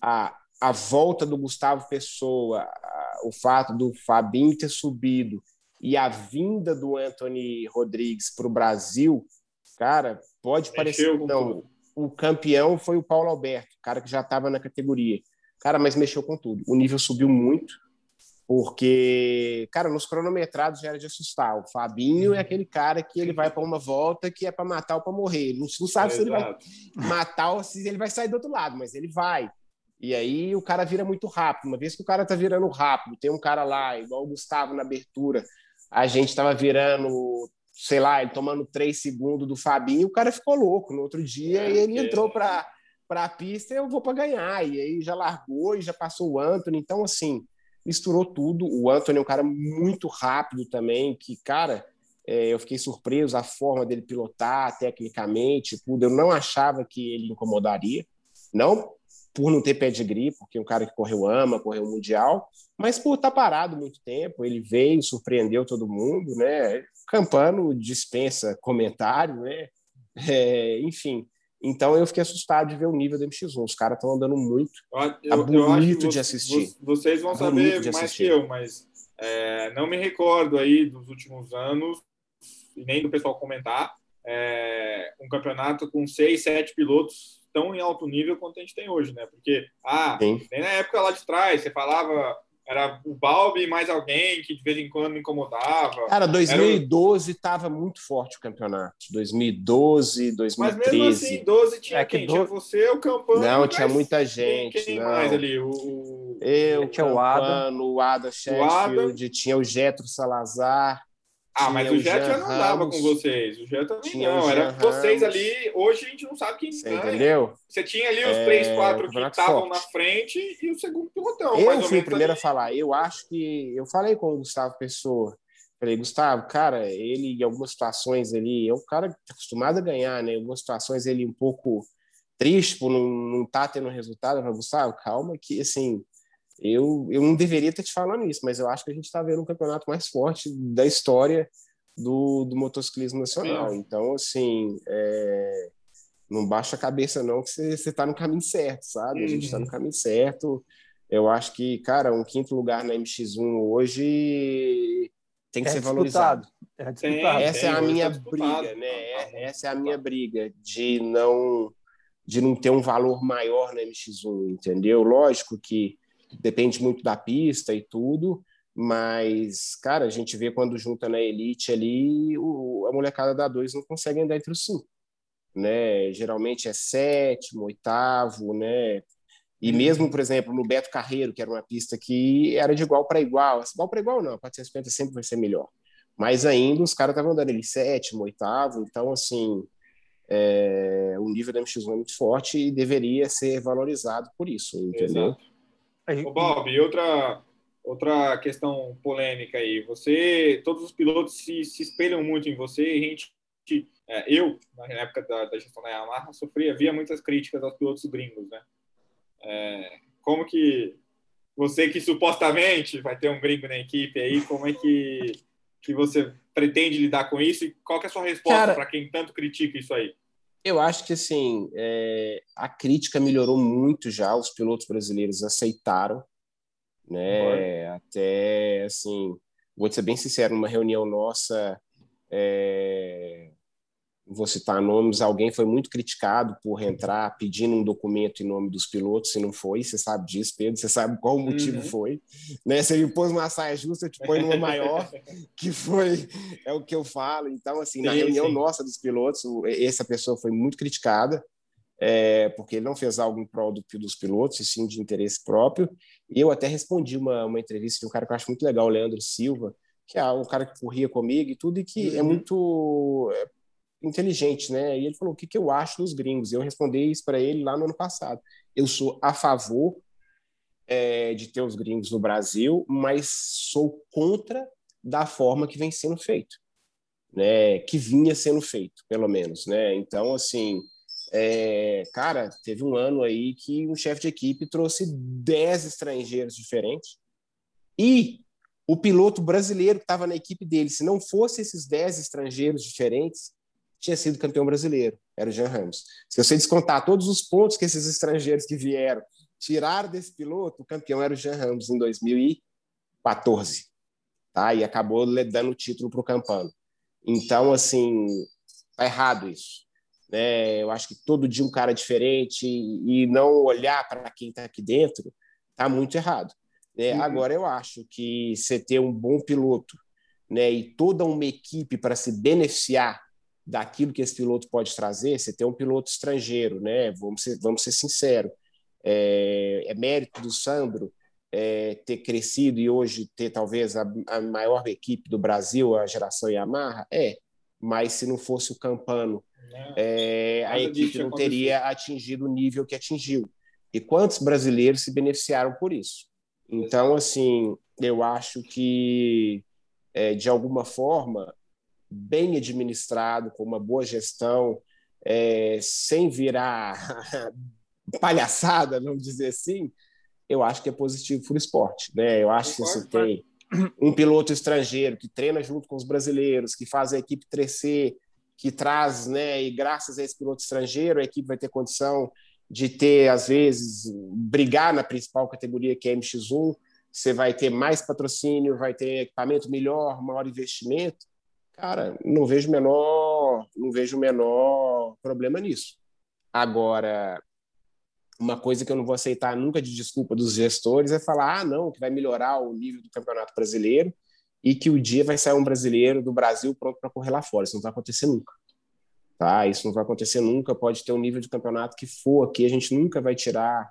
a, a volta do Gustavo Pessoa, a, o fato do Fabinho ter subido e a vinda do Anthony Rodrigues para o Brasil, cara, pode Mexeu parecer não. O campeão foi o Paulo Alberto, cara que já estava na categoria. Cara, mas mexeu com tudo. O nível subiu muito, porque, cara, nos cronometrados já era de assustar. O Fabinho é uhum. aquele cara que ele vai para uma volta que é para matar ou para morrer. Não, não sabe é se ele vai matar ou se ele vai sair do outro lado, mas ele vai. E aí o cara vira muito rápido. Uma vez que o cara tá virando rápido, tem um cara lá, igual o Gustavo na abertura, a gente tava virando, sei lá, ele tomando três segundos do Fabinho, o cara ficou louco. No outro dia é, ele entrou para para a pista, eu vou para ganhar. E aí já largou e já passou o Anthony. Então, assim, misturou tudo. O Anthony é um cara muito rápido também, que, cara, é, eu fiquei surpreso a forma dele pilotar tecnicamente, tudo. Eu não achava que ele incomodaria. Não por não ter pedigree, porque é um cara que correu AMA, correu Mundial, mas por estar parado muito tempo, ele veio, surpreendeu todo mundo, né? Campano dispensa comentário, né? É, enfim, então eu fiquei assustado de ver o nível do MX1. Os caras estão andando muito. Eu, tá eu bonito de assistir. Vocês vão tá saber mais que eu, mas é, não me recordo aí dos últimos anos, e nem do pessoal comentar, é, um campeonato com seis, sete pilotos tão em alto nível quanto a gente tem hoje, né? Porque, ah, Sim. nem na época lá de trás, você falava, era o Balbi mais alguém que de vez em quando incomodava. Cara, 2012 estava muito forte o campeonato. 2012, 2013. Mas mesmo assim, 12 tinha é quem? Do... Tinha você, o Campano. Não, tinha muita gente. Quem, quem mais ali? O... Eu, tinha o Adam. O Adam Sheffield, tinha o Getro Salazar. Ah, mas o Jet já não dava com vocês. O Jet também não. Era Ramos. vocês ali. Hoje a gente não sabe quem Você entendeu? Você tinha ali os é... três, quatro que estavam na frente e o segundo pilotão. Eu fui o primeiro ali. a falar. Eu acho que. Eu falei com o Gustavo Pessoa. Falei, Gustavo, cara, ele em algumas situações ele é um cara acostumado a ganhar, né? Em algumas situações ele um pouco triste por não estar tá tendo resultado. Eu falei, Gustavo, calma, que assim eu, eu não deveria estar te falando isso, mas eu acho que a gente está vendo um campeonato mais forte da história do, do motociclismo nacional. Então, assim, é, não baixa a cabeça não que você está no caminho certo, sabe? A gente está no uhum. caminho certo. Eu acho que, cara, um quinto lugar na MX1 hoje tem que é ser valorizado. É disputado. Essa é a minha tá briga, né? Tá Essa é a minha briga de não de não ter um valor maior na MX1, entendeu? Lógico que depende muito da pista e tudo, mas, cara, a gente vê quando junta na elite ali, o, a molecada da dois não consegue andar entre os cinco, né? Geralmente é sétimo, oitavo, né? E uhum. mesmo, por exemplo, no Beto Carreiro, que era uma pista que era de igual para igual, igual para igual não, a 450 sempre vai ser melhor. Mas ainda os caras estavam andando ali sétimo, oitavo, então, assim, é, o nível da MX1 é muito forte e deveria ser valorizado por isso, entendeu? Exato. Ô, Bob, e outra, outra questão polêmica aí. Você, todos os pilotos se, se espelham muito em você e a gente, é, eu, na época da, da, gestão da Yamaha, sofria, via muitas críticas aos pilotos gringos, né? É, como que você que supostamente vai ter um gringo na equipe aí, como é que, que você pretende lidar com isso e qual é a sua resposta para quem tanto critica isso aí? Eu acho que assim é, a crítica melhorou muito já, os pilotos brasileiros aceitaram, né? Até assim, vou ser bem sincero, numa reunião nossa, é, vou citar nomes, alguém foi muito criticado por entrar pedindo um documento em nome dos pilotos, se não foi, você sabe disso, Pedro, você sabe qual o motivo uhum. foi, né? Você me pôs uma saia justa, eu te põe numa maior, [LAUGHS] que foi, é o que eu falo, então, assim, na sim, reunião sim. nossa dos pilotos, essa pessoa foi muito criticada, é, porque ele não fez algo em prol do, dos pilotos, e sim de interesse próprio, e eu até respondi uma, uma entrevista de um cara que eu acho muito legal, o Leandro Silva, que é um cara que corria comigo e tudo, e que é uhum. é muito inteligente, né? E ele falou: o que, que eu acho dos gringos? Eu respondi isso para ele lá no ano passado. Eu sou a favor é, de ter os gringos no Brasil, mas sou contra da forma que vem sendo feito, né? Que vinha sendo feito, pelo menos, né? Então, assim. É, cara, teve um ano aí que um chefe de equipe trouxe 10 estrangeiros diferentes e o piloto brasileiro que estava na equipe dele, se não fosse esses 10 estrangeiros diferentes, tinha sido campeão brasileiro, era o Jean Ramos. Se você descontar todos os pontos que esses estrangeiros que vieram tiraram desse piloto, o campeão era o Jean Ramos em 2014, tá? E acabou dando o título para o Campano. Então, assim, tá errado isso. Né? Eu acho que todo dia um cara diferente e não olhar para quem está aqui dentro tá muito errado. Né? Uhum. Agora, eu acho que você ter um bom piloto né, e toda uma equipe para se beneficiar daquilo que esse piloto pode trazer, você tem um piloto estrangeiro, né? Vamos ser, vamos ser sinceros. É, é mérito do Sandro é, ter crescido e hoje ter talvez a, a, maior equipe do Brasil, a geração Yamaha? É, mas se não fosse o Campano, é, a equipe não teria atingido o nível que atingiu. E quantos brasileiros se beneficiaram por isso? Então, assim, eu acho que, é, de alguma forma, bem administrado, com uma boa gestão, é, sem virar [LAUGHS] palhaçada, vamos dizer assim, eu acho que é positivo para o esporte. Né? Eu acho que você tem um piloto estrangeiro que treina junto com os brasileiros, que faz a equipe crescer, que traz, né, e graças a esse piloto estrangeiro, a equipe vai ter condição de ter, às vezes, brigar na principal categoria, que é MX1, você vai ter mais patrocínio, vai ter equipamento melhor, maior investimento. Cara, não vejo menor, não vejo menor problema nisso. Agora, uma coisa que eu não vou aceitar nunca de desculpa dos gestores é falar, ah, não, que vai melhorar o nível do Campeonato Brasileiro e que o dia vai sair um brasileiro do Brasil pronto para correr lá fora. Isso não vai acontecer nunca. Tá? Isso não vai acontecer nunca. Pode ter um nível de campeonato que for aqui, a gente nunca vai tirar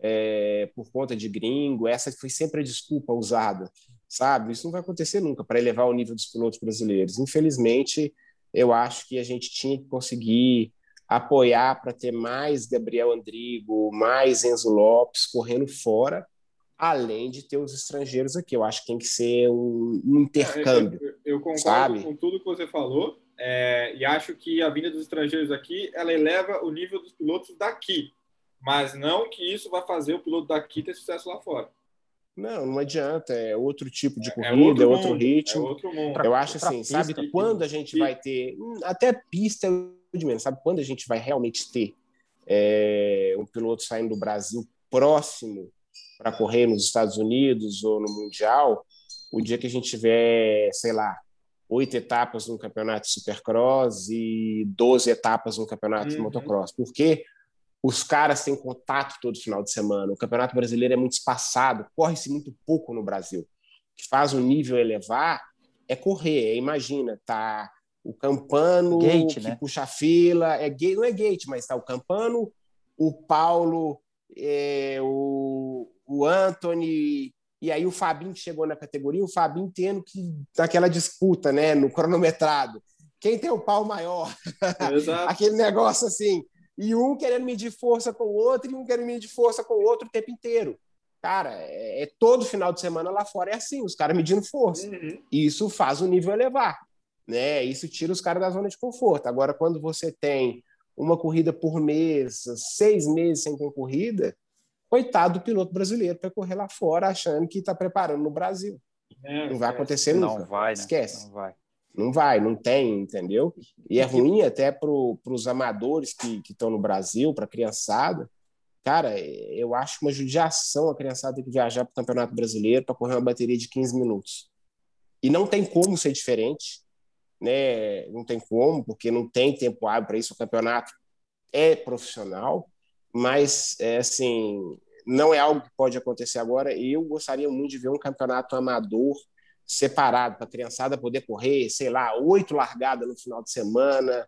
é, por conta de gringo. Essa foi sempre a desculpa usada sabe? Isso não vai acontecer nunca para elevar o nível dos pilotos brasileiros. Infelizmente, eu acho que a gente tinha que conseguir apoiar para ter mais Gabriel Andrigo, mais Enzo Lopes correndo fora, além de ter os estrangeiros aqui. Eu acho que tem que ser um, intercâmbio. eu, eu, concordo sabe? com tudo que você falou é, e acho que a vinda dos estrangeiros aqui ela eleva o nível dos pilotos daqui, mas não que isso vai fazer o piloto daqui ter sucesso lá fora. Não, não adianta, é outro tipo de é, é corrida, é outro, é outro mundo, ritmo. É outro mundo. Eu acho assim, sabe quando a gente vai ter, hum, até pista de menos, sabe quando a gente vai realmente ter é, um piloto saindo do Brasil próximo para correr nos Estados Unidos ou no Mundial, o dia que a gente tiver, sei lá, oito etapas no campeonato de Supercross e 12 etapas no campeonato uhum. de motocross. Por quê? Os caras têm contato todo final de semana. O Campeonato Brasileiro é muito espaçado, corre-se muito pouco no Brasil. O que faz o nível elevar é correr. É, imagina, tá o Campano gate, que né? puxa a fila, é gate, não é gate, mas tá o Campano, o Paulo, é, o, o Anthony, e aí o Fabinho que chegou na categoria, o Fabinho tendo que naquela disputa, né, no cronometrado. Quem tem o pau maior? [LAUGHS] Aquele negócio assim, e um querendo medir força com o outro e um querendo medir força com o outro o tempo inteiro. Cara, é, é todo final de semana lá fora é assim, os caras medindo força. Uhum. E isso faz o nível elevar, né? Isso tira os caras da zona de conforto. Agora, quando você tem uma corrida por mês, seis meses sem ter corrida, coitado do piloto brasileiro para correr lá fora achando que está preparando no Brasil. É, não vai acontecer nunca. Não vai, né? Esquece. Não vai. Não vai, não tem, entendeu? E é ruim até para os amadores que estão no Brasil, para a criançada. Cara, eu acho uma judiação a criançada ter que viajar para o Campeonato Brasileiro para correr uma bateria de 15 minutos. E não tem como ser diferente, né? Não tem como, porque não tem tempo hábil para isso. O campeonato é profissional, mas é assim, não é algo que pode acontecer agora. E eu gostaria muito de ver um campeonato amador separado para a criançada poder correr, sei lá, oito largadas no final de semana,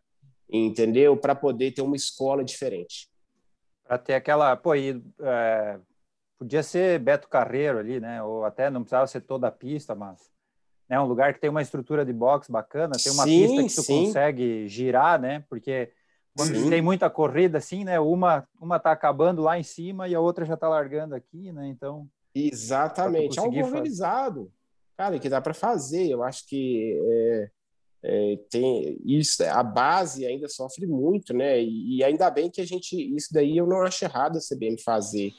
entendeu? Para poder ter uma escola diferente. Para ter aquela, pô, e, é, podia ser Beto Carreiro ali, né? Ou até não precisava ser toda a pista, mas né, um lugar que tem uma estrutura de boxe bacana, tem uma sim, pista que tu sim. consegue girar, né? Porque quando sim. tem muita corrida assim, né? Uma uma tá acabando lá em cima e a outra já tá largando aqui, né? Então Exatamente, algo organizado cara, que dá para fazer. Eu acho que é, é, tem isso, a base ainda sofre muito, né? E, e, ainda bem que a gente, isso daí eu não acho errado a CBM fazer,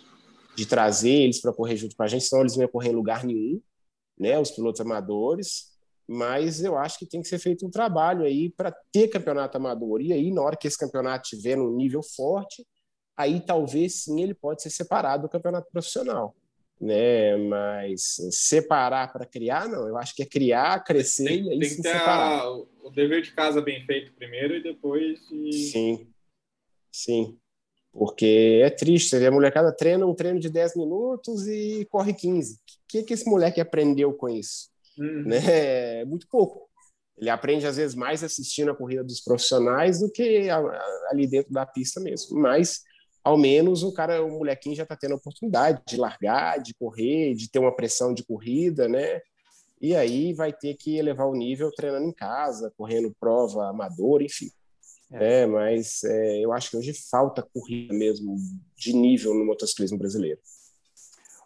de trazer eles para correr junto com a gente, senão eles não iam correr em lugar nenhum, né? Os pilotos amadores. Mas eu acho que tem que ser feito um trabalho aí para ter campeonato amador. E aí, na hora que esse campeonato tiver num nível forte, aí talvez sim ele pode ser separado do campeonato profissional né? Mas separar para criar, não. Eu acho que é criar, crescer tem, e aí tem se que ter separar. A, o dever de casa bem feito primeiro e depois. Sim, sim. Porque é triste, você vê a molecada treina um treino de 10 minutos e corre 15. O que, que esse moleque aprendeu com isso? Uhum. Né? É muito pouco. Ele aprende, às vezes, mais assistindo a corrida dos profissionais do que ali dentro da pista mesmo. Mas ao menos o cara, o molequinho já está tendo a oportunidade de largar, de correr, de ter uma pressão de corrida, né? E aí vai ter que elevar o nível treinando em casa, correndo prova amadora, enfim. É. é mas é, eu acho que hoje falta corrida mesmo de nível no motociclismo brasileiro.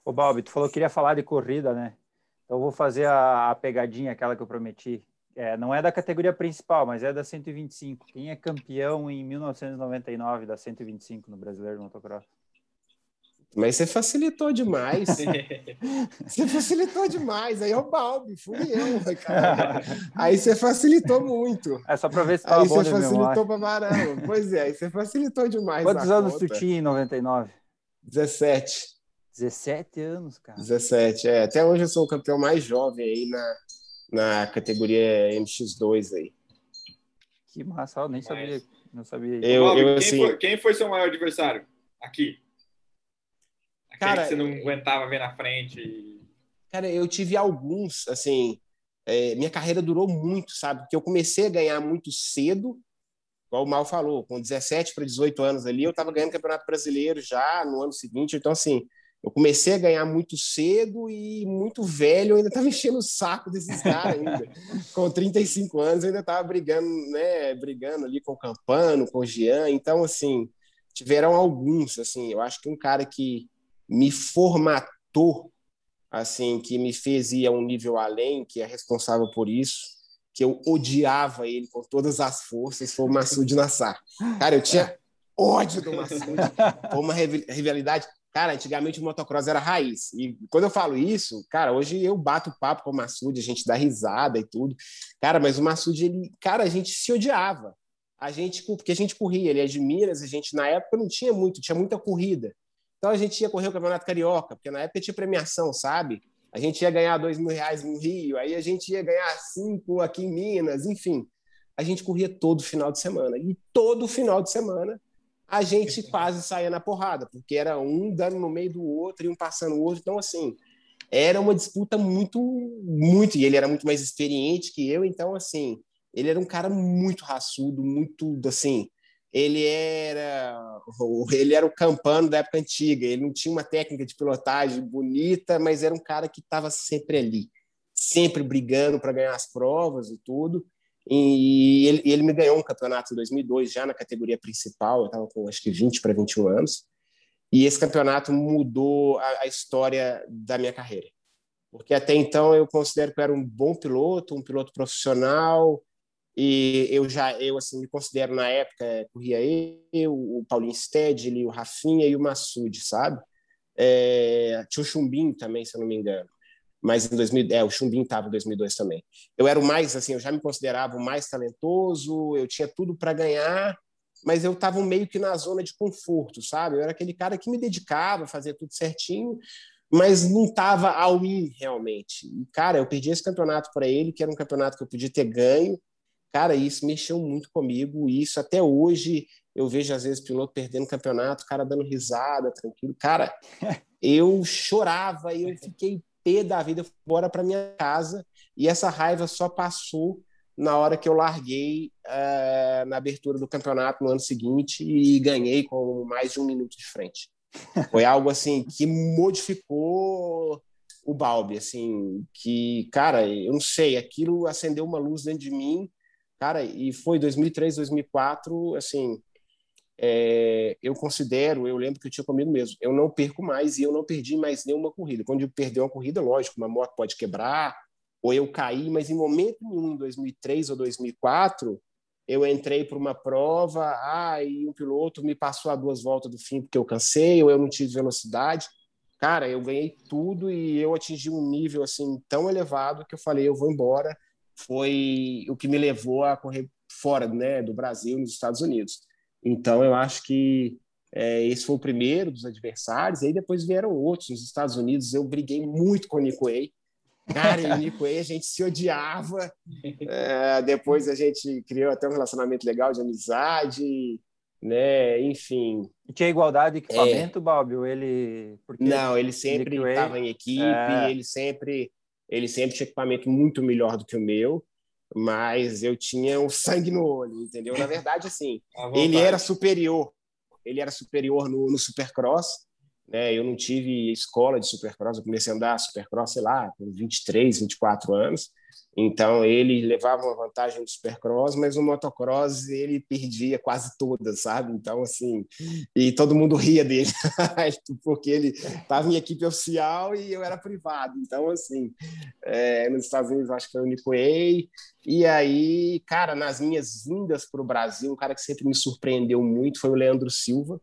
Ô, Balbi, tu falou que queria falar de corrida, né? Então eu vou fazer a, a pegadinha, aquela que eu prometi. É, não é da categoria principal, mas é da 125. Quem é campeão em 1999 da 125 no Brasileiro Motocross? Mas você facilitou demais. [LAUGHS] você facilitou demais. Aí é o Balbi, fui eu. Cara. Aí você facilitou muito. É só para ver se tá Aí você facilitou para caramba. Pois é, aí você facilitou demais. Quantos anos conta. tu tinha em 99? 17. 17 anos, cara. 17, é. Até hoje eu sou o campeão mais jovem aí na, na categoria MX2 aí. Que massa, eu nem Mas... sabia. Não sabia. Eu, eu, quem, assim... foi, quem foi seu maior adversário aqui? Aquele cara, que você não aguentava ver na frente. Cara, eu tive alguns, assim, é, minha carreira durou muito, sabe? Porque eu comecei a ganhar muito cedo, igual o Mal falou, com 17 para 18 anos ali, eu estava ganhando campeonato brasileiro já no ano seguinte, então assim, eu comecei a ganhar muito cedo e muito velho, eu ainda estava [LAUGHS] enchendo o saco desses caras ainda. com 35 anos, eu ainda estava brigando, né, brigando ali com o Campano, com o Jean. Então, assim, tiveram alguns, assim, eu acho que um cara que me formatou, assim, que me fez ir a um nível além, que é responsável por isso, que eu odiava ele com todas as forças, foi o Massoud Nassar. Cara, eu tinha [LAUGHS] ódio do Massoud. Foi uma rivalidade Cara, antigamente o motocross era raiz. E quando eu falo isso, cara, hoje eu bato papo com o Massoud, a gente dá risada e tudo. Cara, mas o Massoud, ele, cara, a gente se odiava. A gente, porque a gente corria, ele é de Minas, a gente na época não tinha muito, tinha muita corrida. Então a gente ia correr o Campeonato Carioca, porque na época tinha premiação, sabe? A gente ia ganhar dois mil reais no Rio, aí a gente ia ganhar cinco aqui em Minas, enfim. A gente corria todo final de semana. E todo final de semana a gente quase saía na porrada, porque era um dando no meio do outro e um passando o outro. Então, assim, era uma disputa muito, muito. E ele era muito mais experiente que eu, então, assim, ele era um cara muito raçudo, muito, assim. Ele era, [LAUGHS] ele era o campano da época antiga. Ele não tinha uma técnica de pilotagem bonita, mas era um cara que estava sempre ali, sempre brigando para ganhar as provas e tudo. E ele, ele, me ganhou um campeonato em 2002, já na categoria principal, eu estava com acho que 20 para 21 anos. E esse campeonato mudou a, a, história da minha carreira. Porque até então eu considero que eu era um bom piloto, um piloto profissional, e eu já eu assim me considero na época corria eu, o Paulinho Stedley, o Rafinha e o Massoud, sabe? É, tinha o Chumbinho também, se eu não me engano. Mas em 2000, é, o Chumbim estava em 2002 também. Eu era o mais, assim, eu já me considerava o mais talentoso, eu tinha tudo para ganhar, mas eu estava meio que na zona de conforto, sabe? Eu era aquele cara que me dedicava, fazia tudo certinho, mas não estava ao in realmente. E, cara, eu perdi esse campeonato para ele, que era um campeonato que eu podia ter ganho. Cara, isso mexeu muito comigo, e isso até hoje eu vejo às vezes piloto perdendo campeonato, cara dando risada, tranquilo. Cara, [LAUGHS] eu chorava eu fiquei pé da vida, fui embora para minha casa e essa raiva só passou na hora que eu larguei uh, na abertura do campeonato no ano seguinte e ganhei com mais de um minuto de frente. Foi algo assim que modificou o Balbi, assim, que, cara, eu não sei, aquilo acendeu uma luz dentro de mim, cara, e foi 2003, 2004, assim, é, eu considero, eu lembro que eu tinha comigo mesmo, eu não perco mais e eu não perdi mais nenhuma corrida. Quando eu perdi uma corrida, lógico, uma moto pode quebrar, ou eu caí, mas em momento nenhum, em 2003 ou 2004, eu entrei para uma prova, ah, e um piloto me passou a duas voltas do fim porque eu cansei, ou eu não tive velocidade. Cara, eu ganhei tudo e eu atingi um nível assim tão elevado que eu falei, eu vou embora. Foi o que me levou a correr fora, né, do Brasil, nos Estados Unidos. Então, eu acho que é, esse foi o primeiro dos adversários, aí depois vieram outros. Nos Estados Unidos, eu briguei muito com o Nico Way. Cara, e o Nico Way, a gente se odiava. É, depois a gente criou até um relacionamento legal de amizade, né? Enfim. E tinha igualdade de equipamento, é... Ele... Porque Não, ele sempre estava em equipe, é... ele sempre ele sempre tinha equipamento muito melhor do que o meu mas eu tinha um sangue no olho, entendeu? Na verdade, assim, [LAUGHS] ele era superior, ele era superior no, no Supercross, né? Eu não tive escola de Supercross, eu comecei a andar Supercross, sei lá, com 23, 24 anos, então ele levava uma vantagem no Supercross, mas no motocross ele perdia quase todas, sabe? Então assim, e todo mundo ria dele, [LAUGHS] porque ele estava em equipe oficial e eu era privado. Então assim, é, nos Estados Unidos acho que foi o Nico e aí, cara, nas minhas vindas para o Brasil, um cara que sempre me surpreendeu muito foi o Leandro Silva,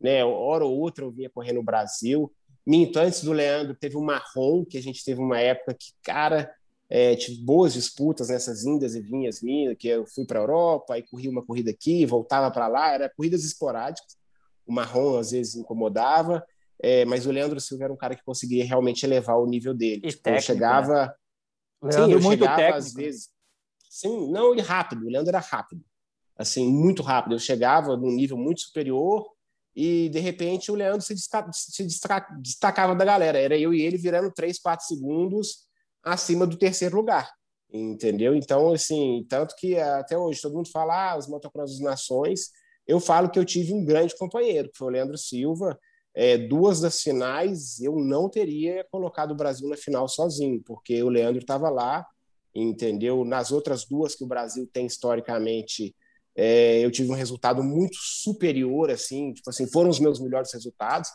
né? Hora ou outra eu vinha correr no Brasil. Minto, antes do Leandro, teve o Marrom, que a gente teve uma época que, cara, é, tive boas disputas nessas indas e vinhas minhas, que eu fui para a Europa e corri uma corrida aqui, voltava para lá, era corridas esporádicas. O Marrom às vezes incomodava, é, mas o Leandro Silva era um cara que conseguia realmente elevar o nível dele. Tipo, técnico, eu chegava, né? Leandro sim, eu muito chegava técnico. às vezes, sim, não e rápido. O Leandro era rápido, assim muito rápido. Eu chegava num nível muito superior e de repente o Leandro se, destaca, se destacava da galera. Era eu e ele virando três, quatro segundos acima do terceiro lugar, entendeu? Então, assim, tanto que até hoje todo mundo fala ah, os motocross das nações, eu falo que eu tive um grande companheiro, que foi o Leandro Silva. É, duas das finais eu não teria colocado o Brasil na final sozinho, porque o Leandro estava lá, entendeu? Nas outras duas que o Brasil tem historicamente, é, eu tive um resultado muito superior, assim, tipo assim, foram os meus melhores resultados,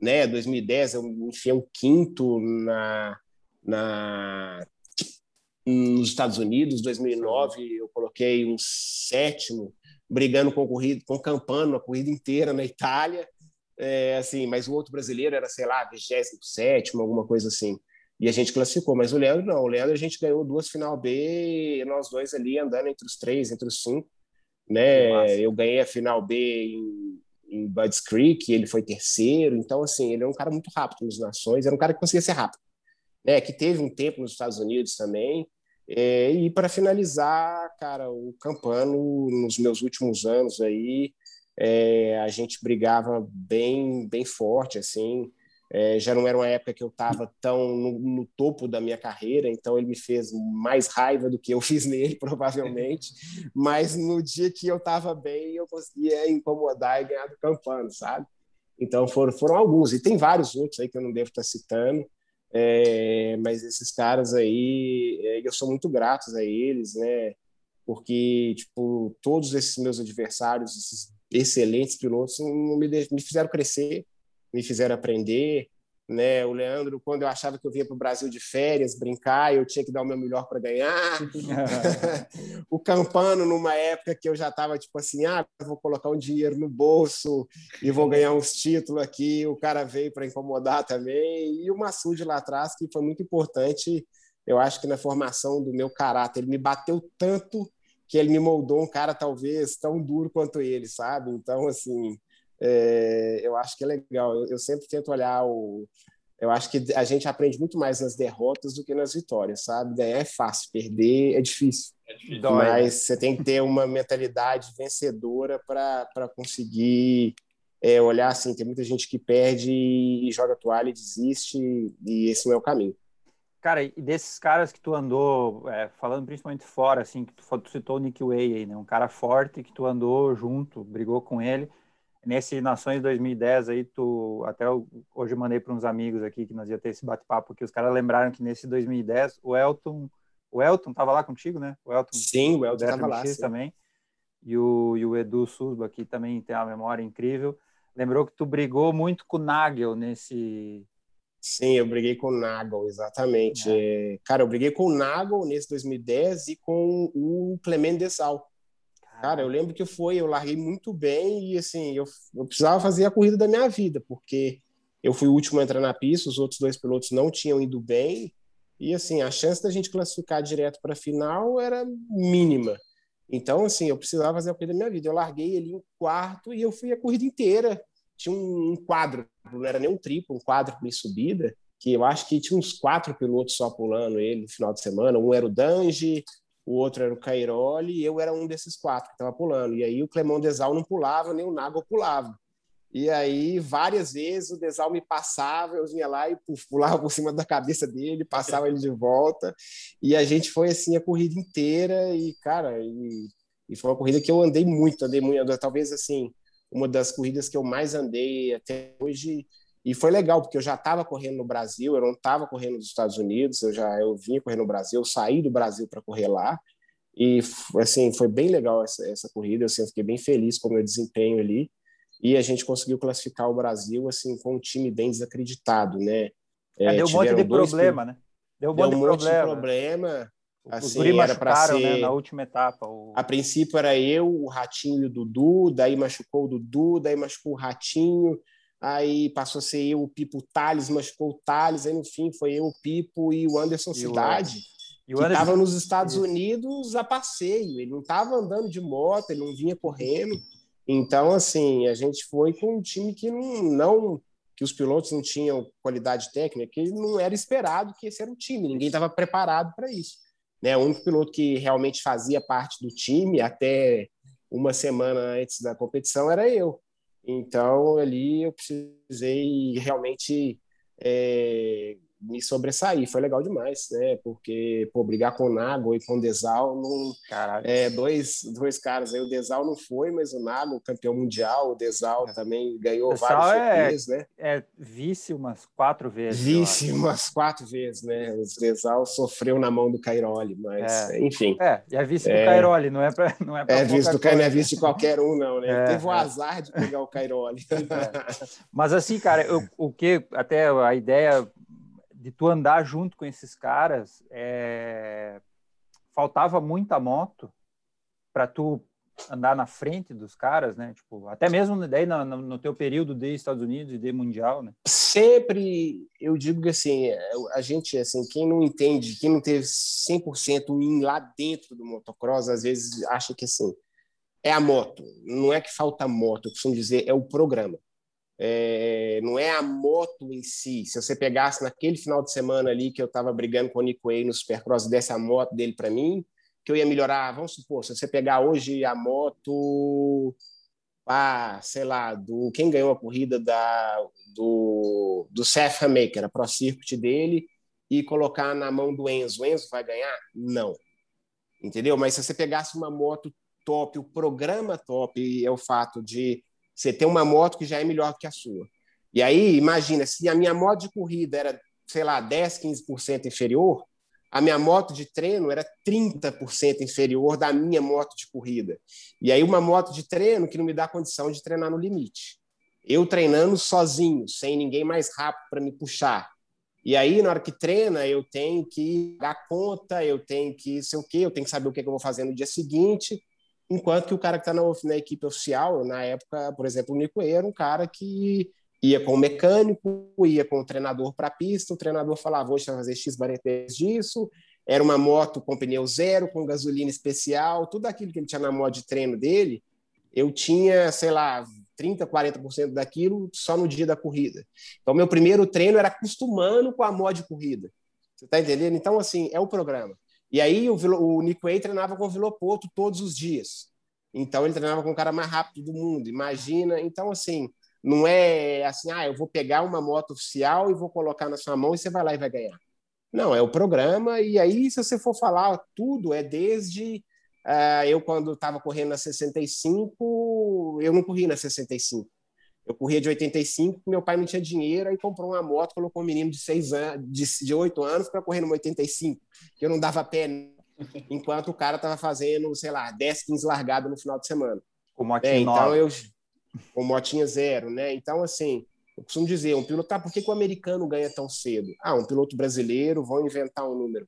né? 2010 eu enfiei um quinto na na nos Estados Unidos, 2009 eu coloquei um sétimo, brigando com corrida, com Campano a corrida inteira na Itália, é, assim, mas o outro brasileiro era, sei lá, 27 alguma coisa assim. E a gente classificou, mas o Leandro não. O Leandro a gente ganhou duas final B, nós dois ali andando entre os três, entre os cinco. Né? Eu ganhei a final B em, em Budds Creek, ele foi terceiro. Então, assim, ele é um cara muito rápido nas nações, era um cara que conseguia ser rápido né, que teve um tempo nos Estados Unidos também. É, e para finalizar, cara, o Campano, nos meus últimos anos aí, é, a gente brigava bem, bem forte, assim. É, já não era uma época que eu estava tão no, no, topo da minha carreira, então ele me fez mais raiva do que eu [LAUGHS] fiz nele, provavelmente. [LAUGHS] Mas no dia que eu estava bem, eu conseguia incomodar e ganhar do Campano, sabe? Então foram, foram alguns, e tem vários outros aí que eu não devo estar citando. É, mas esses caras aí, é, eu sou muito grato a eles, né? Porque, tipo, todos esses meus adversários, esses excelentes pilotos, me, me fizeram crescer, me fizeram aprender, né? O Leandro, quando eu achava que eu vinha para o Brasil de férias brincar, eu tinha que dar o meu melhor para ganhar. [LAUGHS] o Campano, numa época que eu já estava tipo assim, ah, vou colocar um dinheiro no bolso e vou ganhar uns títulos aqui. O cara veio para incomodar também. E o Massude lá atrás, que foi muito importante, eu acho que na formação do meu caráter. Ele me bateu tanto que ele me moldou um cara talvez tão duro quanto ele, sabe? Então, assim, é, eu acho que é legal. Eu, eu, sempre tento olhar o. Eu acho que a gente aprende muito mais nas derrotas do que nas vitórias, sabe? Ganhar é fácil, perder é difícil. É difícil. Mas né? você tem que ter uma mentalidade vencedora para conseguir é, olhar assim. Tem muita gente que perde e joga toalha e desiste, e esse não é o caminho. Cara, e desses caras que tu andou, é, falando principalmente fora, assim, que tu, tu citou o Nick Way aí, né? Um cara forte que tu andou junto, brigou com ele nesse Nações 2010 aí, tu até hoje mandei para uns amigos aqui que nós ia ter esse bate-papo que os caras lembraram que nesse 2010 o Elton, o Elton tava lá contigo, né? O Elton. Sim, o Elton tava lá, sim. também. E o, e o Edu Susba aqui também tem uma memória incrível. Lembrou que tu brigou muito com o Nagel nesse Sim, eu briguei com o Nagel, exatamente. É. Cara, eu briguei com o Nagel nesse 2010 e com o Clemente Dessal. Cara, eu lembro que foi, eu larguei muito bem e assim, eu, eu precisava fazer a corrida da minha vida, porque eu fui o último a entrar na pista, os outros dois pilotos não tinham ido bem, e assim, a chance da gente classificar direto para a final era mínima. Então, assim, eu precisava fazer a corrida da minha vida. Eu larguei ele em quarto e eu fui a corrida inteira. Tinha um, quadro, não era nem um triplo, um quadro em subida, que eu acho que tinha uns quatro pilotos só pulando ele no final de semana. Um era o Dange, o outro era o Cairoli, e eu era um desses quatro que estava pulando. E aí o Clemão Desal não pulava, nem o Nago pulava. E aí, várias vezes, o Desal me passava, eu vinha lá e puf, pulava por cima da cabeça dele, passava ele de volta. E a gente foi assim a corrida inteira. E, cara, e, e foi uma corrida que eu andei muito, andei muito. Talvez, assim, uma das corridas que eu mais andei até hoje e foi legal, porque eu já estava correndo no Brasil, eu não estava correndo nos Estados Unidos, eu já eu vinha correndo no Brasil, eu saí do Brasil para correr lá. E assim, foi bem legal essa, essa corrida, assim, eu fiquei bem feliz com o meu desempenho ali. E a gente conseguiu classificar o Brasil assim com um time bem desacreditado, né? É, deu um monte de problema, né? Deu um monte, deu um de, problema. de problema. Assim, era para ser né, na última etapa. O... A princípio era eu, o Ratinho e o Dudu, daí machucou o Dudu, daí machucou o Ratinho, aí passou a ser eu, o Pipo, Thales, machucou o Thales, aí no fim foi eu, o Pipo e o Anderson e Cidade, o... que estava nos Estados Unidos a passeio, ele não estava andando de moto, ele não vinha correndo, então, assim, a gente foi com um time que não, não que os pilotos não tinham qualidade técnica, que não era esperado que esse era o time, ninguém estava preparado para isso. Né? O único piloto que realmente fazia parte do time até uma semana antes da competição era eu. Então, ali eu precisei realmente é, me sobressair. Foi legal demais, né? Porque, pô, brigar com o Nago e com o Desal, não, é, dois, dois caras aí. O Desal não foi, mas o Nago, campeão mundial, o Desal é. também ganhou vários é, GPs, né? É vice umas quatro vezes. Vice umas quatro vezes, né? O Desal sofreu na mão do Cairoli, mas, é. enfim. É, e é vice do é. Cairoli, não é para não é, é vice do Cairoli, não é vice de qualquer um, não, né? [LAUGHS] É, Teve o azar de pegar o Cairoli. [LAUGHS] Mas assim, cara, eu, o que até a ideia de tu andar junto com esses caras, é... faltava muita moto para tu andar na frente dos caras, né? Tipo, até mesmo daí no, no, teu período de Estados Unidos e de mundial, né? Sempre eu digo que assim, a gente assim, quem não entende, quem não teve 100% em lá dentro do motocross, às vezes acha que assim, é a moto, não é que falta moto, eu costumo dizer, é o programa. É, não é a moto em si. Se você pegasse naquele final de semana ali que eu estava brigando com o Nico Way no Supercross e desse a moto dele para mim, que eu ia melhorar. Vamos supor, se você pegar hoje a moto, ah, sei lá, do quem ganhou a corrida da, do, do Seth Maker, a Pro Circuit dele, e colocar na mão do Enzo, o Enzo vai ganhar? Não. Entendeu? Mas se você pegasse uma moto top, o programa top é o fato de você tem uma moto que já é melhor que a sua. E aí, imagina, se a minha moto de corrida era, sei lá, 10, 15% inferior, a minha moto de treino era 30% inferior da minha moto de corrida. E aí, uma moto de treino que não me dá condição de treinar no limite. eu treinando sozinho, sem ninguém mais rápido para me puxar. E aí, na hora que treina, eu tenho que dar conta, eu tenho que sei o quê, eu tenho que saber o que, eu vou fazer no dia seguinte. Enquanto que o cara que está na, na, equipe oficial, na época, por exemplo, o Nico era um cara que ia com o mecânico, ia com o treinador para a pista, o treinador falava, hoje vai fazer X baretes disso, era uma moto com pneu zero, com gasolina especial, tudo aquilo que ele tinha na moto de treino dele, eu tinha, sei lá, 30%, 40% daquilo só no dia da corrida. Então, meu primeiro treino era acostumando com a moto de corrida. Você está entendendo? Então, assim, é o programa. E aí, o, o Nico Way treinava com o Vilopoto todos os dias. Então, ele treinava com o cara mais rápido do mundo. Imagina. Então, assim, não é assim, ah, eu vou pegar uma moto oficial e vou colocar na sua mão e você vai lá e vai ganhar. Não, é o programa. E aí, se você for falar tudo, é desde Uh, eu, quando estava correndo na 65, eu não corri na 65. Eu corria de 85, meu pai não tinha dinheiro, aí comprou uma moto, colocou um menino de seis anos, de, de 8 anos para correr no 85, que eu não dava pé, [LAUGHS] enquanto o cara estava fazendo, sei lá, 10, 15 largadas no final de semana. Com motinha é, então eu Com motinha zero, né? Então, assim, eu costumo dizer, um piloto, tá, por que, que o americano ganha tão cedo? Ah, um piloto brasileiro, vão inventar um número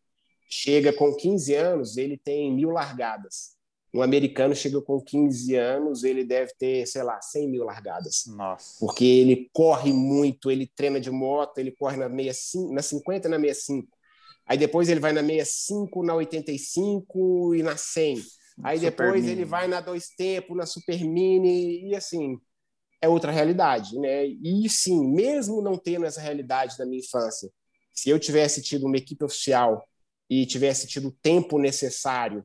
chega com 15 anos, ele tem mil largadas. Um americano chega com 15 anos, ele deve ter, sei lá, 100 mil largadas. Nossa. Porque ele corre muito, ele treina de moto, ele corre na, 65, na 50 e na 65. Aí depois ele vai na 65, na 85 e na 100. Aí Super depois mini. ele vai na dois tempos, na Super Mini, e assim, é outra realidade, né? E sim, mesmo não tendo essa realidade da minha infância, se eu tivesse tido uma equipe oficial e tivesse tido o tempo necessário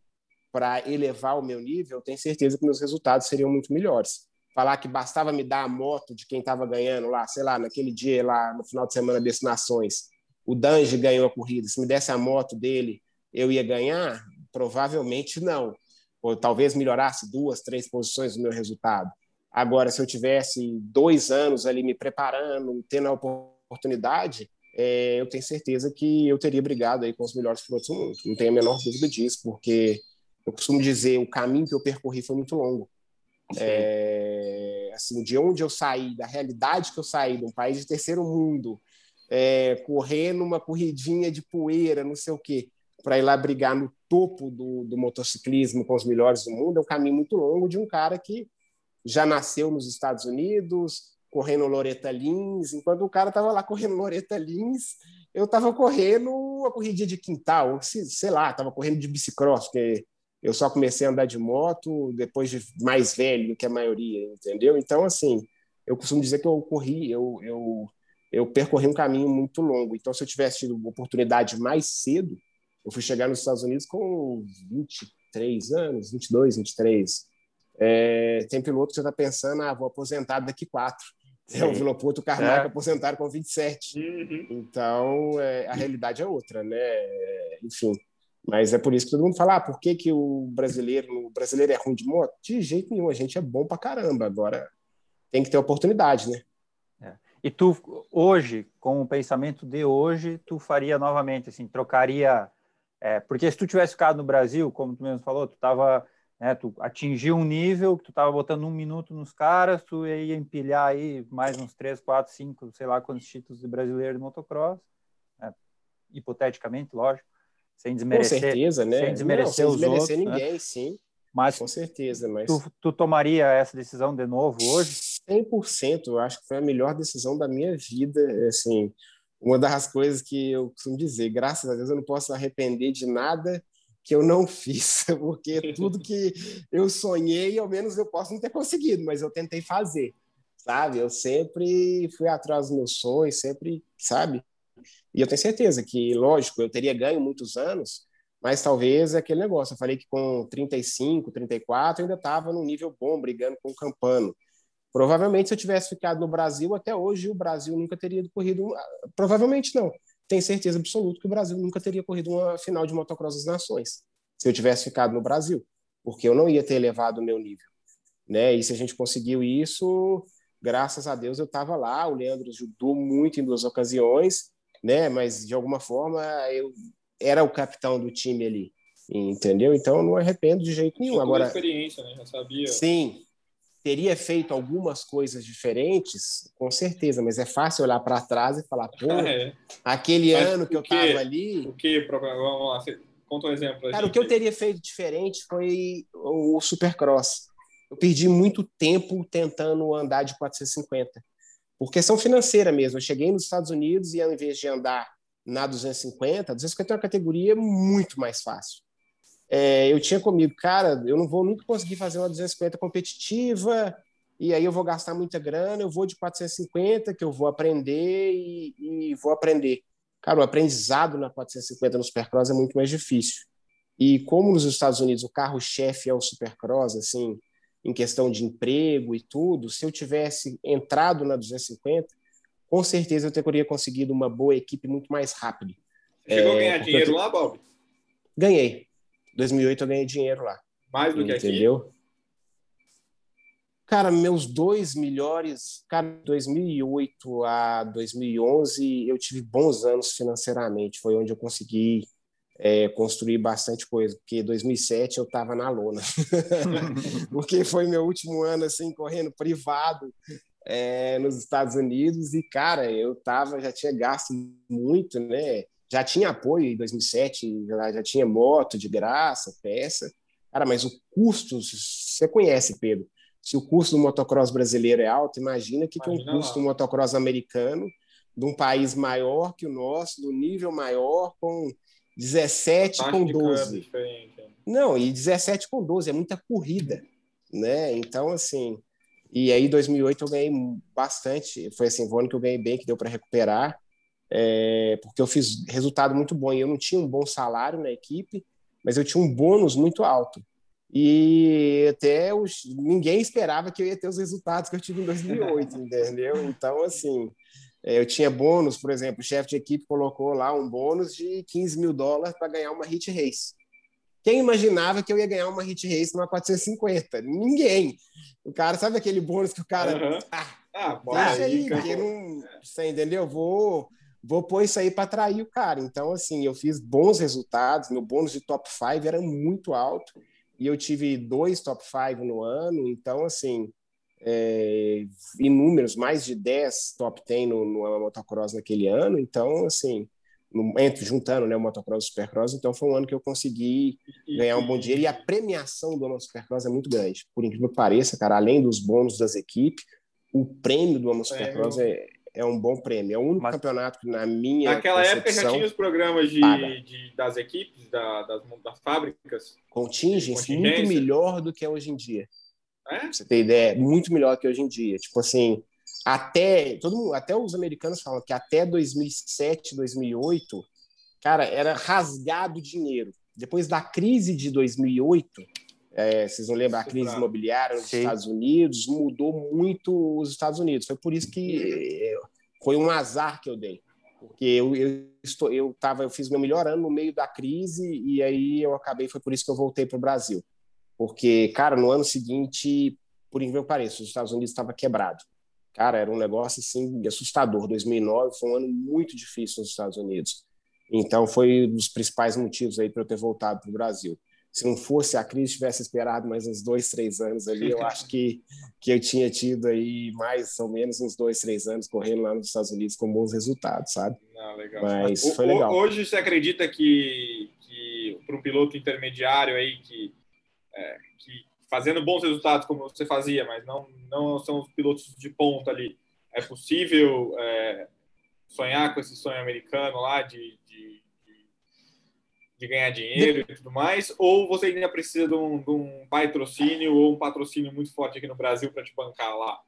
para elevar o meu nível, tenho certeza que meus resultados seriam muito melhores. Falar que bastava me dar a moto de quem estava ganhando lá, sei lá, naquele dia lá no final de semana Destinações, o Dange ganhou a corrida, se me desse a moto dele, eu ia ganhar? Provavelmente não. Ou talvez melhorasse duas, três posições do meu resultado. Agora, se eu tivesse dois anos ali me preparando, tendo a oportunidade, é, eu tenho certeza que eu teria brigado aí com os melhores pilotos do mundo. Não tenho a menor dúvida disso, porque eu costumo dizer, o caminho que eu percorri foi muito longo. É, assim, de onde eu saí, da realidade que eu saí, de um país de terceiro mundo, é, correr numa corridinha de poeira, não sei o quê, para ir lá brigar no topo do, do motociclismo com os melhores do mundo, é um caminho muito longo de um cara que já nasceu nos Estados Unidos, correndo Loreta Lins, enquanto o cara estava lá correndo Loreta Lins, eu estava correndo uma corrida de quintal, sei lá, estava correndo de bicicross, porque eu só comecei a andar de moto depois de mais velho que a maioria, entendeu? Então, assim, eu costumo dizer que eu corri, eu, eu, eu percorri um caminho muito longo. Então, se eu tivesse tido oportunidade mais cedo, eu fui chegar nos Estados Unidos com 23 anos, 22, 23. É, tem piloto que você está pensando, ah, vou aposentar daqui quatro. É, o Vilopoto e o Carmack é. aposentaram com 27. Uhum. Então, é, a realidade é outra, né? Enfim. Mas é por isso que todo mundo fala, ah, por que, que o brasileiro, o brasileiro é ruim de moto? De jeito nenhum, a gente é bom pra caramba. Agora, tem que ter oportunidade, né? É. E tu, hoje, com o pensamento de hoje, tu faria novamente, assim, trocaria... É, porque se tu tivesse ficado no Brasil, como tu mesmo falou, tu estava né? Tu atingiu um nível que tu estava botando um minuto nos caras, tu ia empilhar aí mais uns três, quatro, cinco, sei lá quantos títulos de brasileiro de motocross, né? hipoteticamente, lógico, sem desmerecer, com certeza, né? sem desmerecer Não, sem desmerecer outros, né? ninguém, né? sim. Mas com certeza, mas tu, tu tomaria essa decisão de novo hoje? 100%, eu acho que foi a melhor decisão da minha vida, assim, uma das coisas que eu costumo dizer, graças a Deus eu não posso arrepender de nada que eu não [LAUGHS] fiz, porque tudo que eu sonhei, ao menos eu posso não ter conseguido, mas eu tentei fazer, sabe? Eu sempre fui atrás dos meus sonhos, sempre, sabe? E eu tenho certeza que, lógico, eu teria ganho muitos anos, mas talvez é aquele negócio. Eu falei que com 35, 34, eu ainda estava num nível bom, brigando com o Campano. Provavelmente, se eu tivesse ficado no Brasil, até hoje o Brasil nunca teria corrido. Provavelmente não tenho certeza absoluta que o Brasil nunca teria corrido uma final de motocross das nações se eu tivesse ficado no Brasil, porque eu não ia ter elevado o meu nível, né? E se a gente conseguiu isso, graças a Deus eu estava lá, o Leandro ajudou muito em duas ocasiões, né? Mas de alguma forma eu era o capitão do time ali, entendeu? Então eu não arrependo de jeito nenhum. Agora experiência, né? Já sabia. Sim, teria feito algumas coisas diferentes, com certeza, mas é fácil olhar para trás e falar, pô, [LAUGHS] é. aquele mas ano que eu estava ali. O que? Vamos lá, conta um exemplo. Cara, o que eu teria feito diferente foi o Supercross. Eu perdi muito tempo tentando andar de 450. Por questão financeira mesmo. Eu cheguei nos Estados Unidos e ao invés de andar na 250, a 250 é uma categoria muito mais fácil. É, eu tinha comigo, cara, eu não vou nunca conseguir fazer uma 250 competitiva, e aí eu vou gastar muita grana, eu vou de 450, que eu vou aprender e, e vou aprender. Cara, o aprendizado na 450 no Supercross é muito mais difícil. E como nos Estados Unidos o carro-chefe é o Supercross, assim, em questão de emprego e tudo, se eu tivesse entrado na 250, com certeza eu teria conseguido uma boa equipe muito mais rápido. Chegou é, a ganhar dinheiro lá, Bob? Ganhei. 2008 eu ganhei dinheiro lá. Mais do que aqui? Entendeu? Cara, meus dois melhores, cara, 2008 a 2011, eu tive bons anos financeiramente. Foi onde eu consegui é, construir bastante coisa, porque 2007 eu estava na lona, [LAUGHS] porque foi meu último ano assim correndo privado é, nos Estados Unidos e cara, eu tava já tinha gasto muito, né? Já tinha apoio em 2007, já, já tinha moto de graça, peça, cara, mas o custo, você conhece, Pedro? Se o custo do motocross brasileiro é alto, imagina que, que é um custo do motocross americano de um país maior que o nosso, do nível maior, com 17 com 12. Não, e 17 com 12 é muita corrida, né? Então, assim, e aí 2008 eu ganhei bastante, foi assim, o ano que eu ganhei bem, que deu para recuperar, é, porque eu fiz resultado muito bom e eu não tinha um bom salário na equipe, mas eu tinha um bônus muito alto. E até os, ninguém esperava que eu ia ter os resultados que eu tive em 2008, [LAUGHS] entendeu? Então, assim, é, eu tinha bônus, por exemplo, o chefe de equipe colocou lá um bônus de 15 mil dólares para ganhar uma hit race. Quem imaginava que eu ia ganhar uma hit race numa 450? Ninguém. O cara, sabe aquele bônus que o cara. Uhum. Ah, ah deixa aí, porque não. Você entendeu? Vou, vou pôr isso aí para atrair o cara. Então, assim, eu fiz bons resultados. Meu bônus de top 5 era muito alto. E eu tive dois top 5 no ano. Então, assim, é, inúmeros, mais de 10 top 10 no, no motocross naquele ano. Então, assim, no, entre, juntando né, o motocross e o supercross, então foi um ano que eu consegui ganhar um bom dinheiro. E a premiação do supercross é muito grande. Por incrível que pareça, cara, além dos bônus das equipes, o prêmio do supercross é, é um bom prêmio. É o único Mas, campeonato que, na minha. Naquela época já tinha os programas de, de das equipes, da, das, das fábricas. Contingência, muito melhor do que é hoje em dia. É? Pra você ter ideia, muito melhor que hoje em dia. Tipo assim, até todo mundo, até os americanos falam que até 2007, 2008, cara, era rasgado dinheiro. Depois da crise de 2008, é, vocês não lembram a crise imobiliária nos Sim. Estados Unidos, mudou muito os Estados Unidos. Foi por isso que foi um azar que eu dei. Porque eu, eu, estou, eu, tava, eu fiz meu melhor ano no meio da crise e aí eu acabei, foi por isso que eu voltei para o Brasil. Porque, cara, no ano seguinte, por incrível que pareça, os Estados Unidos estava quebrado. Cara, era um negócio assim assustador. 2009 foi um ano muito difícil nos Estados Unidos. Então, foi um dos principais motivos aí para eu ter voltado para o Brasil. Se não fosse a crise, tivesse esperado mais uns dois, três anos ali, eu acho que, que eu tinha tido aí mais ou menos uns dois, três anos correndo lá nos Estados Unidos com bons resultados, sabe? Ah, legal. Mas foi legal. Hoje você acredita que, que para um piloto intermediário aí que é, que fazendo bons resultados como você fazia, mas não, não são os pilotos de ponta ali. É possível é, sonhar com esse sonho americano lá de, de, de, ganhar dinheiro e tudo mais? Ou você ainda precisa de um, de um patrocínio ou um patrocínio muito forte aqui no Brasil para te bancar lá?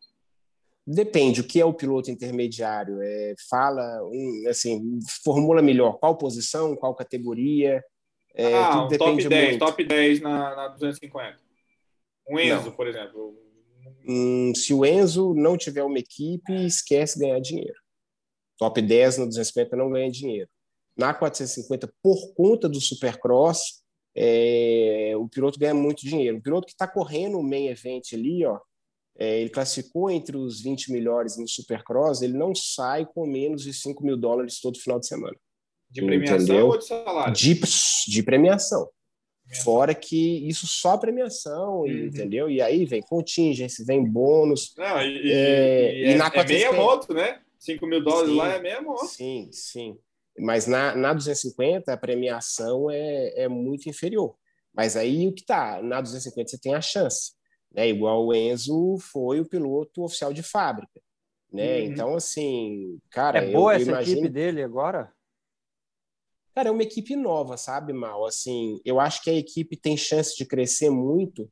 Depende, o que é o piloto intermediário? É, fala, assim, formula melhor qual posição, qual categoria, é, ah, um top 10, muito. top 10 na, na 250. Um Enzo, não. por exemplo. Hum, se o Enzo não tiver uma equipe, esquece ganhar dinheiro. Top 10 na 250 não ganha dinheiro. Na 450, por conta do Supercross, é, o piloto ganha muito dinheiro. O piloto que está correndo o main event ali, ó, é, ele classificou entre os 20 melhores no Supercross, ele não sai com menos de 5 mil dólares todo final de semana. De premiação entendeu? ou de salário? De, de premiação. Fora que isso só premiação, uhum. entendeu? E aí vem contingência, vem bônus. Não, e, é, e, e, e na é, é meia moto, né? 5 mil dólares sim, lá é meia moto. Sim, sim. Mas na, na 250 a premiação é, é muito inferior. Mas aí o que tá? Na 250 você tem a chance. Né? Igual o Enzo foi o piloto oficial de fábrica. Né? Uhum. Então, assim, cara. É boa eu, essa imagino... equipe dele agora? Cara, é uma equipe nova, sabe, Mal? Assim, eu acho que a equipe tem chance de crescer muito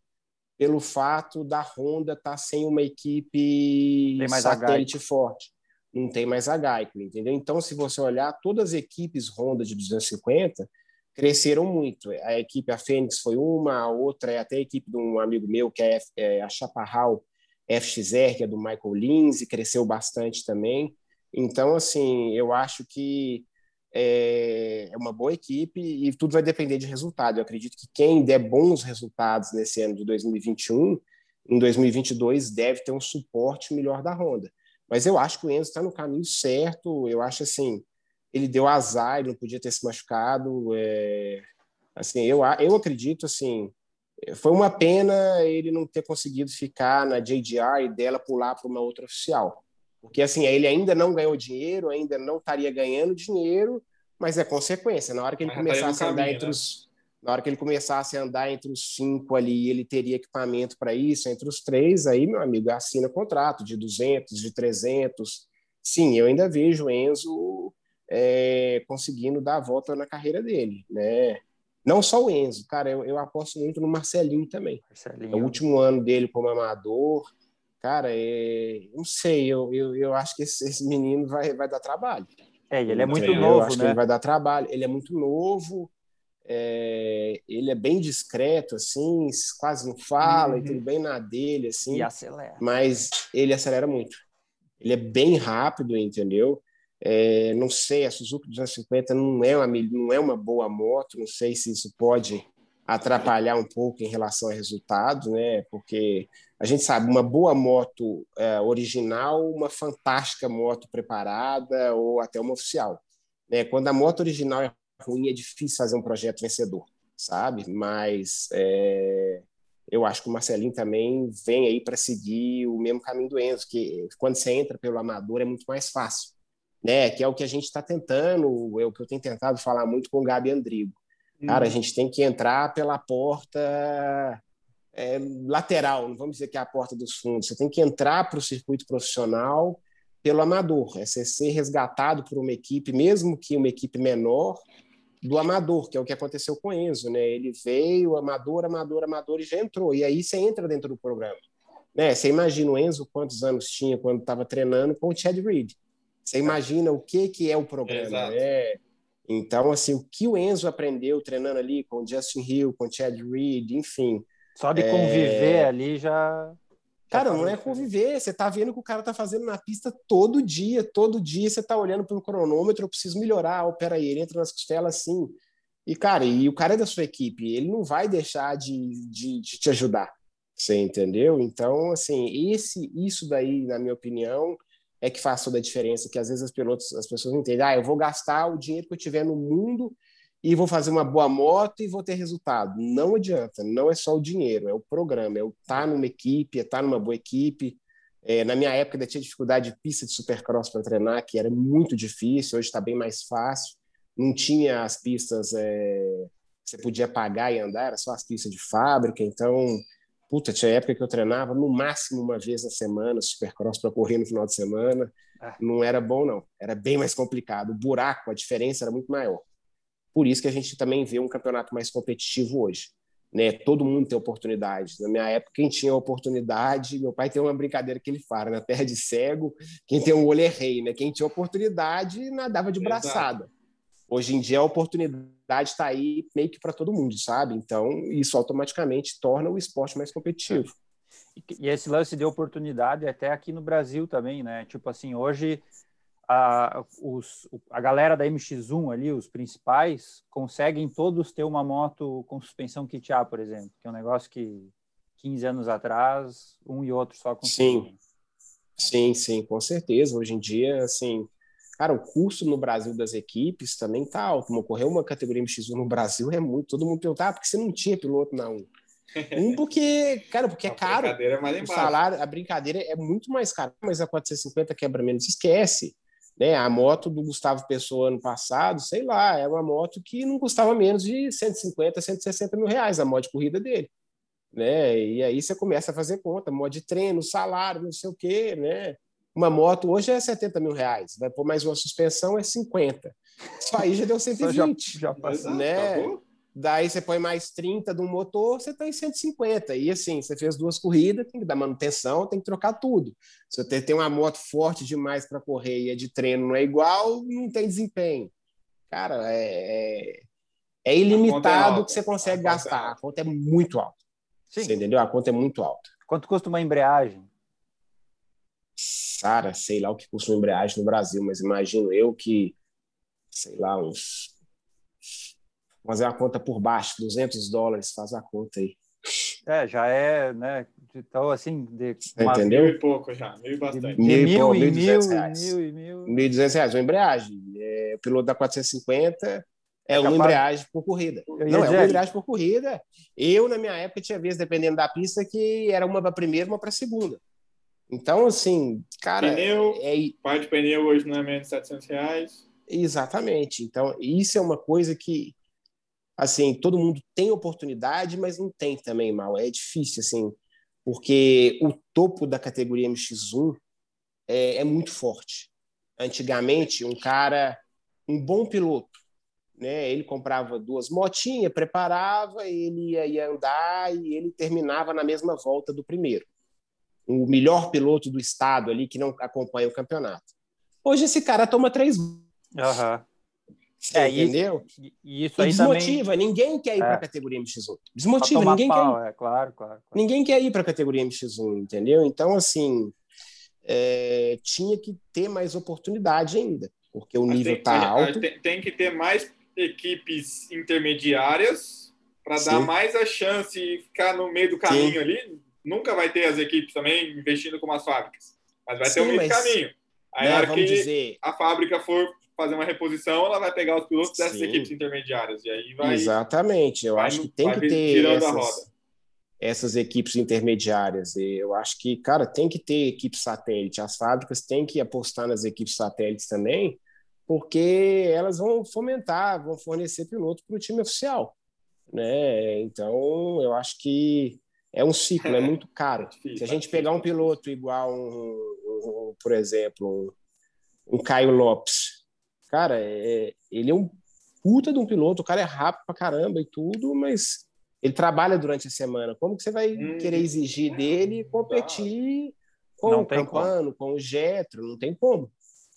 pelo fato da Honda estar tá sem uma equipe satélite forte. Não tem mais a Geico, entendeu? Então, se você olhar, todas as equipes Honda de 250 cresceram muito. A equipe, a Fênix foi uma, a outra é até a equipe de um amigo meu, que é, é a Chaparral FXR, que é do Michael Lindsay, cresceu bastante também. Então, assim, eu acho que é, é uma boa equipe e tudo vai depender de resultado. Eu acredito que quem der bons resultados nesse ano de 2021, em 2022 deve ter um suporte melhor da Honda. Mas eu acho que o Enzo está no caminho certo. Eu acho assim, ele deu azar, ele não podia ter se machucado. É, assim, eu, eu acredito assim, foi uma pena ele não ter conseguido ficar na JDR e dela pular para uma outra oficial. Porque assim, ele ainda não ganhou dinheiro, ainda não estaria ganhando dinheiro, mas é consequência. Na hora que ele mas começasse a andar caminho, entre né? os na hora que ele começasse a andar entre os cinco ali, ele teria equipamento para isso, entre os três, aí, meu amigo, assina contrato de 200, de 300. Sim, eu ainda vejo o Enzo é, conseguindo dar a volta na carreira dele, né? Não só o Enzo, cara, eu, eu aposto muito no Marcelinho também. Marcelinho. É o último ano dele como amador, cara, é, não sei, eu, eu, eu acho que esse, esse menino vai, vai dar trabalho. É, ele é muito eu novo, acho né? Que ele vai dar trabalho. Ele é muito novo, é, ele é bem discreto, assim, quase não fala, uhum. e tudo bem na dele, assim. E acelera. Mas ele acelera muito. Ele é bem rápido, entendeu? É, não sei, a Suzuki 250 não é, uma, não é uma boa moto, não sei se isso pode atrapalhar um pouco em relação a resultados, né? Porque a gente sabe, uma boa moto é, original, uma fantástica moto preparada ou até uma oficial. Né? Quando a moto original é ruim, é difícil fazer um projeto vencedor, sabe? Mas é, eu acho que o Marcelinho também vem aí para seguir o mesmo caminho do Enzo, que quando você entra pelo amador é muito mais fácil né? Que é o que a gente está tentando, é o que eu tenho tentado falar muito com o Gabi Andrigo. Cara, a uhum. gente tem que entrar pela porta é, lateral, não vamos dizer que é a porta dos fundos. Você tem que entrar para o circuito profissional pelo amador, é ser resgatado por uma equipe, mesmo que uma equipe menor, do amador, que é o que aconteceu com o Enzo, né? Ele veio amador, amador, amador e já entrou. E aí você entra dentro do programa. Né? Você imagina o Enzo quantos anos tinha quando estava treinando com o Chad Reed. Você imagina o que, que é o programa, é, Então, assim, o que o Enzo aprendeu treinando ali com o Justin Hill, com o Chad Reed, enfim. Só de conviver é... ali já. Cara, não é conviver, você tá vendo o que o cara tá fazendo na pista todo dia, todo dia você tá olhando pelo cronômetro, eu preciso melhorar, oh, peraí, ele entra nas costelas assim. E, cara, e o cara é da sua equipe, ele não vai deixar de, de, de te ajudar, você entendeu? Então, assim, esse, isso daí, na minha opinião, é que faz toda a diferença, que às vezes as, pilotos, as pessoas não entendem, ah, eu vou gastar o dinheiro que eu tiver no mundo e vou fazer uma boa moto e vou ter resultado. Não adianta, não é só o dinheiro, é o programa, é o estar tá numa equipe, é estar tá numa boa equipe. É, na minha época ainda tinha dificuldade de pista de supercross para treinar, que era muito difícil, hoje está bem mais fácil. Não tinha as pistas é, que você podia pagar e andar, era só as pistas de fábrica, então Puta, tinha época que eu treinava no máximo uma vez na semana, supercross para correr no final de semana. Ah. Não era bom, não. Era bem mais complicado. O buraco, a diferença era muito maior. Por isso que a gente também vê um campeonato mais competitivo hoje. Né? Todo mundo tem oportunidade. Na minha época, quem tinha oportunidade, meu pai tem uma brincadeira que ele fala, na terra de cego, quem tem um olho é rei, né? Quem tinha oportunidade nadava de braçada. Hoje em dia a oportunidade está aí meio que para todo mundo, sabe? Então isso automaticamente torna o esporte mais competitivo. E esse lance de oportunidade até aqui no Brasil também, né? Tipo assim, hoje a, os, a galera da MX1 ali, os principais, conseguem todos ter uma moto com suspensão kit A, por exemplo, que é um negócio que 15 anos atrás um e outro só conseguiam. Sim, sim, sim, com certeza. Hoje em dia, assim, cara, o custo no Brasil das equipes também tá alto. Ocorreu uma categoria MX1 no Brasil é muito. Todo mundo pergunta, ah, porque você não tinha piloto na 1? [LAUGHS] Um, porque, cara, porque é caro. É o salário, a brincadeira é muito mais caro, mas a 450 quebra menos, esquece. Né? A moto do Gustavo Pessoa ano passado, sei lá, é uma moto que não custava menos de 150, 160 mil reais a moto de corrida dele. Né? E aí você começa a fazer conta, moto de treino, salário, não sei o quê, né? Uma moto hoje é 70 mil reais, vai pôr mais uma suspensão, é 50. Isso aí já deu 120. já, já passou, né? Daí você põe mais 30 do motor, você está em 150. E assim, você fez duas corridas, tem que dar manutenção, tem que trocar tudo. Se você tem uma moto forte demais para correr e é de treino não é igual, não tem desempenho. Cara, é, é, é ilimitado o que você consegue a gastar. É a conta é muito alta. Sim. Você entendeu? A conta é muito alta. Quanto custa uma embreagem? Cara, sei lá o que custa uma embreagem no Brasil, mas imagino eu que, sei lá, uns fazer a conta por baixo, 200 dólares, faz a conta aí. É, já é, né? Então, assim, de uma... Entendeu? Mil e pouco já, mil e bastante. De mil, mil, e mil, reais. mil e mil. Mil e duzentos reais, uma embreagem. É, o piloto da 450 é, é uma embreagem por corrida. Não, é uma embreagem por corrida. Eu, na minha época, tinha vezes, dependendo da pista, que era uma para primeira, uma para segunda. Então, assim, cara... Pneu, é... par de pneu hoje não é menos de 700 reais. Exatamente. Então, isso é uma coisa que assim, todo mundo tem oportunidade, mas não tem também mal. É difícil, assim, porque o topo da categoria MX1 é, é muito forte. Antigamente, um cara, um bom piloto, né? Ele comprava duas motinhas, preparava, ele ia, ia andar e ele terminava na mesma volta do primeiro. O melhor piloto do estado ali que não acompanha o campeonato. Hoje esse cara toma três. Uhum. É, entendeu? E, e isso aí desmotiva. Também... Ninguém quer ir é. para a categoria MX1. Desmotiva, ninguém pau, quer ir. É, claro, claro, claro, Ninguém quer ir para a categoria MX1, entendeu? Então, assim, é, tinha que ter mais oportunidade ainda, porque o Mas nível está alto. Tem, tem, que ter mais equipes intermediárias para dar mais a chance de ficar no meio do caminho Sim. ali. Nunca vai ter as equipes também investindo como as fábricas, mas vai Sim, ter um meio mas... caminho. Aí, né, a hora que dizer... a fábrica for fazer uma reposição, ela vai pegar os pilotos Sim. dessas equipes intermediárias. E aí vai. Exatamente. Eu vai, acho que tem que ter essas, essas, equipes intermediárias. Eu acho que, cara, tem que ter equipe satélite. As fábricas têm que apostar nas equipes satélites também, porque elas vão fomentar, vão fornecer pilotos para o time oficial. Né? Então, eu acho que é um ciclo, é muito caro. Se a gente pegar um piloto igual, um, um, um por exemplo, um, um Caio Lopes, cara, é, ele é um puta de um piloto, o cara é rápido pra caramba e tudo, mas ele trabalha durante a semana. Como que você vai hum, querer exigir dele competir com não o Campano, como. com o Getro? Não tem como.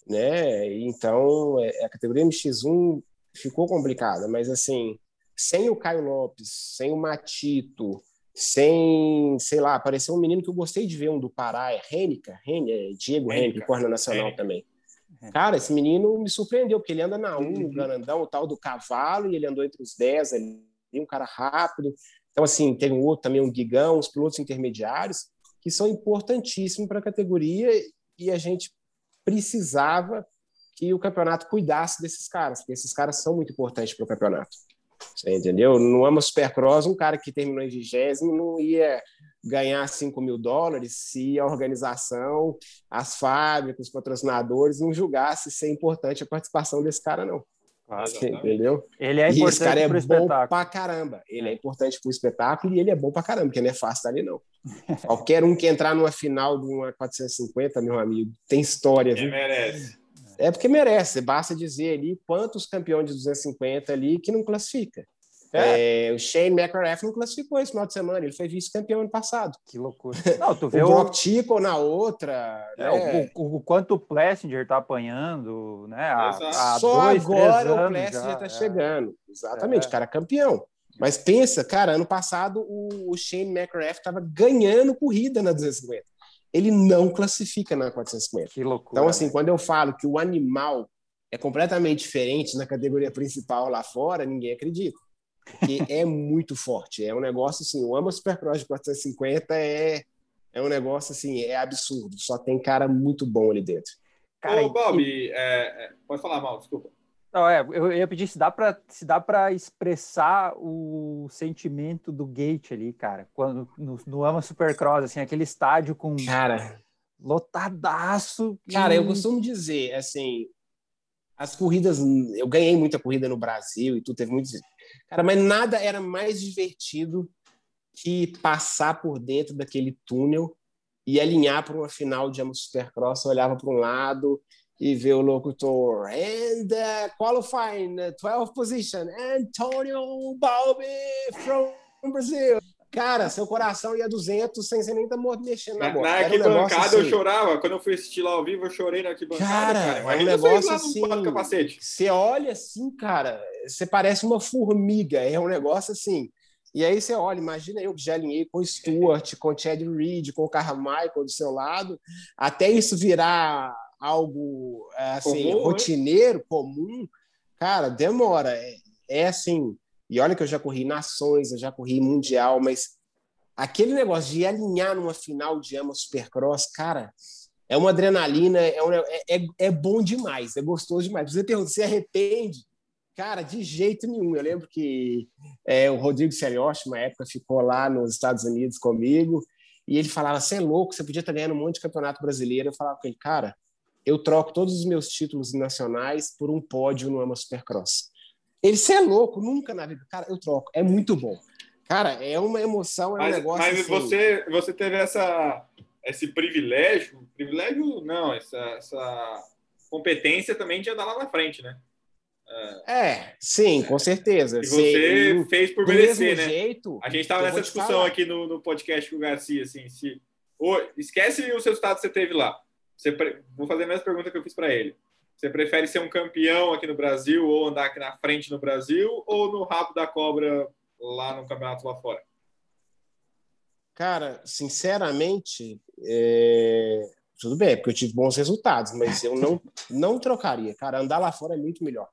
Né? Então, é, a categoria MX1 ficou complicada, mas assim, sem o Caio Lopes, sem o Matito, sem, sei lá, apareceu um menino que eu gostei de ver, um do Pará, é Renica, Ren, é Diego Henrique, corno nacional também. É. Cara, esse menino me surpreendeu, porque ele anda na 1, uhum. o grandão, o tal do cavalo, e ele andou entre os 10 ali, um cara rápido. Então, assim, tem um outro também, um Guigão, os pilotos intermediários, que são importantíssimos para a categoria e a gente precisava que o campeonato cuidasse desses caras, porque esses caras são muito importantes para o campeonato. Você entendeu? No AMA Supercross, um cara que terminou em vigésimo não ia ganhar 5 mil dólares se a organização, as fábricas, os patrocinadores não julgasse ser importante a participação desse cara, não. Claro, entendeu? Ele é importante cara é bom espetáculo. pra caramba. Ele é importante pro espetáculo e ele é bom pra caramba, porque não é fácil ali, não. Qualquer um que entrar numa final de uma 450, meu amigo, tem história. Quem merece. É porque merece. Basta dizer ali quantos campeões de 250 ali que não classifica. É. É, o Shane McGrath não classificou esse final de semana, ele foi vice-campeão ano passado. Que loucura. [LAUGHS] Não, tu vê o Tico na outra. É, né? o, o, o, quanto o Plessinger tá apanhando, né? A, a Só dois, agora o Plessinger tá é. chegando. Exatamente, é. cara campeão. Mas pensa, cara, ano passado o, o Shane McGrath estava ganhando corrida na 250 ele não classifica na 450. Que loucura. Então, assim, né? quando eu falo que o animal é completamente diferente na categoria principal lá fora, ninguém acredita. Porque [LAUGHS] é muito forte. É um negócio assim, o AMA Supercross de 450 é, é um negócio assim, é absurdo. Só tem cara muito bom ali dentro. Cara, Ô, Bob, e... é, é, pode falar mal, desculpa. Não, é, eu ia pedir se dá para se dá para expressar o sentimento do Gate ali, cara, quando no, no Ama Supercross, assim, aquele estádio com cara lotadaço. Cara, e... eu costumo dizer, assim, as corridas, eu ganhei muita corrida no Brasil e tudo teve muito, cara, mas nada era mais divertido que passar por dentro daquele túnel e alinhar para uma final de Ama Supercross, eu olhava para um lado e ver o locutor. And uh, qualifying 12th position, Antonio Balbi from Brazil. Cara, seu coração ia 200 sem você nem estar tá mexendo na, bola. Na arquibancada um assim. eu chorava. Quando eu fui assistir lá ao vivo, eu chorei na arquibancada. Cara, cara. é um negócio assim. Você olha assim, cara, você parece uma formiga. É um negócio assim. E aí você olha, imagina eu que já alinhei com o Stuart, com o Chad Reed, com o Carmichael do seu lado, até isso virar algo é, assim, comum, rotineiro, comum, cara, demora. É, é, assim. E olha que eu já corri nações, eu já corri mundial, mas aquele negócio de alinhar numa final de ama supercross, cara, é uma adrenalina, é, um, é, é, é bom demais, é gostoso demais. Você pergunta, se arrepende? Cara, de jeito nenhum. Eu lembro que é, o Rodrigo Seriotti, uma época, ficou lá nos Estados Unidos comigo e ele falava: Você é louco, você podia estar ganhando um monte de campeonato brasileiro. Eu falava com ele, cara, eu troco todos os meus títulos nacionais por um pódio no Ama Supercross. Ele, você é louco, nunca na vida. Cara, eu troco, é muito bom. Cara, é uma emoção, é mas, um negócio. Mas assim... você, você teve essa, esse privilégio, privilégio não, essa, essa competência também de andar lá na frente, né? É, sim, com certeza. E você fez por merecer, né? Jeito, a gente estava nessa discussão aqui no, no podcast com o Garcia, assim, se, ou, esquece os resultados que você teve lá. Você pre... Vou fazer a mesma pergunta que eu fiz para ele. Você prefere ser um campeão aqui no Brasil ou andar aqui na frente no Brasil ou no rabo da cobra lá no campeonato lá fora? Cara, sinceramente, é... tudo bem, porque eu tive bons resultados, mas eu não, [LAUGHS] não trocaria. Cara, andar lá fora é muito melhor.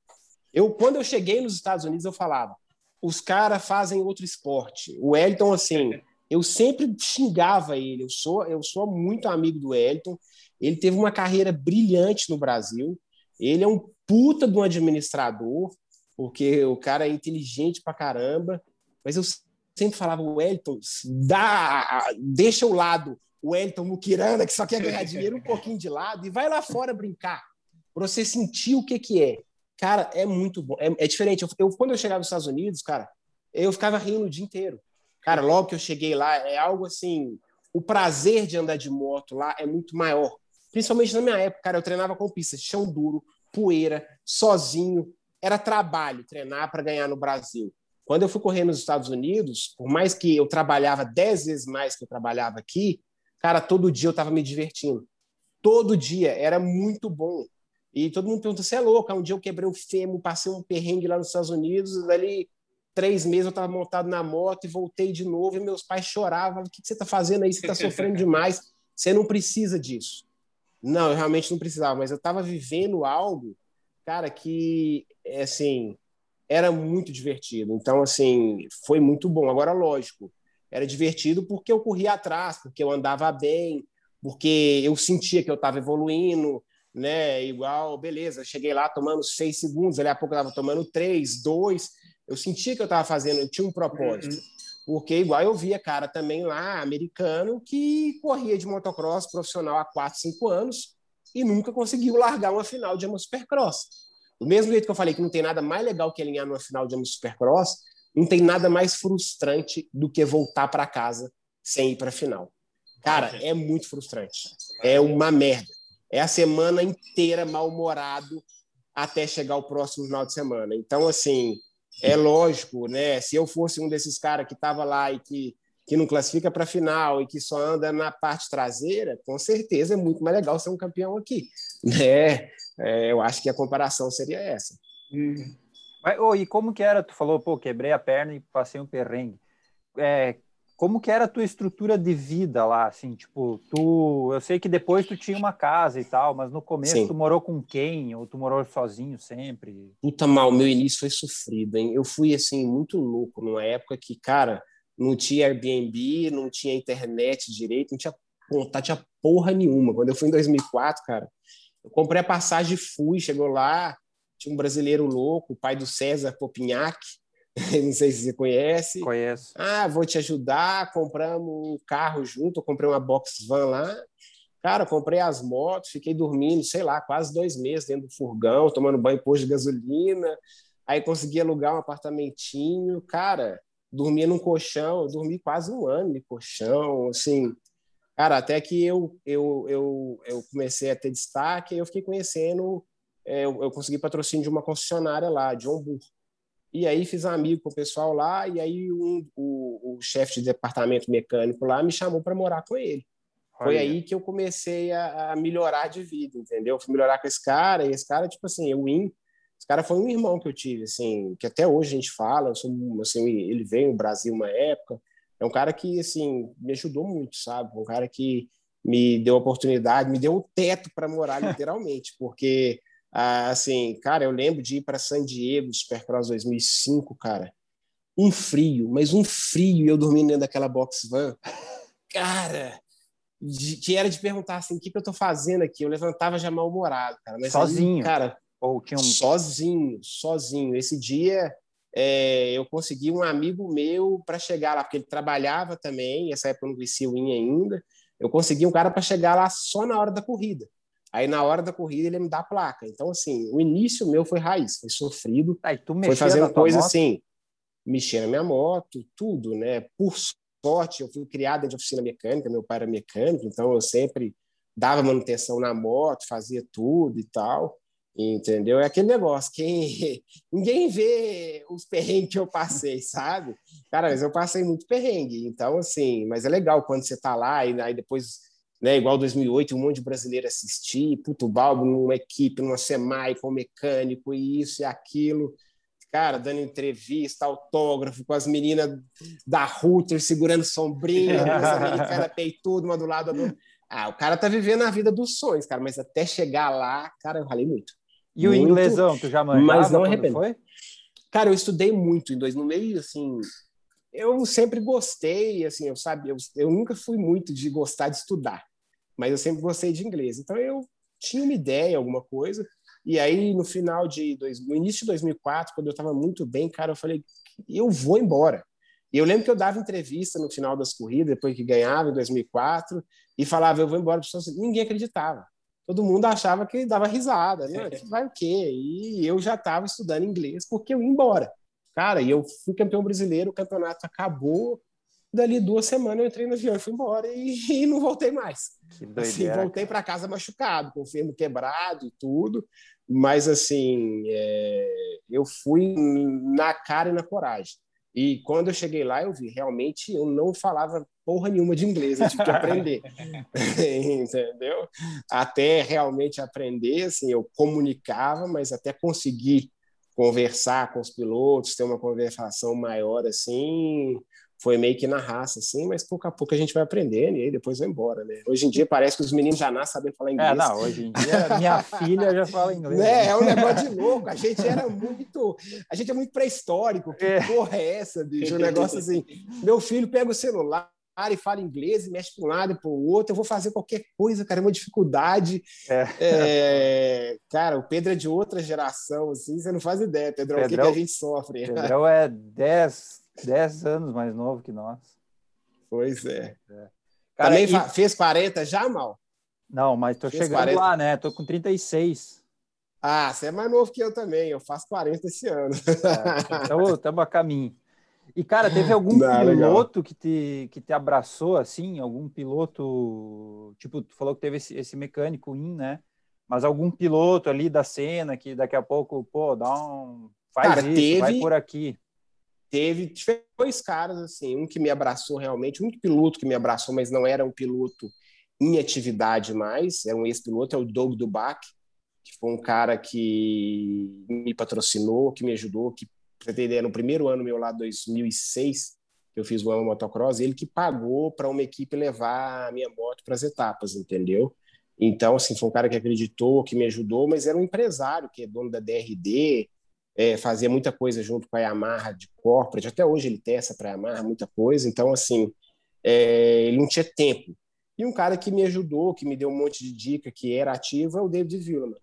Eu, quando eu cheguei nos Estados Unidos, eu falava: os caras fazem outro esporte. O Elton, assim, [LAUGHS] eu sempre xingava ele. Eu sou, eu sou muito amigo do Elton. Ele teve uma carreira brilhante no Brasil. Ele é um puta de um administrador, porque o cara é inteligente pra caramba. Mas eu sempre falava, o Elton, dá, deixa o lado o Elton Mukirana, que só quer ganhar [LAUGHS] dinheiro, um pouquinho de lado, e vai lá fora brincar, para você sentir o que, que é. Cara, é muito bom. É, é diferente. Eu, eu, quando eu chegava nos Estados Unidos, cara, eu ficava rindo o dia inteiro. Cara, logo que eu cheguei lá, é algo assim. O prazer de andar de moto lá é muito maior. Principalmente na minha época, cara, eu treinava com pista, chão duro, poeira, sozinho. Era trabalho treinar para ganhar no Brasil. Quando eu fui correr nos Estados Unidos, por mais que eu trabalhava dez vezes mais que eu trabalhava aqui, cara, todo dia eu estava me divertindo. Todo dia era muito bom. E todo mundo pergunta: você é louco? Um dia eu quebrei o fêmur, passei um perrengue lá nos Estados Unidos, dali três meses eu estava montado na moto e voltei de novo. E meus pais choravam: o que você está fazendo aí? Você está sofrendo [LAUGHS] demais. Você não precisa disso. Não, eu realmente não precisava, mas eu estava vivendo algo, cara, que, é, assim, era muito divertido. Então, assim, foi muito bom. Agora, lógico, era divertido porque eu corria atrás, porque eu andava bem, porque eu sentia que eu estava evoluindo, né? Igual, beleza, cheguei lá tomando seis segundos, daqui a pouco eu estava tomando três, dois. Eu sentia que eu estava fazendo, eu tinha um propósito. Uhum. Porque, igual eu via cara também lá, americano, que corria de motocross profissional há quatro, cinco anos e nunca conseguiu largar uma final de uma supercross. Do mesmo jeito que eu falei que não tem nada mais legal que alinhar numa final de uma supercross, não tem nada mais frustrante do que voltar para casa sem ir para a final. Cara, é muito frustrante. É uma merda é a semana inteira mal-humorado até chegar o próximo final de semana. Então, assim, é lógico, né? Se eu fosse um desses caras que estava lá e que, que não classifica para a final e que só anda na parte traseira, com certeza é muito mais legal ser um campeão aqui. [LAUGHS] Né? É, eu acho que a comparação seria essa. Uhum. Mas, oh, e como que era? Tu falou, pô, quebrei a perna e passei um perrengue. É, como que era a tua estrutura de vida lá, assim, tipo, tu, eu sei que depois tu tinha uma casa e tal, mas no começo Sim. tu morou com quem? Ou tu morou sozinho sempre? Puta mal, meu início foi sofrido, hein? Eu fui, assim, muito louco numa época que, cara, não tinha Airbnb, não tinha internet direito, não tinha contato, tinha porra nenhuma. Quando eu fui em 2004, cara, Eu comprei a passagem e fui, chegou lá, tinha um brasileiro louco, o pai do César Popinhac, [LAUGHS] não sei se você conhece. Conheço. Ah, vou te ajudar, compramos um carro junto, comprei uma box van lá. Cara, comprei as motos, fiquei dormindo, sei lá, quase dois meses dentro do furgão, tomando banho posto de gasolina. Aí consegui alugar um apartamentinho. Cara, dormia num colchão, eu dormi quase um ano de colchão, assim. Cara, até que eu, eu, eu, eu comecei a ter destaque, eu fiquei conhecendo, é, eu, eu consegui patrocínio de uma concessionária lá, John Burr. E aí fiz um amigo com o pessoal lá, e aí um, o, o chefe de departamento mecânico lá me chamou para morar com ele. Olha. Foi aí que eu comecei a, a, melhorar de vida, entendeu? Fui melhorar com esse cara, e esse cara, tipo assim, o Win, esse cara foi um irmão que eu tive, assim, que até hoje a gente fala, sou, assim, ele veio no Brasil uma época, é um cara que, assim, me ajudou muito, sabe? Um cara que me deu oportunidade, me deu o um teto para morar, [LAUGHS] literalmente, porque ah, assim, cara, eu lembro de ir para San Diego, Supercross 2005, cara. Um frio, mas um frio, e eu dormindo dentro daquela box van. [LAUGHS] Cara, de, que era de perguntar assim, o que, que eu tô fazendo aqui? Eu levantava já mal-humorado, cara. Mas sozinho? Aí, cara, Ou tinha um... sozinho, sozinho. Esse dia é, eu consegui um amigo meu para chegar lá, porque ele trabalhava também, essa época eu não conhecia o IN ainda. Eu consegui um cara para chegar lá só na hora da corrida. Aí na hora da corrida ele me dá a placa. Então, assim, o início meu foi raiz, foi sofrido. Aí tu foi fazendo coisa assim, mexer na minha moto, tudo, né? Por sorte, eu fui criado de oficina mecânica, meu pai era mecânico, então eu sempre dava manutenção na moto, fazia tudo e tal. Entendeu? É aquele negócio, quem [LAUGHS] ninguém vê os perrengues que eu passei, [LAUGHS] sabe? Cara, mas eu passei muito perrengue. Então, assim, mas é legal quando você tá lá e aí depois né? Igual 2008, um monte de brasileiro assistir, puto balbo numa equipe, numa SEMAI com mecânico e isso e aquilo. Cara, dando entrevista, autógrafo com as meninas da Router segurando sombrinha, [LAUGHS] as americanas peitudo, uma do lado da outra. Ah, o cara tá vivendo a vida dos sonhos, cara, mas até chegar lá, cara, eu ralei muito. E muito, o inglesão, tu já manjava mas não arrependo. Foi? Cara, eu estudei muito em dois, no meio, assim, eu sempre gostei, assim, eu sabia, eu, eu nunca fui muito de gostar de estudar, mas eu sempre gostei de inglês. Então eu tinha uma ideia, alguma coisa. E aí no final de dois, no início de 2004, quando eu estava muito bem, cara, eu falei, eu vou embora. E eu lembro que eu dava entrevista no final das corridas, depois que ganhava em 2004, e falava, eu vou embora. Ninguém acreditava. Todo mundo achava que dava risada. Né? Vai o quê? E eu já estava estudando inglês porque eu ia embora. Cara, e eu fui campeão brasileiro, o campeonato acabou. Dali duas semanas eu entrei no avião e fui embora e, [LAUGHS] e não voltei mais. Assim, voltei para casa machucado, com o fermo quebrado e tudo. Mas, assim, é, eu fui na cara e na coragem. E quando eu cheguei lá, eu vi, realmente, eu não falava porra nenhuma de inglês, eu tive que aprender. [LAUGHS] [LAUGHS] Entendeu? Até realmente aprender, assim, eu comunicava, mas até conseguir conversar com os pilotos, ter uma conversação maior assim, foi meio que na raça, assim, mas pouco a pouco a gente vai aprendendo e aí depois vai embora, né? Hoje em dia parece que os meninos já nascem sabendo falar é, inglês. É, não, hoje em dia [LAUGHS] minha filha já fala inglês. É, é um negócio de louco, a gente era muito, a gente é muito pré-histórico, que é. porra é essa, bicho? Um negócio assim, meu filho pega o celular, e fala inglês e mexe para um lado e para o outro, eu vou fazer qualquer coisa, cara, é uma dificuldade. É. É, cara, o Pedro é de outra geração, assim, você não faz ideia, Pedro, o que, que, a gente sofre. Pedro é 10, 10 anos mais novo que nós. Pois é. é. Cara, Também e... fez 40 já, mal? Não, mas tô fez chegando 40. lá, né? Tô com 36. Ah, você é mais novo que eu também, eu faço 40 esse ano. É, então [LAUGHS] estamos a caminho. E, cara, teve algum Não, piloto que te, que te abraçou, assim? Algum piloto... Tipo, tu falou que teve esse, esse mecânico in, né? Mas algum piloto ali da cena que daqui a pouco, pô, dá um... Faz cara, isso, teve, vai por aqui. Teve dois caras, assim, um que me abraçou realmente, um piloto que me abraçou, mas não era um piloto em atividade mais, era um ex-piloto, é o Doug Dubac, que foi um cara que me patrocinou, que me ajudou, que ideia, no primeiro ano meu lá, 2006, que eu fiz o ano motocross, ele que pagou para uma equipe levar a minha moto para as etapas, entendeu? Então, assim, foi um cara que acreditou, que me ajudou, mas era um empresário, que é dono da DRD, é, fazia muita coisa junto com a Yamaha de corporate, até hoje ele testa para a Yamaha muita coisa, então, assim, é, ele não tinha tempo. E um cara que me ajudou, que me deu um monte de dica, que era ativo, é o David Villeman.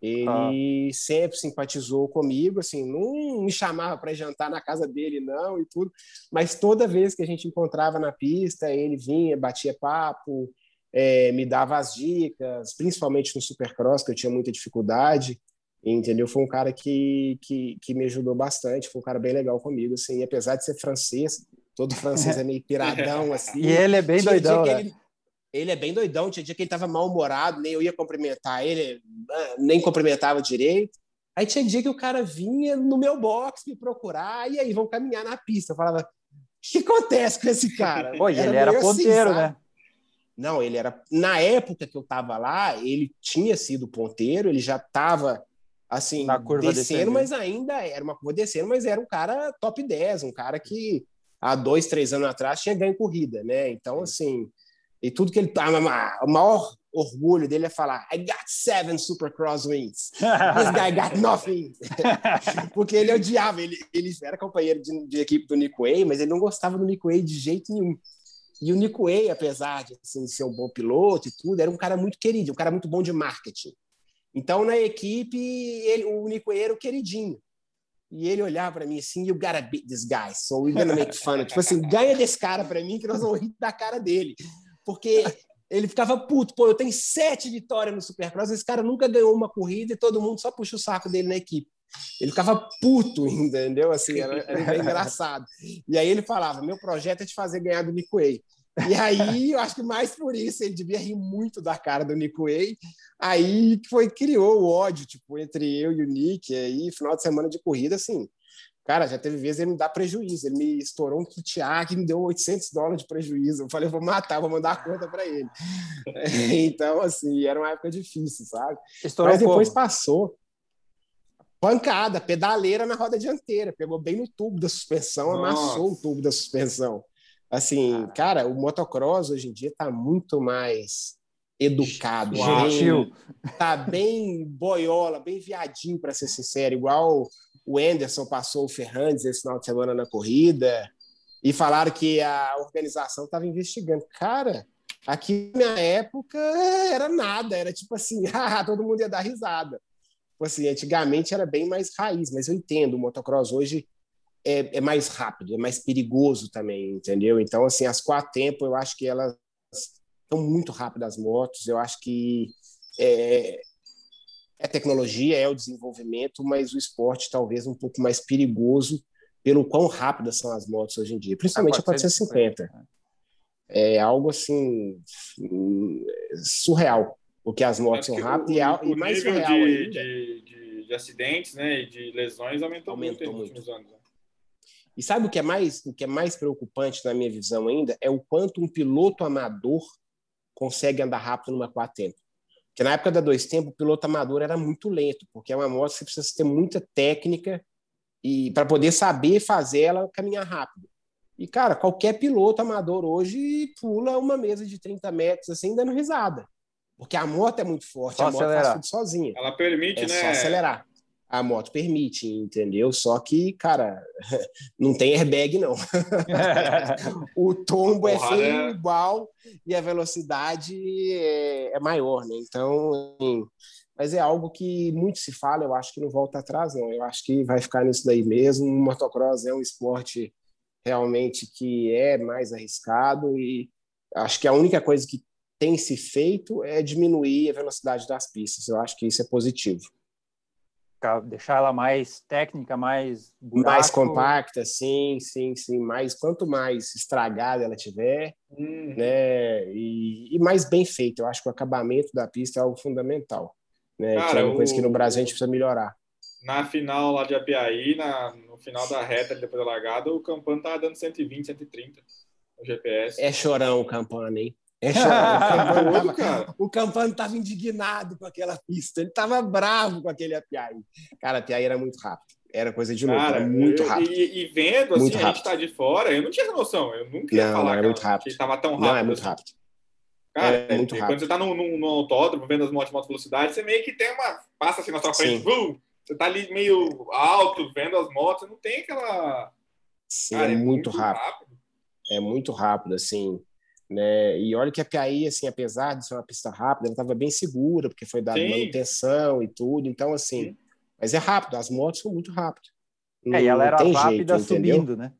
Ele ah. sempre simpatizou comigo, assim, não me chamava para jantar na casa dele, não, e tudo, mas toda vez que a gente encontrava na pista, ele vinha, batia papo, é, me dava as dicas, principalmente no Supercross, que eu tinha muita dificuldade, entendeu? Foi um cara que, que, que me ajudou bastante, foi um cara bem legal comigo, assim, e apesar de ser francês, todo francês é meio piradão, [LAUGHS] assim. e ele é bem doidão, né? Ele, ele é bem doidão, tinha dia que ele estava mal-humorado, nem eu ia cumprimentar ele, ah, nem cumprimentava direito. Aí tinha dia que o cara vinha no meu box me procurar, e aí, vão caminhar na pista. Eu falava, o que acontece com esse cara? Pô, ele era assim, ponteiro, assim, né? Não, ele era. Na época que eu estava lá, ele tinha sido ponteiro, ele já estava assim, na curva descendo, mas ainda era uma curva descendo, mas era um cara top 10, um cara que há dois, três anos atrás tinha ganho corrida, né? Então, assim, e tudo que ele tá, o maior orgulho dele é falar I got seven Supercross wins. This guy got [LAUGHS] nothing. [LAUGHS] Porque ele odiava, ele, ele era companheiro de, de, equipe do Nick Way, mas ele não gostava do Nick Way de jeito nenhum. E o Nick Way, apesar de assim, ser um bom piloto e tudo, era um cara muito querido, um cara muito bom de marketing. Então, na equipe, ele, o Way era o queridinho. E ele olhava para mim assim, you gotta beat this guy, so we're gonna make fun. tipo assim, ganha desse cara para mim que nós vamos rir da cara dele porque ele ficava puto. Pô, eu tenho sete vitórias no Supercross, esse cara nunca ganhou uma corrida e todo mundo só puxa o saco dele na equipe. Ele ficava puto, [LAUGHS] entendeu? Assim, era, era engraçado. E aí ele falava: meu projeto é te fazer ganhar do Nico Way. E aí, eu acho que mais por isso, ele devia rir muito da cara do Nico Way. Aí foi, criou o ódio, tipo, entre eu e o Nick. E aí, final de semana de corrida, assim, Cara, já teve vezes ele me dá prejuízo. Ele me estourou um kit A que me deu 800 dólares de prejuízo. Eu falei, eu vou matar, vou mandar a conta para ele. [LAUGHS] então, assim, era uma época difícil, sabe? Estourou Mas depois como? passou. Pancada, pedaleira na roda dianteira. Pegou bem no tubo da suspensão, Nossa. amassou o tubo da suspensão. Assim, cara, o motocross hoje em dia está muito mais educado, gentil. Tá bem boiola, bem viadinho, para ser sincero, igual o Anderson passou o Ferrandes esse final de semana na corrida e falaram que a organização estava investigando. Cara, aqui na minha época era nada, era tipo assim, [LAUGHS] todo mundo ia dar risada. Tipo assim, antigamente era bem mais raiz, mas eu entendo, o motocross hoje é, é mais rápido, é mais perigoso também, entendeu? Então, assim, as quatro tempos, eu acho que elas estão muito rápidas as motos, eu acho que é, é tecnologia, é o desenvolvimento, mas o esporte talvez um pouco mais perigoso pelo quão rápidas são as motos hoje em dia, principalmente a 450. É algo assim surreal, porque as motos são rápidas o, e, e mais surreal de, ainda. De, de, de, acidentes, né, e de lesões aumentou, aumentou muito, muito. anos. E sabe o que é mais o que é mais preocupante na minha visão ainda é o quanto um piloto amador consegue andar rápido numa quatro porque na época da dois tempos, o piloto amador era muito lento, porque é uma moto que você precisa ter muita técnica e para poder saber fazer ela caminhar rápido. E, cara, qualquer piloto amador hoje pula uma mesa de 30 metros assim, dando risada. Porque a moto é muito forte, só a moto acelerar. faz tudo sozinha. Ela permite, é né? Só acelerar a moto permite, entendeu? Só que, cara, [LAUGHS] não tem airbag, não. [LAUGHS] o tombo é feio é... igual e a velocidade é, é maior, né? Então, assim, mas é algo que muito se fala, eu acho que não volta atrás, não. Eu acho que vai ficar nisso daí mesmo. O motocross é um esporte realmente que é mais arriscado e acho que a única coisa que tem se feito é diminuir a velocidade das pistas. Eu acho que isso é positivo deixar ela mais técnica, mais buraco. mais compacta, sim, sim, sim. Mais quanto mais estragada ela tiver, hum. né, e, e, mais bem feita. Eu acho que o acabamento da pista é algo fundamental, né? Cara, que é uma o... coisa que no Brasil a gente precisa melhorar. Na final lá de Apiaí, na, no final da reta depois da largada, o Campano tava dando 120, 130 no GPS. É chorão o Campano, hein? É [LAUGHS] o, Campano o Campano estava indignado com aquela pista, ele estava bravo com aquele Apiaí. Cara, Apiaí era muito rápido. Era coisa de louco, era muito rápido. E, e vendo, assim, muito a gente tá de fora, eu não tinha noção. Eu nunca ia não, falar muito rápido. que estava tão rápido. Não, é muito assim. rápido. Cara, é muito rápido. quando você tá no, no, no, autódromo, vendo as motos de alta velocidade, você meio que tem uma... Passa assim na sua frente, bum, você tá ali meio alto, vendo as motos, não tem aquela... Sim, Cara, é, muito, muito rápido. rápido. É muito rápido, assim Né? E olha que a Piaí, assim, apesar de ser uma pista rápida, ela estava bem segura, porque foi dada manutenção e tudo. Então, assim, Sim. mas é rápido, as motos são muito rápidas. É, e ela era rápida jeito, subindo, entendeu? né?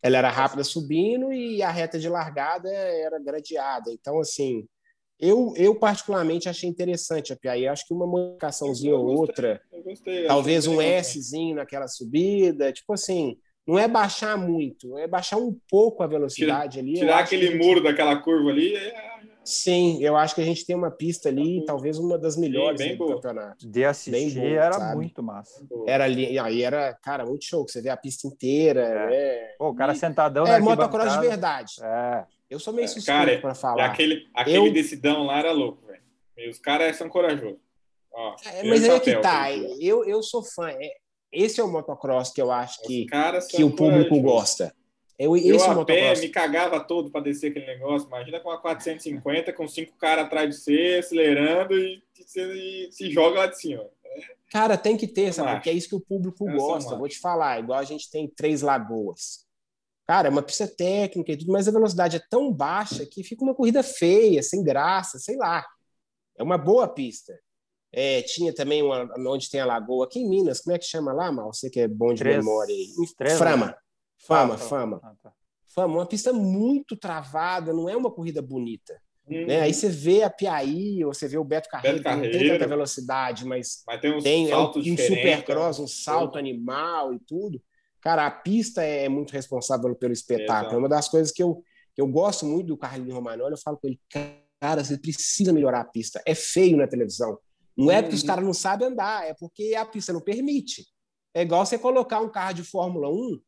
Ela era rápida subindo e a reta de largada era gradeada. Então, assim, eu, eu particularmente achei interessante a Piaí. Acho que uma modificaçãozinha ou outra, gostei, talvez um Szinho naquela subida, tipo assim, não é baixar muito, é baixar um pouco a velocidade Tira, ali. Tirar aquele gente... muro daquela curva ali. É... Sim, eu acho que a gente tem uma pista ali, talvez uma das melhores Sim, do boa. campeonato. De assistir boa, era sabe? muito massa. Era ali, aí era, cara, muito show. Você vê a pista inteira. É. Né? Pô, o cara sentadão. É, motocross de verdade. É. Eu sou meio é, suspeito para falar. Aquele, aquele eu... decidão lá era louco, velho. Os caras são corajosos. Ó, é, mas aí é que tá. Eu, eu sou fã. É, esse é o motocross que eu acho que, que o público gosta. Eu, eu esse a pé me cagava todo para descer aquele negócio. Imagina com a 450, com cinco caras atrás de você, acelerando e, e, se joga lá de cima. Cara, tem que ter, sabe? Porque é isso que o público gosta. Vou te falar, igual a gente tem Três Lagoas. Cara, é uma pista técnica e tudo, mas a velocidade é tão baixa que fica uma corrida feia, sem graça, sei lá. É uma boa pista. É, tinha também uma, onde tem a lagoa, aqui em Minas, como é que chama lá, Mal? Você que é bom de Três, memória aí. Três, Frama. Né? Fama, ah, fama. Ah, tá. Fama, uma pista muito travada, não é uma corrida bonita. Hum. Né? Aí você vê a Piaí, ou você vê o Beto Carreiro, Beto Carreiro. não tem tanta velocidade, mas, mas tem, tem é um, um supercross, um salto animal e tudo. Cara, a pista é muito responsável pelo espetáculo. Exato. É uma das coisas que eu, que eu gosto muito do Carlinhos Romagnoli. Eu falo com ele, cara, você precisa melhorar a pista. É feio na televisão. Não é porque os uhum. caras não sabem andar, é porque a pista não permite. É igual você colocar um carro de Fórmula 1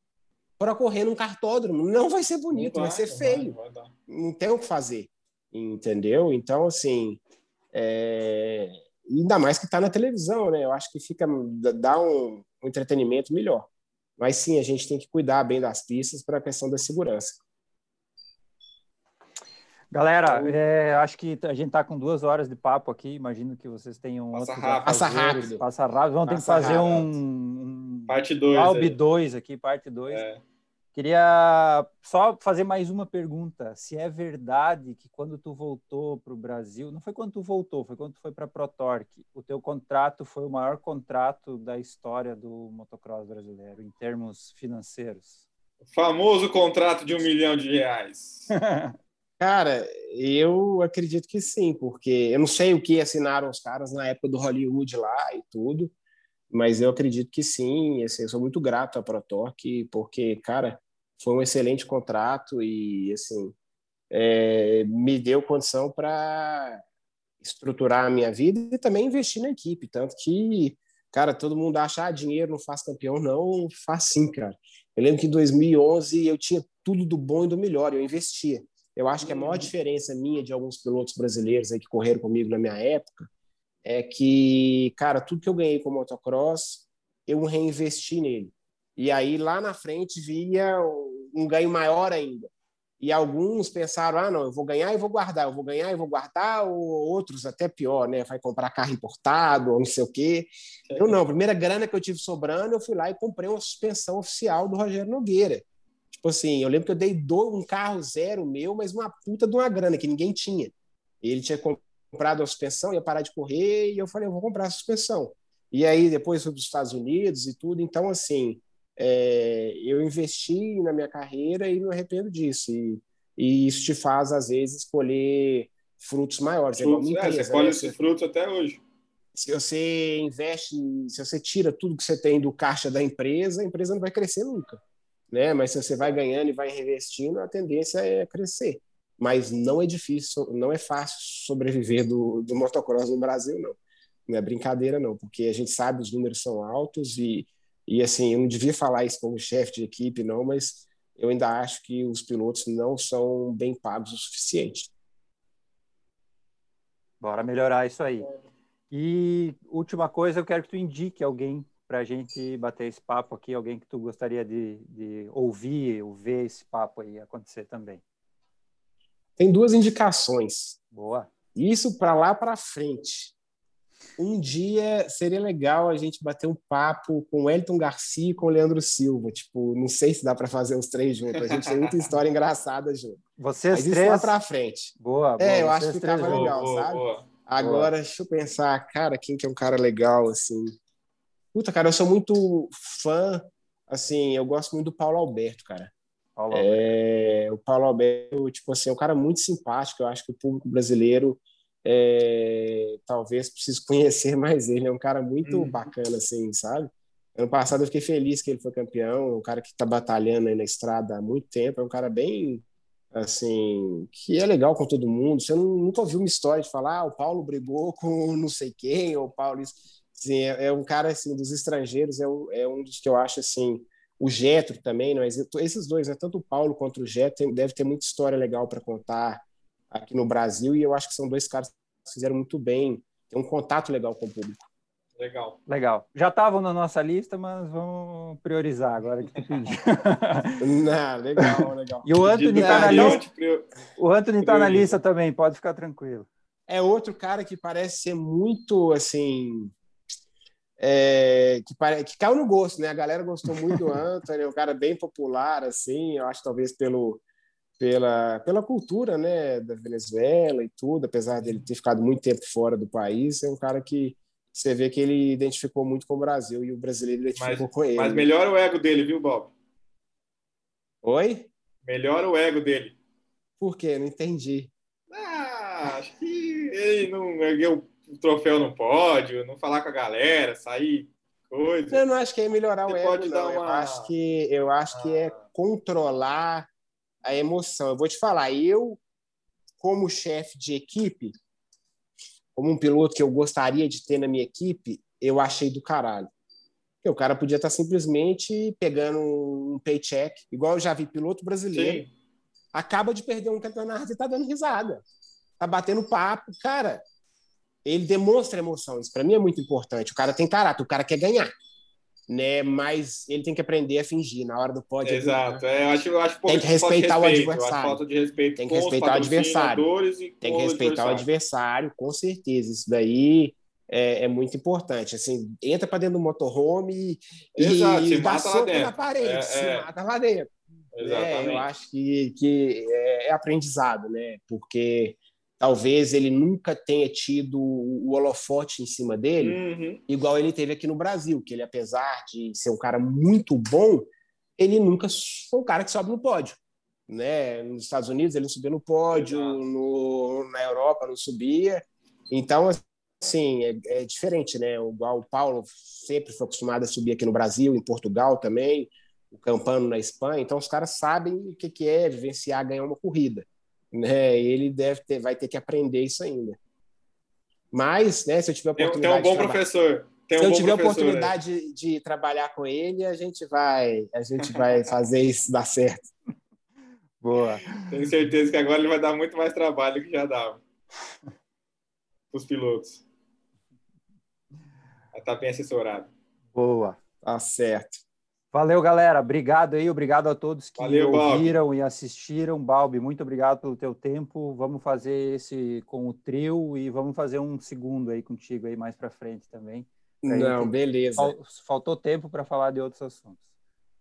para correr num cartódromo. Não vai ser bonito, vai, vai, ser feio. Vai, vai não tem o que fazer. Entendeu? Então, assim. É... Ainda mais que está na televisão, né? Eu acho que fica dá um, um entretenimento melhor. Mas sim, a gente tem que cuidar bem das pistas para a questão da segurança. Galera, então, é, acho que a gente está com duas horas de papo aqui. Imagino que vocês tenham passa rápido. Passa rápido. Passa rápido. Vamos ter que fazer rápido. um, parte 2 Albi 2 aqui, parte 2. É. Queria só fazer mais uma pergunta. Se é verdade que quando tu voltou para o Brasil, não foi quando tu voltou, foi quando tu foi para a ProTorque, o teu contrato foi o maior contrato da história do motocross brasileiro, em termos financeiros? O famoso contrato de um milhão de reais. [LAUGHS] Cara, eu acredito que sim, porque eu não sei o que assinaram os caras na época do Hollywood lá e tudo, mas eu acredito que sim. Assim, eu sou muito grato à ProTorque, porque, cara, foi um excelente contrato e, assim, é, me deu condição para estruturar a minha vida e também investir na equipe. Tanto que, cara, todo mundo acha ah, dinheiro não faz campeão. Não, faz sim, cara. Eu lembro que em 2011 eu tinha tudo do bom e do melhor, eu investia. Eu acho que a maior diferença minha de alguns pilotos brasileiros aí que correram comigo na minha época é que, cara, tudo que eu ganhei com motocross, eu reinvesti nele. E aí lá na frente via um ganho maior ainda. E alguns pensaram: ah, não, eu vou ganhar e vou guardar, eu vou ganhar e vou guardar, ou outros até pior, né? Vai comprar carro importado ou não sei o quê. Eu não, a primeira grana que eu tive sobrando, eu fui lá e comprei uma suspensão oficial do Rogério Nogueira. Tipo assim, eu lembro que eu dei um carro zero meu, mas uma puta de uma grana que ninguém tinha. Ele tinha comprado a suspensão, ia parar de correr, e eu falei, eu vou comprar a suspensão. E aí depois fui para os Estados Unidos e tudo. Então, assim, é, eu investi na minha carreira e não arrependo disso. E, e isso te faz, às vezes, colher frutos maiores. É frutos, é, empresa, você colhe né? esses frutos até hoje. Se você investe, se você tira tudo que você tem do caixa da empresa, a empresa não vai crescer nunca. Né? Mas se você vai ganhando e vai reinvestindo, a tendência é crescer. Mas não é difícil, não é fácil sobreviver do, do motocross no Brasil, não. Não é brincadeira, não, porque a gente sabe os números são altos e e assim, eu não devia falar isso como chefe de equipe, não, mas eu ainda acho que os pilotos não são bem pagos o suficiente. Bora melhorar isso aí. E última coisa, eu quero que tu indique alguém para a gente bater esse papo aqui, alguém que tu gostaria de, de ouvir ou ver esse papo aí acontecer também. Tem duas indicações. Boa. Isso para lá para frente. um dia seria legal a gente bater um papo com o Elton Garcia e com o Leandro Silva. Tipo, não sei se dá para fazer os três juntos. A gente tem muita história [LAUGHS] engraçada junto. Vocês Mas três. Isso lá para frente. Boa, boa. É, eu acho que ficava legal, boa, sabe? Boa. Agora, deixa eu pensar, cara, quem que é um cara legal, assim? Puta, cara, eu sou muito fã, assim, eu gosto muito do Paulo Alberto, cara. Paulo é, o Paulo Alberto, tipo assim, é um cara muito simpático, eu acho que o público brasileiro é, talvez precise [LAUGHS] conhecer mais ele, é um cara muito Uhum. bacana, assim, sabe? Ano passado eu fiquei feliz que ele foi campeão, um cara que tá batalhando aí na estrada há muito tempo, é um cara bem, assim, que é legal com todo mundo, você não- nunca ouviu uma história de falar, ah, o Paulo brigou com não sei quem, ou o Paulo isso, assim, é, é um cara, assim, dos estrangeiros, é, um- é um dos que eu acho, assim, o Getro também, mas esses dois, né, tanto o Paulo quanto o Getro, deve ter muita história legal para contar aqui no Brasil, e eu acho que são dois caras que fizeram muito bem, tem um contato legal com o público. Legal. Legal. Já estavam na nossa lista, mas vamos priorizar agora que tu pediu. [LAUGHS] Não, legal, legal. e o Anthony está na lista. prior- O Anthony tá na lista também, pode ficar tranquilo. É outro cara que parece ser muito, assim, é, que, pare... que caiu no gosto, né? A galera gostou muito do [LAUGHS] Anthony, é um cara bem popular, assim, eu acho talvez pelo, pela, pela cultura, né, da Venezuela e tudo, apesar dele ter ficado muito tempo fora do país, é um cara que você vê que ele identificou muito com o Brasil e o brasileiro identificou com ele. Mas melhora o ego dele, viu, Bob? Oi? Melhora o ego dele. Por quê? Não entendi. Ah, acho que ele não ergueu o troféu no pódio, não falar com a galera, sair coisa. Eu não acho que é melhorar o Você ego, pode não. dar Eu uma- acho que eu acho que é Ah. controlar a emoção. Eu vou te falar, eu como chefe de equipe, como um piloto que eu gostaria de ter na minha equipe, eu achei do caralho. Porque o cara podia estar simplesmente pegando um paycheck, igual eu já vi piloto brasileiro, Sim. acaba de perder um campeonato e tá dando risada. Tá batendo papo. Cara, ele demonstra emoção. Isso para mim é muito importante. O cara tem caráter, o cara quer ganhar. Né? Mas ele tem que aprender a fingir. Na hora do pódio. Exato. É, eu acho, eu acho Tem que respeitar o adversário. Tem que respeitar o adversário. Tem que respeitar o adversário, com certeza. Isso daí é, é muito importante. Assim, entra para dentro do motorhome e, Exato, e dá soco na parede, É, se é. mata lá dentro. Exatamente. É, eu acho que, que é, é aprendizado, né? Porque talvez ele nunca tenha tido o holofote em cima dele, Uhum. igual ele teve aqui no Brasil, que ele, apesar de ser um cara muito bom, ele nunca foi um cara que sobe no pódio. Né? Nos Estados Unidos ele não subia no pódio, no, na Europa não subia. Então, assim, é, é diferente, né? Igual o Paulo sempre foi acostumado a subir aqui no Brasil, em Portugal também, o Campano na Espanha. Então, os caras sabem o que, que é vivenciar, ganhar uma corrida. Né? Ele deve ter, vai ter que aprender isso ainda. Mas, né, se eu tiver oportunidade tem um bom professor. Tem um se eu tiver né? oportunidade de, de trabalhar com ele, a gente vai, a gente vai [LAUGHS] fazer isso dar certo. Boa. Tenho certeza que agora ele vai dar muito mais trabalho que já dava. Os pilotos. Estar bem assessorado. Boa. Tá certo. Valeu, galera. Obrigado aí, obrigado a todos que Valeu, Balbi. ouviram e assistiram. Balbi, muito obrigado pelo teu tempo. Vamos fazer esse com o trio e vamos fazer um segundo aí contigo aí mais para frente também. Aí, Não, tem- beleza. Fal- Faltou tempo para falar de outros assuntos.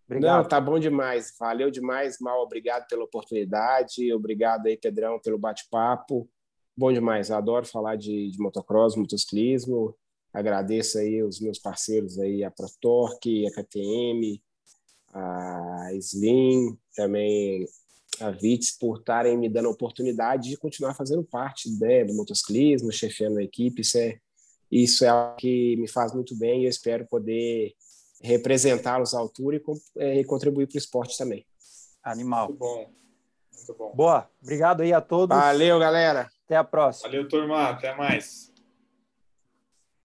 Não, Obrigado. tá bom demais. Valeu demais, Mal. Obrigado pela oportunidade. Obrigado aí, Pedrão, pelo bate-papo. Bom demais. Eu adoro falar de, de motocross, motociclismo. Agradeço aí os meus parceiros aí, a ProTorque, a KTM, a Slim, também a Vitz, por estarem me dando a oportunidade de continuar fazendo parte né, do motociclismo, chefiando a equipe. Isso é, isso é algo que me faz muito bem e eu espero poder representá-los à altura e, eh, e contribuir para o esporte também. Animal. Muito bom. Muito bom. Boa. Obrigado aí a todos. Valeu, galera! Até a próxima. Valeu, turma. Até mais.